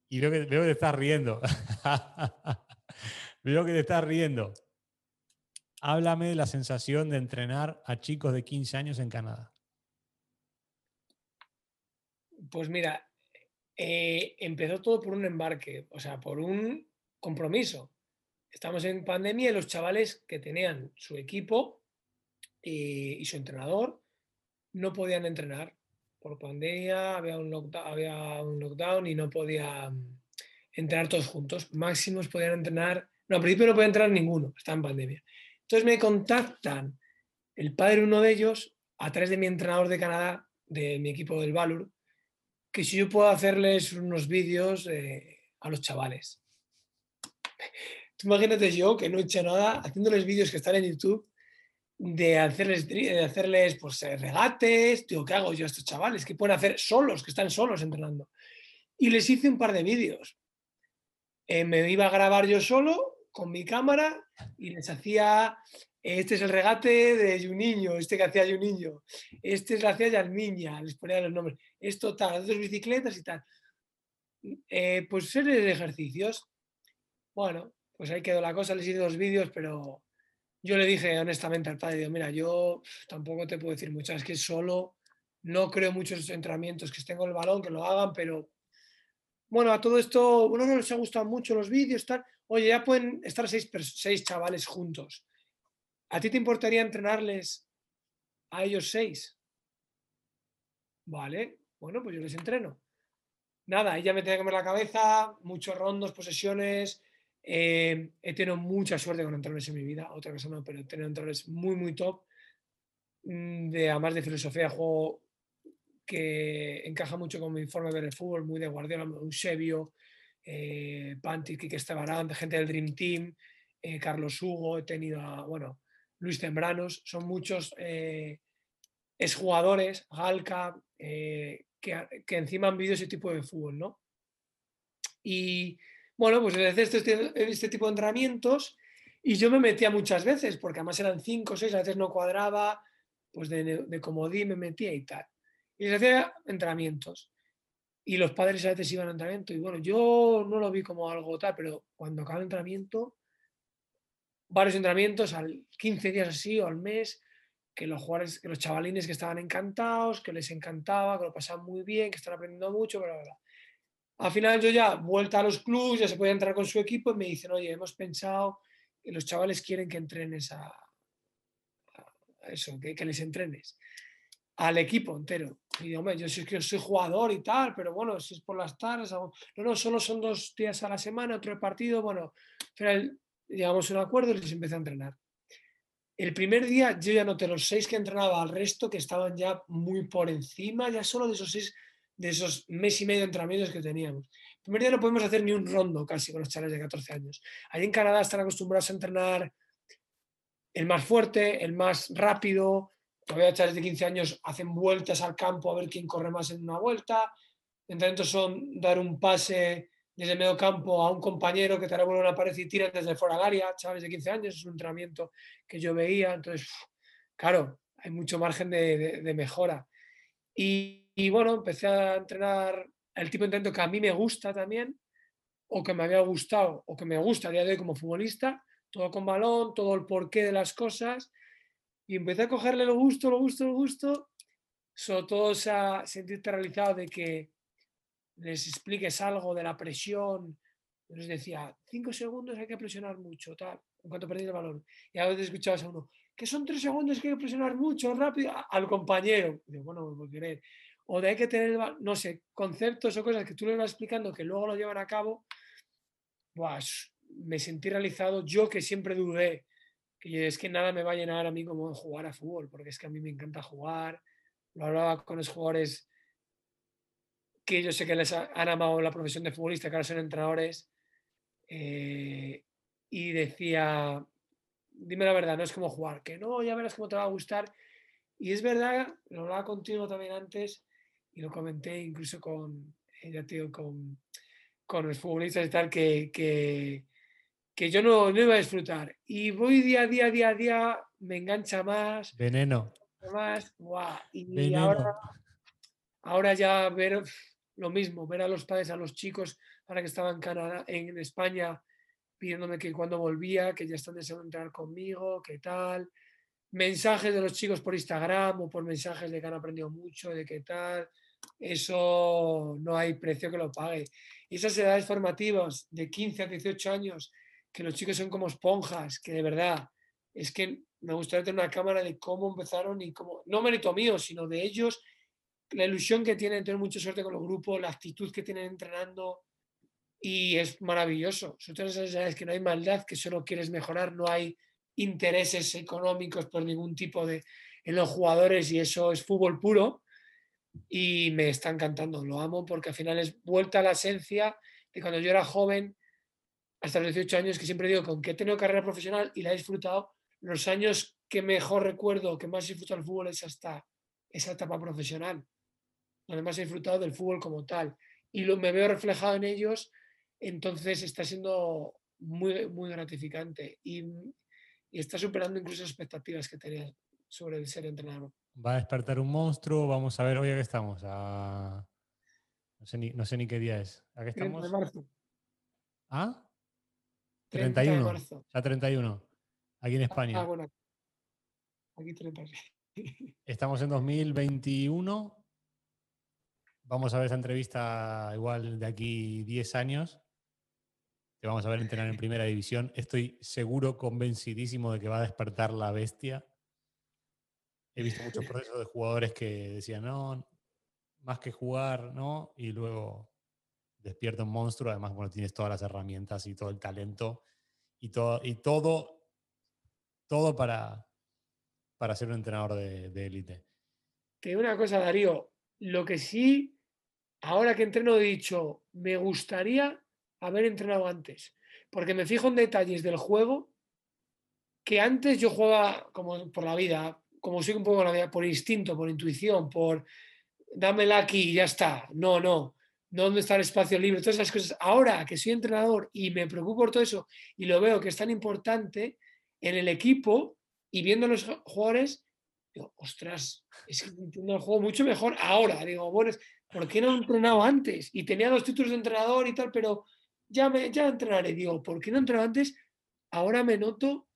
Y veo que, te estás riendo. <laughs> veo que te estás riendo. Háblame de la sensación de entrenar a chicos de 15 años en Canadá. Pues mira, eh, empezó todo por un embarque, o sea, por un compromiso. Estamos en pandemia y los chavales que tenían su equipo eh, y su entrenador no podían entrenar por pandemia, había un, lockdown, y no podía mm, entrenar todos juntos. Máximos podían entrenar, no, al principio no podía entrenar ninguno, está en pandemia. Entonces me contactan el padre uno de ellos a través de mi entrenador de Canadá, de mi equipo del Valur, que si yo puedo hacerles unos vídeos eh, a los chavales. Imagínate yo que no he hecho nada haciéndoles vídeos que están en YouTube de hacerles, de hacerles pues, eh, regates, ¿qué hago yo a estos chavales? que pueden hacer solos, que están solos entrenando? Y les hice un par de vídeos. Eh, me iba a grabar yo solo con mi cámara y les hacía, este es el regate de un niño, este que hacía un niño, este es la hacía niña, les ponía los nombres, esto tal, dos bicicletas y tal. Eh, pues series ejercicios. Bueno, pues ahí quedó la cosa, les hice dos vídeos, pero yo le dije honestamente al padre, digo, mira, yo tampoco te puedo decir mucho, es que solo no creo muchos entrenamientos que con el balón, que lo hagan, pero bueno, a todo esto, uno no les ha gustado mucho los vídeos, tal. Oye, ya pueden estar seis, seis chavales juntos. ¿A ti te importaría entrenarles a ellos seis? Vale, bueno, pues yo les entreno. Nada, ella me tiene que comer la cabeza, muchos rondos, posesiones, eh, he tenido mucha suerte con entrenadores en mi vida, otra cosa no, pero he tenido entrenadores muy, muy top, mm, de, además de filosofía juego que encaja mucho con mi forma de ver el fútbol, muy de Guardiola, Eusebio, eh, Panti, Quique Estebarán, gente del Dream Team, eh, Carlos Hugo, he tenido a, bueno, Luis Tembranos, son muchos eh, exjugadores, Galca, que, que, encima han vivido ese tipo de fútbol, ¿no? Y bueno, pues desde este, este, tipo de entrenamientos y yo me metía muchas veces, porque además eran cinco o seis, a veces no cuadraba, pues de, de comodín me metía y tal. Y les hacía entrenamientos. Y los padres a veces iban a entrenamiento. Y bueno, yo no lo vi como algo tal, pero cuando acaba el entrenamiento, varios entrenamientos al 15 días así o al mes, que los jugadores, que los chavalines que estaban encantados, que les encantaba, que lo pasaban muy bien, que están aprendiendo mucho, bla, bla, bla. Al final yo ya, vuelta a los clubes, ya se podía entrar con su equipo y me dicen, oye, hemos pensado que los chavales quieren que entrenes a, eso, que, les entrenes al equipo entero. Y digo, yo sí que soy jugador y tal, pero bueno, si es por las tardes, no, no, solo son dos días a la semana, otro partido, bueno, al final llegamos a un acuerdo y les empecé a entrenar. El primer día yo ya noté los seis que entrenaba al resto que estaban ya muy por encima, ya solo de esos seis de esos mes y medio de entrenamientos que teníamos. El primer día no podemos hacer ni un rondo casi con los chavales de 14 años. Allí en Canadá están acostumbrados a entrenar el más fuerte, el más rápido. Todavía chavales de 15 años hacen vueltas al campo a ver quién corre más en una vuelta. Entrenamientos son dar un pase desde medio campo a un compañero que te revuelve una pared y tira desde fuera del área, chavales de 15 años, es un entrenamiento que yo veía. Entonces, claro, hay mucho margen de, de mejora. Y, y bueno, empecé a entrenar el tipo de entrenamiento que a mí me gusta también, o que me había gustado, o que me gusta a día de hoy como futbolista, todo con balón, todo el porqué de las cosas, y empecé a cogerle lo gusto, lo gusto, lo gusto, sobre todo a sentirte realizado de que les expliques algo de la presión, les decía, cinco segundos hay que presionar mucho, tal, en cuanto perdí el balón. Y a veces escuchabas a uno, que son tres segundos que hay que presionar mucho, rápido, al compañero. Y bueno, por querer o de hay que tener, no sé, conceptos o cosas que tú le vas explicando que luego lo llevan a cabo, pues, me sentí realizado. Yo que siempre dudé, que es que nada me va a llenar a mí como jugar a fútbol, porque es que a mí me encanta jugar. Lo hablaba con los jugadores que yo sé que les han amado la profesión de futbolista, que ahora son entrenadores, eh, y decía, dime la verdad, no es como jugar, que no, ya verás cómo te va a gustar. Y es verdad, lo hablaba contigo también antes, y lo comenté incluso con, eh, con, con los futbolistas y tal, que, que, que yo no, no, iba a disfrutar. Y voy día a día, día a día, me engancha más. Veneno. Más, Y ahora, ahora ya ver lo mismo, ver a los padres, a los chicos, ahora que estaban en Canadá, en España, pidiéndome que cuando volvía, que ya están deseando entrar conmigo, qué tal. Mensajes de los chicos por Instagram o por mensajes de que han aprendido mucho, de qué tal eso no hay precio que lo pague. Esas edades formativas de 15 a 18 años, que los chicos son como esponjas, que de verdad es que me gustaría tener una cámara de cómo empezaron y cómo, no mérito mío, sino de ellos, la ilusión que tienen, tener mucha suerte con los grupos, la actitud que tienen entrenando. Y es maravilloso. Todas esas edades que no hay maldad, que solo quieres mejorar, no hay intereses económicos por ningún tipo de en los jugadores y eso es fútbol puro y me está encantando, lo amo porque al final es vuelta a la esencia de cuando yo era joven, hasta los 18 años, que siempre digo, con que he tenido carrera profesional y la he disfrutado, los años que mejor recuerdo, que más he disfrutado del fútbol es hasta esa etapa profesional, donde más he disfrutado del fútbol como tal. Y lo, me veo reflejado en ellos, entonces está siendo muy, muy gratificante y, y está superando incluso las expectativas que tenía sobre el ser entrenador. Va a despertar un monstruo, vamos a ver, hoy que estamos, a... no, sé ni, no sé ni qué día es. ¿A qué estamos? de marzo. ¿Ah? 30 de 31. marzo. Ya 31. Aquí en España. Ah, bueno. Aquí 30. <laughs> Estamos en 2021. Vamos a ver esa entrevista igual de aquí 10 años. Te vamos a ver entrenar en primera división. Estoy seguro, convencidísimo de que va a despertar la bestia. He visto muchos <laughs> procesos de jugadores que decían, no, más que jugar, ¿no? Y luego despierta un monstruo. Además, bueno, tienes todas las herramientas y todo el talento y todo, y todo, todo para, para ser un entrenador de de élite. Te digo una cosa, Darío. Lo que sí, ahora que entreno he dicho, me gustaría haber entrenado antes. Porque me fijo en detalles del juego que antes yo jugaba como por la vida, como soy un poco por instinto, por intuición, por dámela aquí y ya está. No, no. Dónde está el espacio libre, todas esas cosas. Ahora que soy entrenador y me preocupo por todo eso y lo veo que es tan importante en el equipo y viendo los jugadores, digo, ostras, es que entiendo el juego mucho mejor ahora. Digo, bueno, ¿por qué no he entrenado antes? Y tenía los títulos de entrenador y tal, pero ya, me, ya entrenaré. Digo, ¿por qué no he entrenado antes? Ahora me noto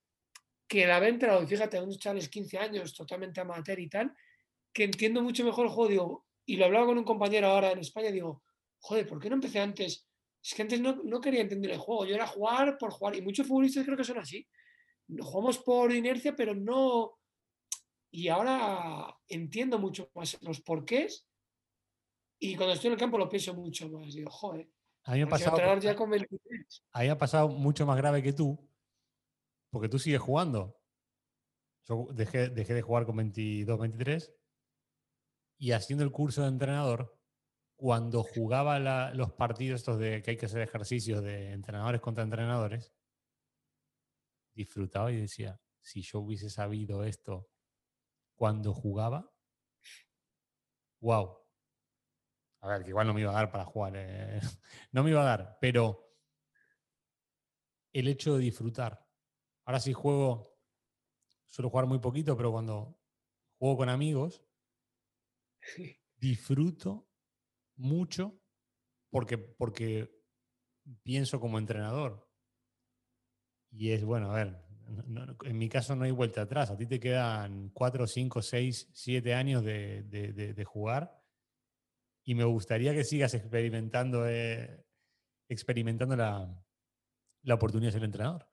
que entrenado, y fíjate, unos chavales 15 años, totalmente amateur y tal, que entiendo mucho mejor el juego. Digo, y lo hablaba con un compañero ahora en España, digo, joder, ¿por qué no empecé antes? Es que antes no, no quería entender el juego, yo era jugar por jugar, y muchos futbolistas creo que son así. Jugamos por inercia, pero no. Y ahora entiendo mucho más los porqués. Y cuando estoy en el campo lo pienso mucho más. Digo, joder, A mí me ha pasado, ya con 23. a mí me ha pasado mucho más grave que tú, porque tú sigues jugando. Yo dejé, dejé de jugar con 22, 23 y haciendo el curso de entrenador, cuando jugaba los partidos estos de que hay que hacer ejercicios de entrenadores contra entrenadores, disfrutaba y decía, si yo hubiese sabido esto cuando jugaba, wow. A ver, que igual no me iba a dar para jugar, eh, <laughs> no me iba a dar, pero el hecho de disfrutar. Ahora sí juego, suelo jugar muy poquito, pero cuando juego con amigos, disfruto mucho porque, porque pienso como entrenador. Y es bueno, a ver, en mi caso no hay vuelta atrás. A ti te quedan 4, 5, 6, 7 años de- de jugar y me gustaría que sigas experimentando, eh, experimentando la, la oportunidad de ser entrenador.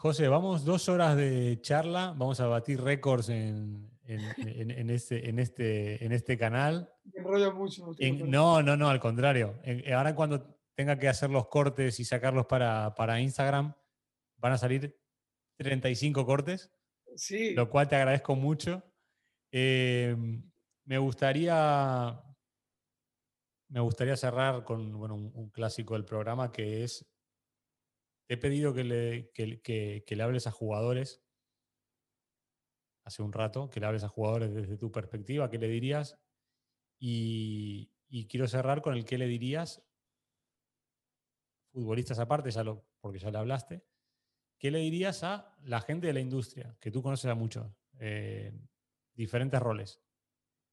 José, vamos dos horas de charla, vamos a batir récords en, en- en- en este, en, este, en este canal. Me enrollo mucho. no, no, no, al contrario. Ahora cuando tenga que hacer los cortes y sacarlos para, para Instagram, van a salir 35 cortes, Sí, lo cual te agradezco mucho. Eh, me gustaría me gustaría cerrar con bueno, un, un clásico del programa que es, he pedido que le, que- que- le hables a jugadores hace un rato, que le hables a jugadores desde tu perspectiva, ¿qué le dirías? Y, quiero cerrar con el qué le dirías, futbolistas aparte, ya lo, porque ya le hablaste, ¿qué le dirías a la gente de la industria, que tú conoces a muchos, eh, diferentes roles?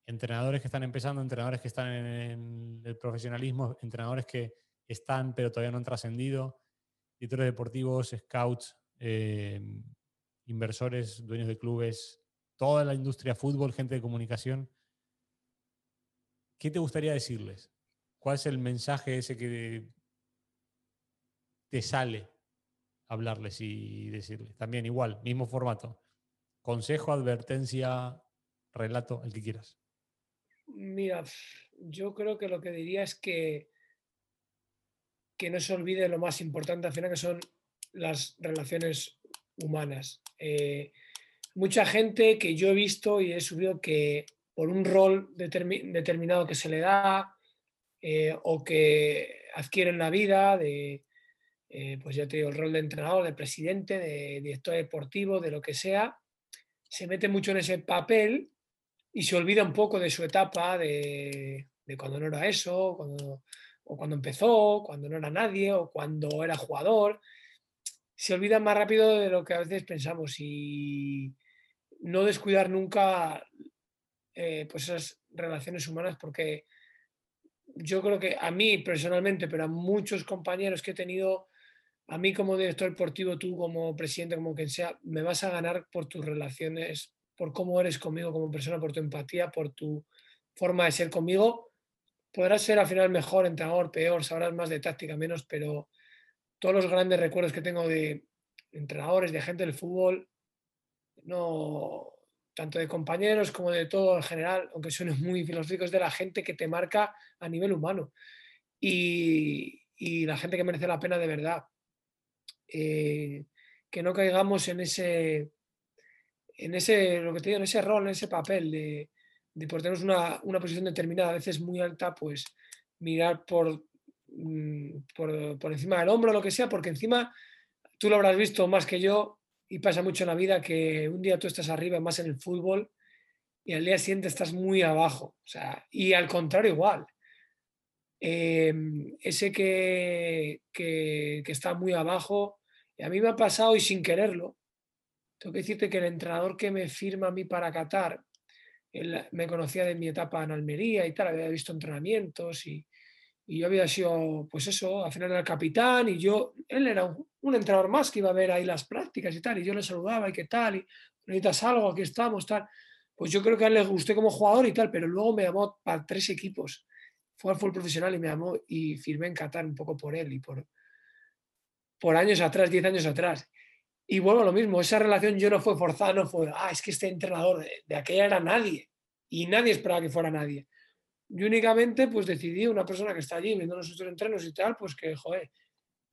Entrenadores que están empezando, entrenadores que están en el profesionalismo, entrenadores que están pero todavía no han trascendido, directores deportivos, scouts, eh, inversores, dueños de clubes, toda la industria fútbol, gente de comunicación. ¿Qué te gustaría decirles? ¿Cuál es el mensaje ese que te sale hablarles y decirles? También igual, mismo formato. Consejo, advertencia, relato, el que quieras. Mira, yo creo que lo que diría es que, que no se olvide lo más importante al final, que son las relaciones humanas. Eh, mucha gente que yo he visto y he subido que por un rol determi- determinado que se le da eh, o que adquiere en la vida, de eh, pues ya te digo, el rol de entrenador, de presidente, de director deportivo, de lo que sea, se mete mucho en ese papel y se olvida un poco de su etapa, de, cuando no era eso, cuando, o cuando empezó, cuando no era nadie, o cuando era jugador. Se olvida más rápido de lo que a veces pensamos y no descuidar nunca eh, pues esas relaciones humanas porque yo creo que a mí personalmente, pero a muchos compañeros que he tenido, a mí como director deportivo, tú como presidente, como quien sea, me vas a ganar por tus relaciones, por cómo eres conmigo como persona, por tu empatía, por tu forma de ser conmigo. Podrás ser al final mejor, entrenador, peor, sabrás más de táctica, menos, pero todos los grandes recuerdos que tengo de entrenadores, de gente del fútbol, no, tanto de compañeros como de todo en general, aunque suene <laughs> muy filosófico, es de la gente que te marca a nivel humano y, la gente que merece la pena de verdad. Eh, que no caigamos en ese, en ese, lo que te digo, en ese rol, en ese papel de, de por tener una, una, posición determinada, a veces muy alta, pues mirar por, mm, por, por encima del hombro, lo que sea, porque encima tú lo habrás visto más que yo, y pasa mucho en la vida que un día tú estás arriba, más en el fútbol, y al día siguiente estás muy abajo. O sea, y al contrario, igual. Em, ese que, que, está muy abajo, y a mí me ha pasado y sin quererlo. Tengo que decirte que el entrenador que me firma a mí para Qatar, él me conocía de mi etapa en Almería y tal, había visto entrenamientos y, yo había sido, pues eso, al final era el capitán y yo, él era un, entrenador más que iba a ver ahí las prácticas y tal, y yo le saludaba y qué tal, y necesitas algo, aquí estamos, tal. Pues yo creo que a él le gusté como jugador y tal, pero luego me llamó para tres equipos. Fue al fútbol profesional y me llamó y firmé en Qatar un poco por él y por, por años atrás, diez años atrás. Y bueno, lo mismo, esa relación yo no fue forzada, no fue, ah, es que este entrenador de, de aquella era nadie y nadie esperaba que fuera nadie y únicamente pues decidí, una persona que está allí viendo nuestros entrenos y tal, pues que, joder,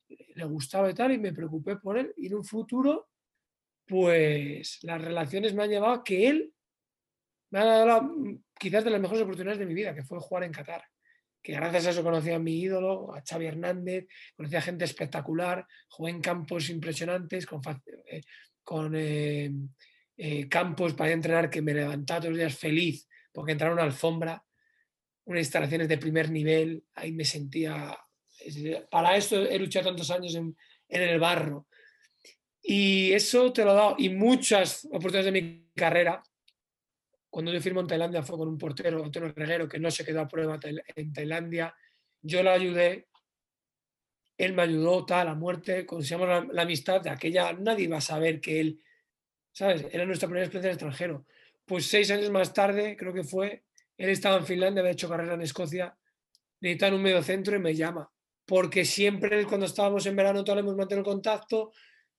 le gustaba y tal, y me preocupé por él. Y en un futuro, pues las relaciones me han llevado a que él me ha dado quizás de las mejores oportunidades de mi vida, que fue jugar en Qatar. Que gracias a eso conocí a mi ídolo, a Xavi Hernández, conocí a gente espectacular, jugué en campos impresionantes, con, eh, con eh, eh, campos para entrenar que me levantaba todos los días feliz porque entraba una alfombra unas instalaciones de primer nivel, ahí me sentía, para esto he luchado tantos años en, el barro. Y eso te lo he dado, y muchas oportunidades de mi carrera. Cuando yo firmo en Tailandia fue con un portero, Antonio Reguero, que no se quedó a prueba en Tailandia. Yo le ayudé, él me ayudó, tal, a muerte, consigamos la, la, amistad de aquella, nadie iba a saber que él, ¿sabes? Era nuestra primera experiencia en extranjero. Pues seis años más tarde, creo que fue, él estaba en Finlandia, había hecho carrera en Escocia, necesitaba un medio centro y me llama. Porque siempre cuando estábamos en verano todos hemos mantenido contacto.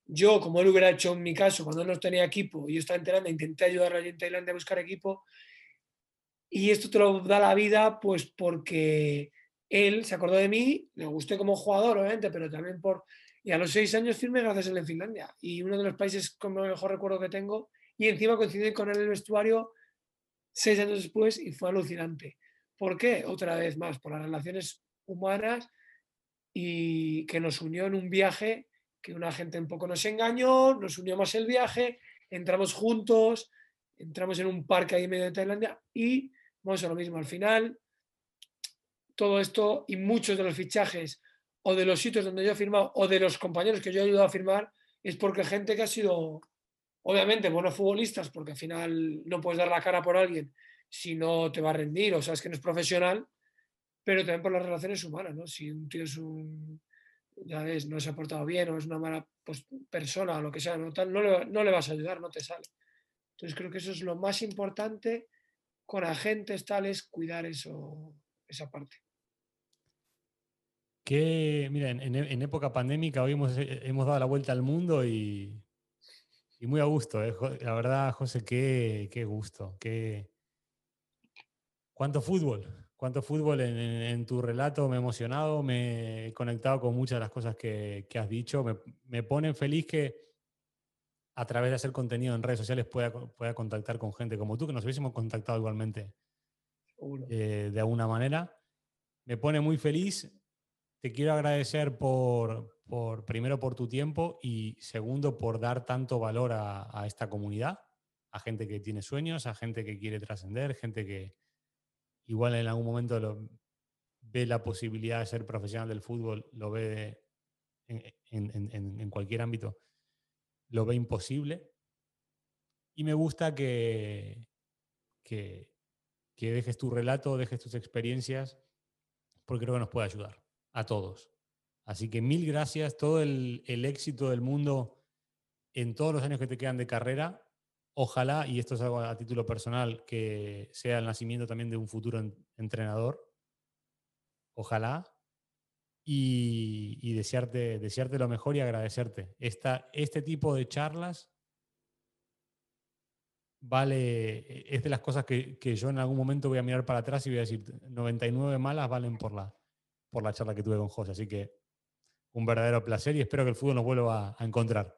Yo, como él hubiera hecho en mi caso, cuando él no tenía equipo yo estaba enterando, intenté ayudarle en Tailandia a buscar equipo. Y esto te lo da la vida, pues porque él se acordó de mí, le gusté como jugador, obviamente, pero también por. Y a los seis años firme gracias a él en Finlandia. Y uno de los países con mejor recuerdo que tengo. Y encima coincidí con él en el vestuario seis años después y fue alucinante. ¿Por qué? Otra vez más, por las relaciones humanas y que nos unió en un viaje que una gente un poco nos engañó, nos unió el viaje, entramos juntos, entramos en un parque ahí en medio de Tailandia y vamos a lo mismo. Al final, todo esto y muchos de los fichajes o de los sitios donde yo he firmado o de los compañeros que yo he ayudado a firmar es porque gente que ha sido Obviamente, buenos futbolistas, porque al final no puedes dar la cara por alguien si no te va a rendir o sabes que no es profesional, pero también por las relaciones humanas, ¿no? Si un tío es un, ya ves, no se ha portado bien o es una mala pues, persona o lo que sea, no, no, le, no le vas a ayudar, no te sale. Entonces creo que eso es lo más importante con agentes tales, cuidar eso, esa parte. Que, mira, en, época pandémica hoy hemos, hemos dado la vuelta al mundo y y muy a gusto, eh, la verdad, José, qué, qué gusto. Qué... ¿Cuánto fútbol? ¿Cuánto fútbol en, tu relato? Me he emocionado, me he conectado con muchas de las cosas que, has dicho. Me, me ponen feliz que a través de hacer contenido en redes sociales pueda, pueda contactar con gente como tú, que nos hubiésemos contactado igualmente eh, de alguna manera. Me pone muy feliz. Te quiero agradecer por, por, primero por tu tiempo y segundo por dar tanto valor a, esta comunidad, a gente que tiene sueños, a gente que quiere trascender, gente que igual en algún momento ve la posibilidad de ser profesional del fútbol, lo ve en, cualquier ámbito, lo ve imposible. Y me gusta que, que, dejes tu relato, dejes tus experiencias, porque creo que nos puede ayudar a todos. Así que mil gracias, todo el, éxito del mundo en todos los años que te quedan de carrera. Ojalá, y esto es algo a título personal, que sea el nacimiento también de un futuro entrenador. Ojalá. Y, desearte, desearte lo mejor y agradecerte. Esta, este tipo de charlas vale, es de las cosas que, que, yo en algún momento voy a mirar para atrás y voy a decir, 99 malas valen por la, por la charla que tuve con José. Así que un verdadero placer y espero que el fútbol nos vuelva a, encontrar.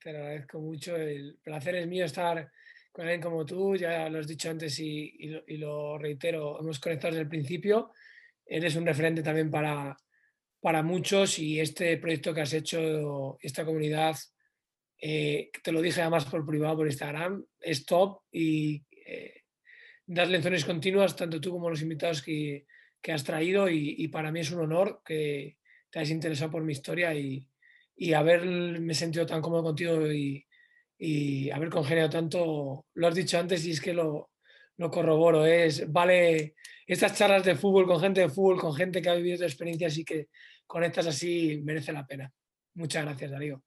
Te agradezco mucho. El placer es mío estar con alguien como tú. Ya lo has dicho antes y, lo, reitero, hemos conectado desde el principio. Eres un referente también para, para muchos y este proyecto que has hecho, esta comunidad, eh, te lo dije además por privado, por Instagram, es top y eh, das lecciones continuas, tanto tú como los invitados que, que has traído y, para mí es un honor que, te has interesado por mi historia y, y haberme sentido tan cómodo contigo y, y, haber congeniado tanto, lo has dicho antes y es que lo, lo corroboro, es, vale, estas charlas de fútbol con gente de fútbol, con gente que ha vivido experiencias y que conectas así, merece la pena. Muchas gracias, Darío.